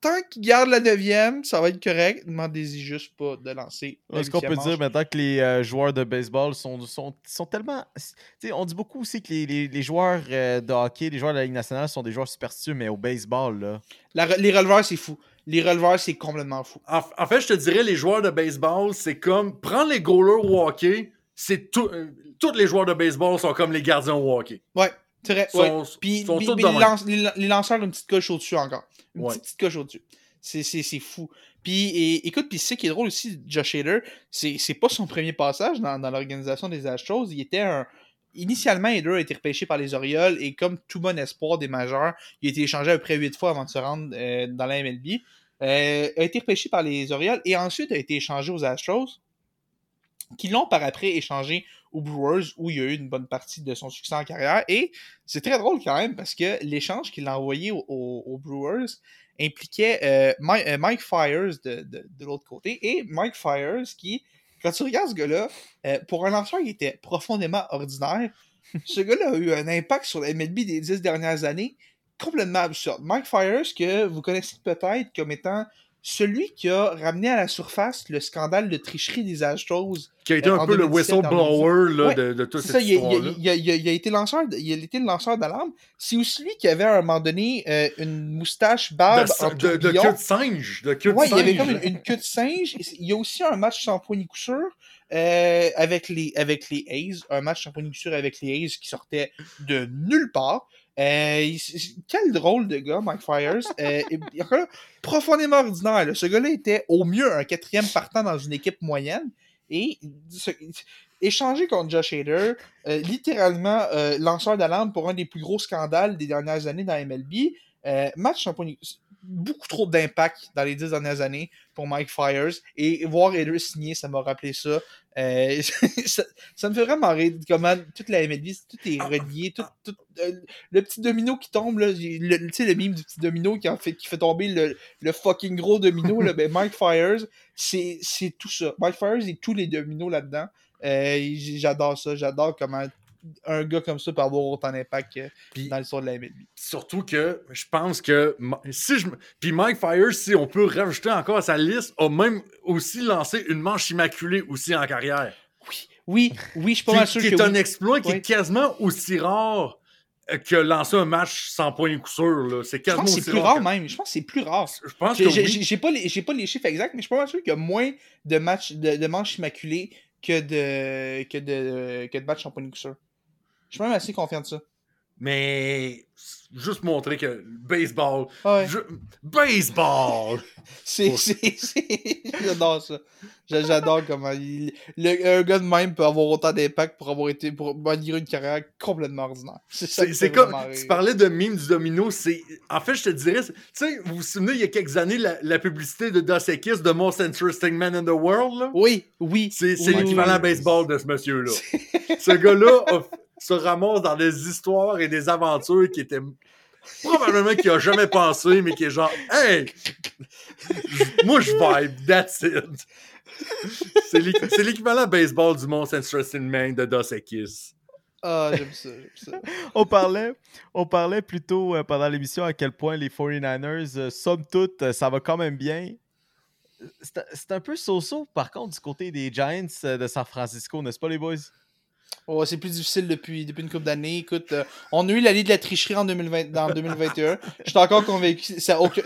Tant qu'il garde la neuvième, ça va être correct. Demandez-y juste pas de lancer. la Est-ce qu'on peut dire maintenant que les euh, joueurs de baseball sont, sont, sont tellement. tu sais, on dit beaucoup aussi que les, les- les joueurs euh, de hockey, les joueurs de la Ligue nationale sont des joueurs superstitieux, mais au baseball, là. La les releveurs, c'est fou. Les releveurs, c'est complètement fou. En, en fait, je te dirais, les joueurs de baseball, c'est comme. Prends les goalers au hockey, c'est tout. euh, tous les joueurs de baseball sont comme les gardiens au hockey. Ouais, vrai. Sont- ouais. Puis, sont puis- tous puis de les, même. lance- les lan- les lanceurs, une petite coche au-dessus encore. Une Ouais. petite, petite coche au-dessus. C'est, fou. Puis, et- écoute, puis c'est qui est drôle aussi, Josh Hader, c'est, c'est pas son premier passage dans, dans l'organisation des Astros. Il était un. Initialement, Hader a été repêché par les Orioles et comme tout bon espoir des majeurs, il a été échangé à peu près 8 fois avant de se rendre euh, dans la MLB. Euh, a été repêché par les Orioles et ensuite a été échangé aux Astros qui l'ont par après échangé aux Brewers où il a eu une bonne partie de son succès en carrière. Et c'est très drôle quand même parce que l'échange qu'il a envoyé aux, aux- aux Brewers impliquait euh, euh, Mike Fires de, de- de l'autre côté. Et Mike Fires qui, quand tu regardes ce gars-là, euh, pour un lanceur qui était profondément ordinaire, ce gars-là a eu un impact sur la MLB des dix dernières années complètement absurde. Mike Fires, que vous connaissez peut-être comme étant celui qui a ramené à la surface le scandale de tricherie des Astros Qui a été Euh, un en peu le 2017, whistleblower là, Ouais, de, de toute cette ça, il, a- il il il il a été lanceur, de- il a été le lanceur d'alarme. C'est aussi lui qui avait à un moment donné euh, une moustache barbe en De, de, de tourbillon. queue de singe. De queue de Ouais, il avait comme une, une queue de singe. Il y a aussi un match sans point ni coup sûr euh, avec, les, avec les A's. Un match sans point ni coup sûr avec les A's qui sortait de nulle part. Euh, quel drôle de gars, Mike Fires. Euh, profondément ordinaire. là. Ce gars-là était au mieux un quatrième partant dans une équipe moyenne. Et échanger contre Josh Hader, euh, littéralement euh, lanceur d'alarme pour un des plus gros scandales des dernières années dans MLB. Euh, match beaucoup trop d'impact dans les dix dernières années pour Mike Fires. Et voir Eder signer, ça m'a rappelé ça. Euh, ça. ça me fait vraiment rire comment toute la MLB, tout est relié. Tout, tout, euh, le petit domino qui tombe, le, tu sais, le mime du petit domino qui, fait, qui fait tomber le, le fucking gros domino, là, ben Mike Fires, c'est c'est tout ça. Mike Fires et tous les dominos là-dedans. Euh, j'adore ça. J'adore comment un gars comme ça peut avoir autant d'impact dans l'histoire de la MLB. Surtout que je pense que si je puis Mike Fires, si on peut rajouter encore à sa liste, a même aussi lancé une manche immaculée aussi en carrière. Oui, oui, je suis pas mal sûr qui que est oui. un exploit qui Oui. est quasiment aussi rare euh, que lancer un match sans point de coup sûr. C'est Je quasiment pense que c'est aussi plus rare. que- même. Je pense que c'est plus rare. Je pense que j'ai- oui. pas, les- pas les chiffres exacts, mais je suis pas mal sûr qu'il y a moins de matchs de, de manches immaculées que de que de que de matchs en point de coup sûr. Je suis même assez confiant de ça. Mais juste montrer que baseball, Ah ouais. je- baseball. C'est, J'adore ça. J'a- J'adore comment il... le, un gars de même peut avoir autant d'impact pour avoir été pour malgré une carrière complètement ordinaire. C'est comme, tu parlais de mime du domino, c'est, en fait, je te dirais, tu sais, vous vous souvenez, il y a quelques années, la, la publicité de Dos Equis, The Most Interesting Man in the World, là? Oui, oui. C'est c'est oui, l'équivalent oui. baseball de ce monsieur-là. ce gars-là a- se ramasse dans des histoires et des aventures qui étaient probablement qu'il a jamais pensé, mais qui est genre, hey, moi je vibe, that's it. C'est l'équ- c'est l'équivalent baseball du Most Interesting Man de Dos Equis. Ah, j'aime ça, j'aime ça. On parlait, on parlait plutôt euh, pendant l'émission à quel point les 49ers, euh, somme toute, euh, ça va quand même bien. C'est c'est un peu so-so, par contre, du côté des Giants euh, de San Francisco, n'est-ce pas, les boys? Oh, c'est plus difficile depuis, depuis une couple d'années. Écoute, euh, on a eu l'année de la tricherie en, 2020, en 2021. Je suis encore convaincu ça n'a aucun,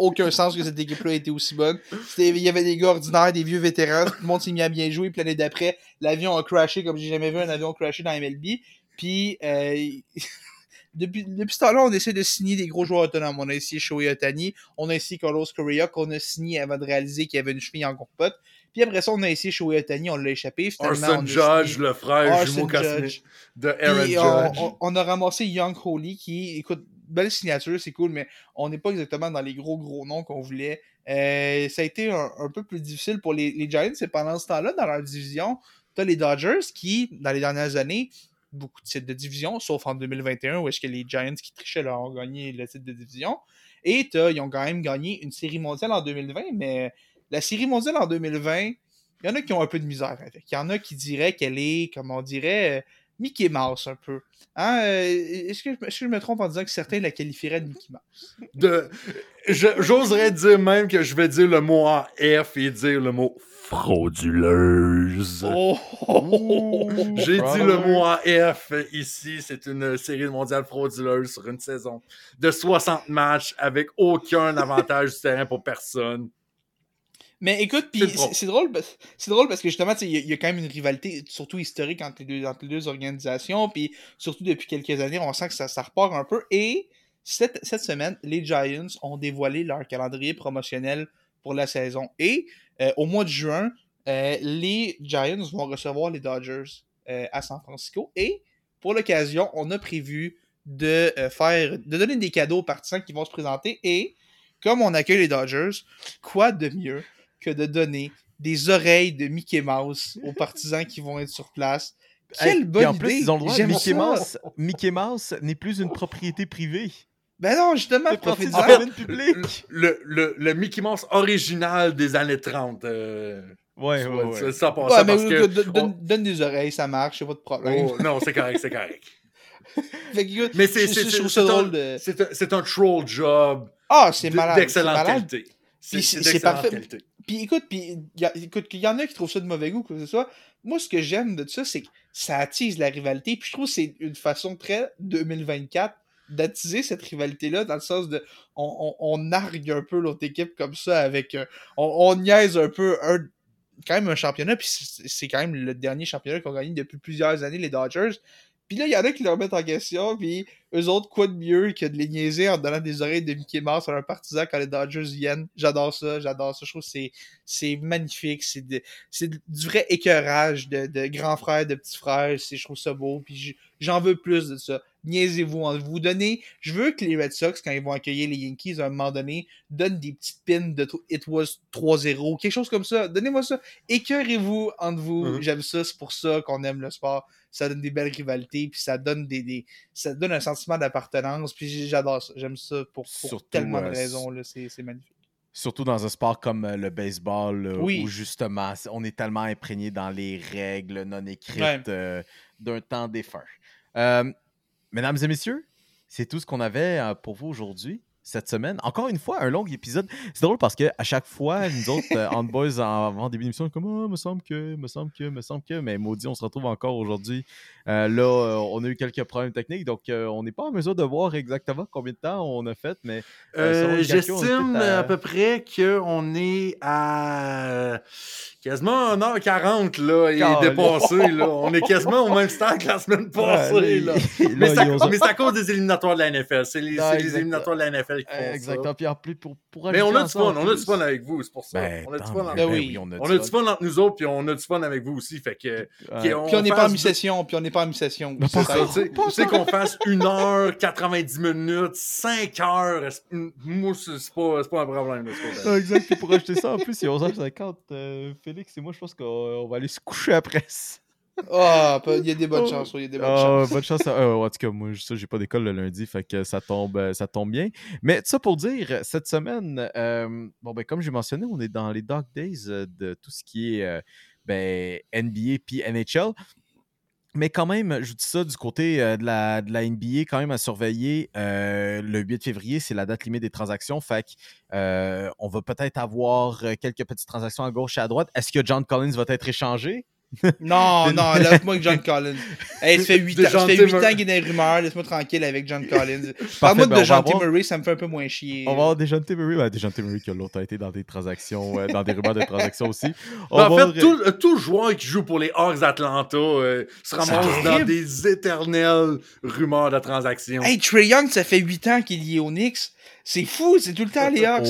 aucun sens que cette équipe-là ait été aussi bonne. Il y avait des gars ordinaires, des vieux vétérans. Tout le monde s'est mis à bien jouer. Puis l'année d'après, l'avion a crashé comme j'ai jamais vu un avion crasher dans MLB. Puis euh, depuis, depuis ce temps-là, on essaie de signer des gros joueurs autonomes. On a essayé Shohei Otani, on a essayé Carlos Correa, qu'on a signé avant de réaliser qu'il y avait une cheville en compote. Puis après ça, on a essayé Shohei Otani, on l'a échappé. Finalement, on Orson Judge, signé- le frère Orson jumeau Judge. cosmique de Aaron puis on, Judge. on- on a ramassé Young Holy qui, écoute, belle signature, c'est cool, mais on n'est pas exactement dans les gros gros noms qu'on voulait. Euh, ça a été un, un peu plus difficile pour les, les Giants, et pendant ce temps-là, dans leur division, tu as les Dodgers qui, dans les dernières années, beaucoup de titres de division, sauf en 2021 où est-ce que les Giants qui trichaient leur ont gagné le titre de division. Et t'as- ils ont quand même gagné une série mondiale en 2020, mais la série mondiale en 2020, il y en a qui ont un peu de misère avec. Il y en a qui diraient qu'elle est, comme on dirait, euh, Mickey Mouse un peu. Hein, euh, est-ce, que, je- est-ce que je me trompe en disant que certains la qualifieraient de Mickey Mouse? de j'oserais dire même que je vais dire le mot en F et dire le mot frauduleuse. Oh! J'ai dit le mot en F ici. C'est une série mondiale frauduleuse sur une saison de 60 matchs avec aucun avantage du terrain pour personne. Mais écoute, puis C'est drôle, c'est drôle parce que justement, il y, a- il y a quand même une rivalité, surtout historique entre les deux, entre les deux organisations, puis surtout depuis quelques années, on sent que ça, ça repart un peu. Et cette, cette semaine, les Giants ont dévoilé leur calendrier promotionnel pour la saison. Et euh, au mois de juin, euh, les Giants vont recevoir les Dodgers euh, à San Francisco. Et pour l'occasion, on a prévu de faire, de donner des cadeaux aux partisans qui vont se présenter. Et comme on accueille les Dodgers, quoi de mieux que de donner des oreilles de Mickey Mouse aux partisans qui vont être sur place. Quelle Hey, bonne en plus, idée! ils ont le droit. J'aime Mickey ça. Mouse, Mickey Mouse n'est plus une propriété privée. Ben non, justement, partie du profite-en. domaine public. Le, le, le Mickey Mouse original des années 30. euh, Ouais, ouais, ouais. ça, ça passe Ouais, mais parce que... donne, donne- on- donne des oreilles, ça marche, c'est pas de problème. Oh, non, c'est correct, c'est correct. Fait que, Mais c'est de. c'est un- un troll job Ah, c'est malade. c'est d'excellente qualité. C'est parfait. qualité. Puis écoute, puis y a- écoute, qu'il y en a qui trouvent ça de mauvais goût, quoi que ce soit. Moi, ce que j'aime de ça, c'est que ça attise la rivalité. Puis je trouve que c'est une façon très 2024 d'attiser cette rivalité-là, dans le sens de. On, on, on nargue un peu l'autre équipe comme ça avec. euh, on, on niaise un peu un, quand même un championnat. Puis c'est quand même le dernier championnat qu'on a gagné depuis plusieurs années, les Dodgers. Puis là, il y en a qui le remettent en question. Puis eux autres, quoi de mieux que de les niaiser en donnant des oreilles de Mickey Mouse à un partisan quand les Dodgers viennent? J'adore ça, j'adore ça. Je trouve que c'est, c'est magnifique. C'est, du vrai écœurage de, de grands frères, de petits frères. C'est, je trouve ça beau. Puis j'en veux plus de ça. Niaisez-vous en vous. Donnez. Je veux que les Red Sox, quand ils vont accueillir les Yankees à un moment donné, donnent des petites pins de It was 3-0, quelque chose comme ça. Donnez-moi ça. Écœurez-vous entre vous. Mhm. J'aime ça. C'est pour ça qu'on aime le sport. Ça donne des belles rivalités. Puis ça donne des, des ça donne un sentiment d'appartenance. Puis j'adore ça. J'aime ça pour, pour Surtout, tellement de euh, raisons. là. C'est c'est magnifique. Surtout dans un sport comme euh, le baseball, Oui. où justement, on est tellement imprégné dans les règles non écrites Ouais. euh, d'un temps défunt. Euh, mesdames et messieurs, c'est tout ce qu'on avait pour vous aujourd'hui, cette semaine. Encore une fois, un long épisode. C'est drôle parce que à chaque fois, nous autres, euh, Hand Boys, en, avant début d'émission, on est comme Ah, me semble que, me semble que, me semble que, mais maudit, on se retrouve encore aujourd'hui. Euh, là, euh, on a eu quelques problèmes techniques, donc euh, on n'est pas en mesure de voir exactement combien de temps on a fait, mais on J'estime à- à... peu près qu'on est à quasiment 1h40 là, et Calais. dépassé. Là. On est quasiment au même stade que la semaine passée. Ouais, là. là, Mais c'est à, ils ont- mais c'est à cause des éliminatoires de la NFL. C'est les, Non, les éliminatoires de la NFL font Euh, ça. Exactement. Puis en plus, pour, pour Mais on a du ça fun. On a du fun avec vous, c'est pour ça. Ben, on a du fun entre Ben Ben oui. on a on du a fun. du fun entre nous autres, puis on a du fun avec vous aussi. Fait que, Puis on n'est pas en mi-session. Puis on n'est pas en mi-session. C'est ça. Tu sais- qu'on fasse 1h, 90 minutes, 5 heures. Moi, c'est c'est pas, c'est pas un problème. c'est exact. Puis pour ajouter ça, en plus, il est 11h50. euh, Félix et moi, je pense qu'on on va aller se coucher après ça. Ah, il y a des bonnes chances. Il y a des bonnes Ah, chances. bonne chance. euh, en tout cas, moi, ça, j'ai pas d'école le lundi, fait que ça tombe, euh, ça tombe bien. Mais ça pour dire, cette semaine, euh, bon, ben, comme j'ai mentionné, on est dans les Dark Days euh, de tout ce qui est euh, ben, NBA puis NHL. Mais quand même, je vous dis ça du côté euh, de, la, de la NBA, quand même à surveiller. euh, le 8 février, c'est la date limite des transactions. Fait que, euh, on va peut-être avoir quelques petites transactions à gauche et à droite. Est-ce que John Collins va être échangé? Non, non, laisse-moi avec John Collins. Hey, ça fait 8 ans, ça fait ans qu'il y a des rumeurs, laisse-moi tranquille avec John Collins. Parle-moi ben, de T. avoir- Murray, ça me fait un peu moins chier. On va avoir Dejounte Murray. Ben, Dejounte Murray qui a longtemps été dans des transactions, euh, dans des rumeurs de transactions aussi. On Ben, en va fait, tout, euh, tout joueur qui joue pour les Hawks d'Atlanta euh, se ramasse dans des éternelles rumeurs de transactions. Hey, Trey Young, ça fait 8 ans qu'il est lié aux Knicks. C'est fou, c'est tout le temps les Hawks.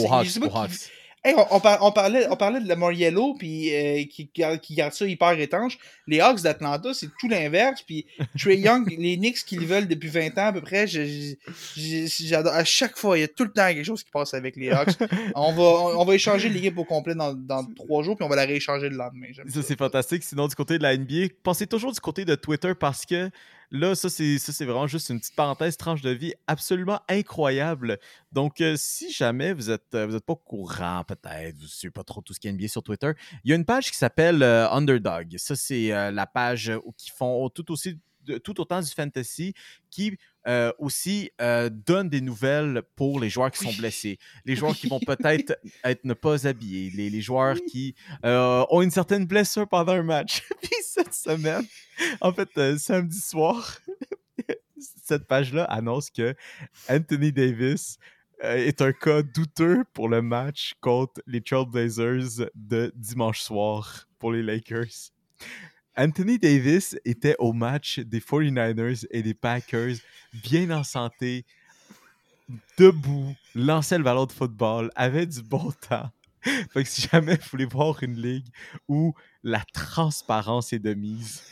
Hey, on, on par- on parlait, on parlait de Lamar Yellow puis euh, qui, garde- qui garde ça hyper étanche. Les Hawks d'Atlanta, c'est tout l'inverse. Puis Trey Young, les Knicks qui le veulent depuis 20 ans à peu près, je- je- je- j'adore. À chaque fois, il y a tout le temps quelque chose qui passe avec les Hawks. on, va, on, on va échanger l'équipe au complet dans, dans trois jours, puis on va la rééchanger le lendemain. Ça, c'est fantastique. Sinon, du côté de la NBA, pensez toujours du côté de Twitter parce que là, ça, c'est vraiment juste une petite parenthèse, tranche de vie absolument incroyable. Donc, euh, si jamais vous êtes, euh, vous êtes pas courant, peut-être, vous ne suivez pas trop tout ce qui est NBA sur Twitter, il y a une page qui s'appelle euh, Underdog. Ça, c'est la page où qui font tout aussi tout autant du fantasy qui euh, aussi euh, donne des nouvelles pour les joueurs qui sont blessés, les joueurs qui vont peut-être être ne pas habillés, les, les joueurs qui euh, ont une certaine blessure pendant un match. Puis cette semaine, en fait, samedi soir, cette page-là annonce que Anthony Davis est un cas douteux pour le match contre les Trailblazers de dimanche soir pour les Lakers. Anthony Davis était au match des 49ers et des Packers, bien en santé, debout, lançait le ballon de football, avait du bon temps. Fait que si jamais vous voulez voir une ligue où la transparence est de mise,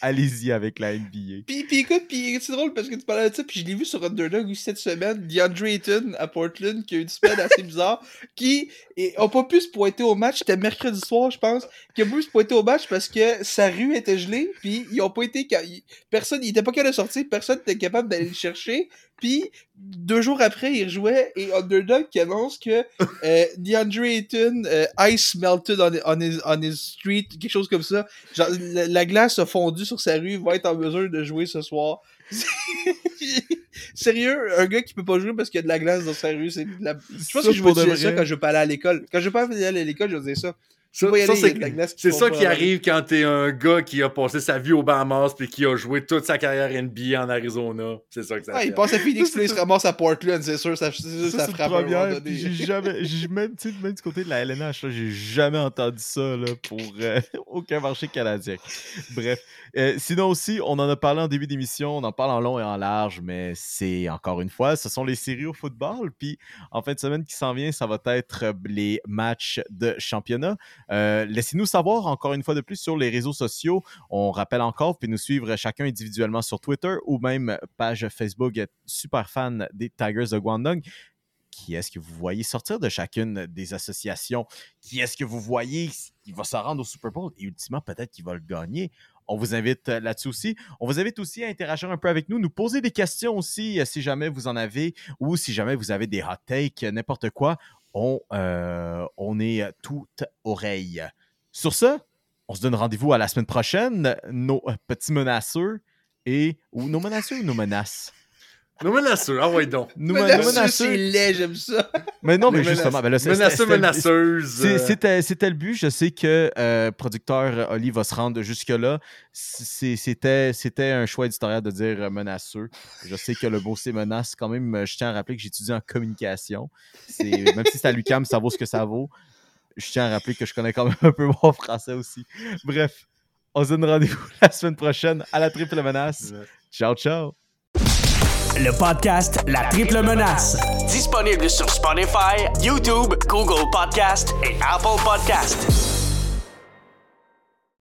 allez-y avec la NBA. Puis, puis écoute, puis c'est drôle parce que tu parlais de ça, puis je l'ai vu sur Underdog aussi cette semaine, DeAndre Ayton à Portland, qui a eu une semaine assez bizarre, qui n'a pas pu se pointer au match, c'était mercredi soir, je pense, qui a pu se pointer au match parce que sa rue était gelée, puis ils ont pas été... Personne, il était pas capable de sortir, personne n'était capable d'aller le chercher, puis deux jours après, il rejouait, et Underdog qui annonce que euh, DeAndre Ayton, euh, ice melted on, on his, on his street, quelque chose comme ça, Genre, la, la glace a fondu sur sa rue, va être en mesure de jouer ce soir. Sérieux, un gars qui peut pas jouer parce qu'il y a de la glace dans sa rue, c'est de la... Je pense Ça, que je vais dire ça quand je vais pas aller à l'école. Quand je vais pas aller à l'école, je vais dire ça. Ça, ça, c'est ça qui arrive quand t'es un gars qui a passé sa vie aux Bahamas puis qui a joué toute sa carrière NBA en Arizona. C'est ça que ça Ah, fait. il passe à Phoenix, puis il se ramasse à Portland, c'est sûr, ça, sûr, Ça, frappe première. J'ai jamais, même, même du côté de la LNH, j'ai jamais entendu ça là, pour euh, aucun marché canadien. Bref. Euh, sinon aussi, on en a parlé en début d'émission, on en parle en long et en large, mais c'est encore une fois, ce sont les séries au football. Puis en fin de semaine qui s'en vient, ça va être les matchs de championnat. Euh, Laissez-nous savoir encore une fois de plus sur les réseaux sociaux. On rappelle encore, vous pouvez nous suivre chacun individuellement sur Twitter ou même page Facebook super fan des Tigers de Guangdong. Qui est-ce que vous voyez sortir de chacune des associations? Qui est-ce que vous voyez qui va se rendre au Super Bowl? Et ultimement peut-être qu'il va le gagner? On vous invite là-dessus aussi. On vous invite aussi à interagir un peu avec nous, nous poser des questions aussi euh, si jamais vous en avez ou si jamais vous avez des hot takes, n'importe quoi. On, euh, on est toute oreille. Sur ce, on se donne rendez-vous à la semaine prochaine. Nos petits menaceux et. Ou nos menaceux ou nos menaces? Nos menaceux, ah ouais donc. Nos Mais men- là, nos ça, c'est menaceux. laid, j'aime ça. Mais non, mais justement, ben Menaceux, c'était- c'était- menaceuses. c'est- euh, C'était le but. Je sais que euh, producteur Oli va se rendre jusque-là. C'était c'était un choix éditorial de dire euh, menaceux. Je sais que le mot c'est menace. Quand même, euh, je tiens à rappeler que j'étudie en communication. Même si c'est à l'UCAM, ça vaut ce que ça vaut. Je tiens à rappeler que je connais quand même un peu mon français aussi. Bref, on se donne rendez-vous la semaine prochaine à la triple menace. Ciao, ciao. Le podcast La Triple Menace. Disponible sur Spotify, YouTube, Google Podcast et Apple Podcast.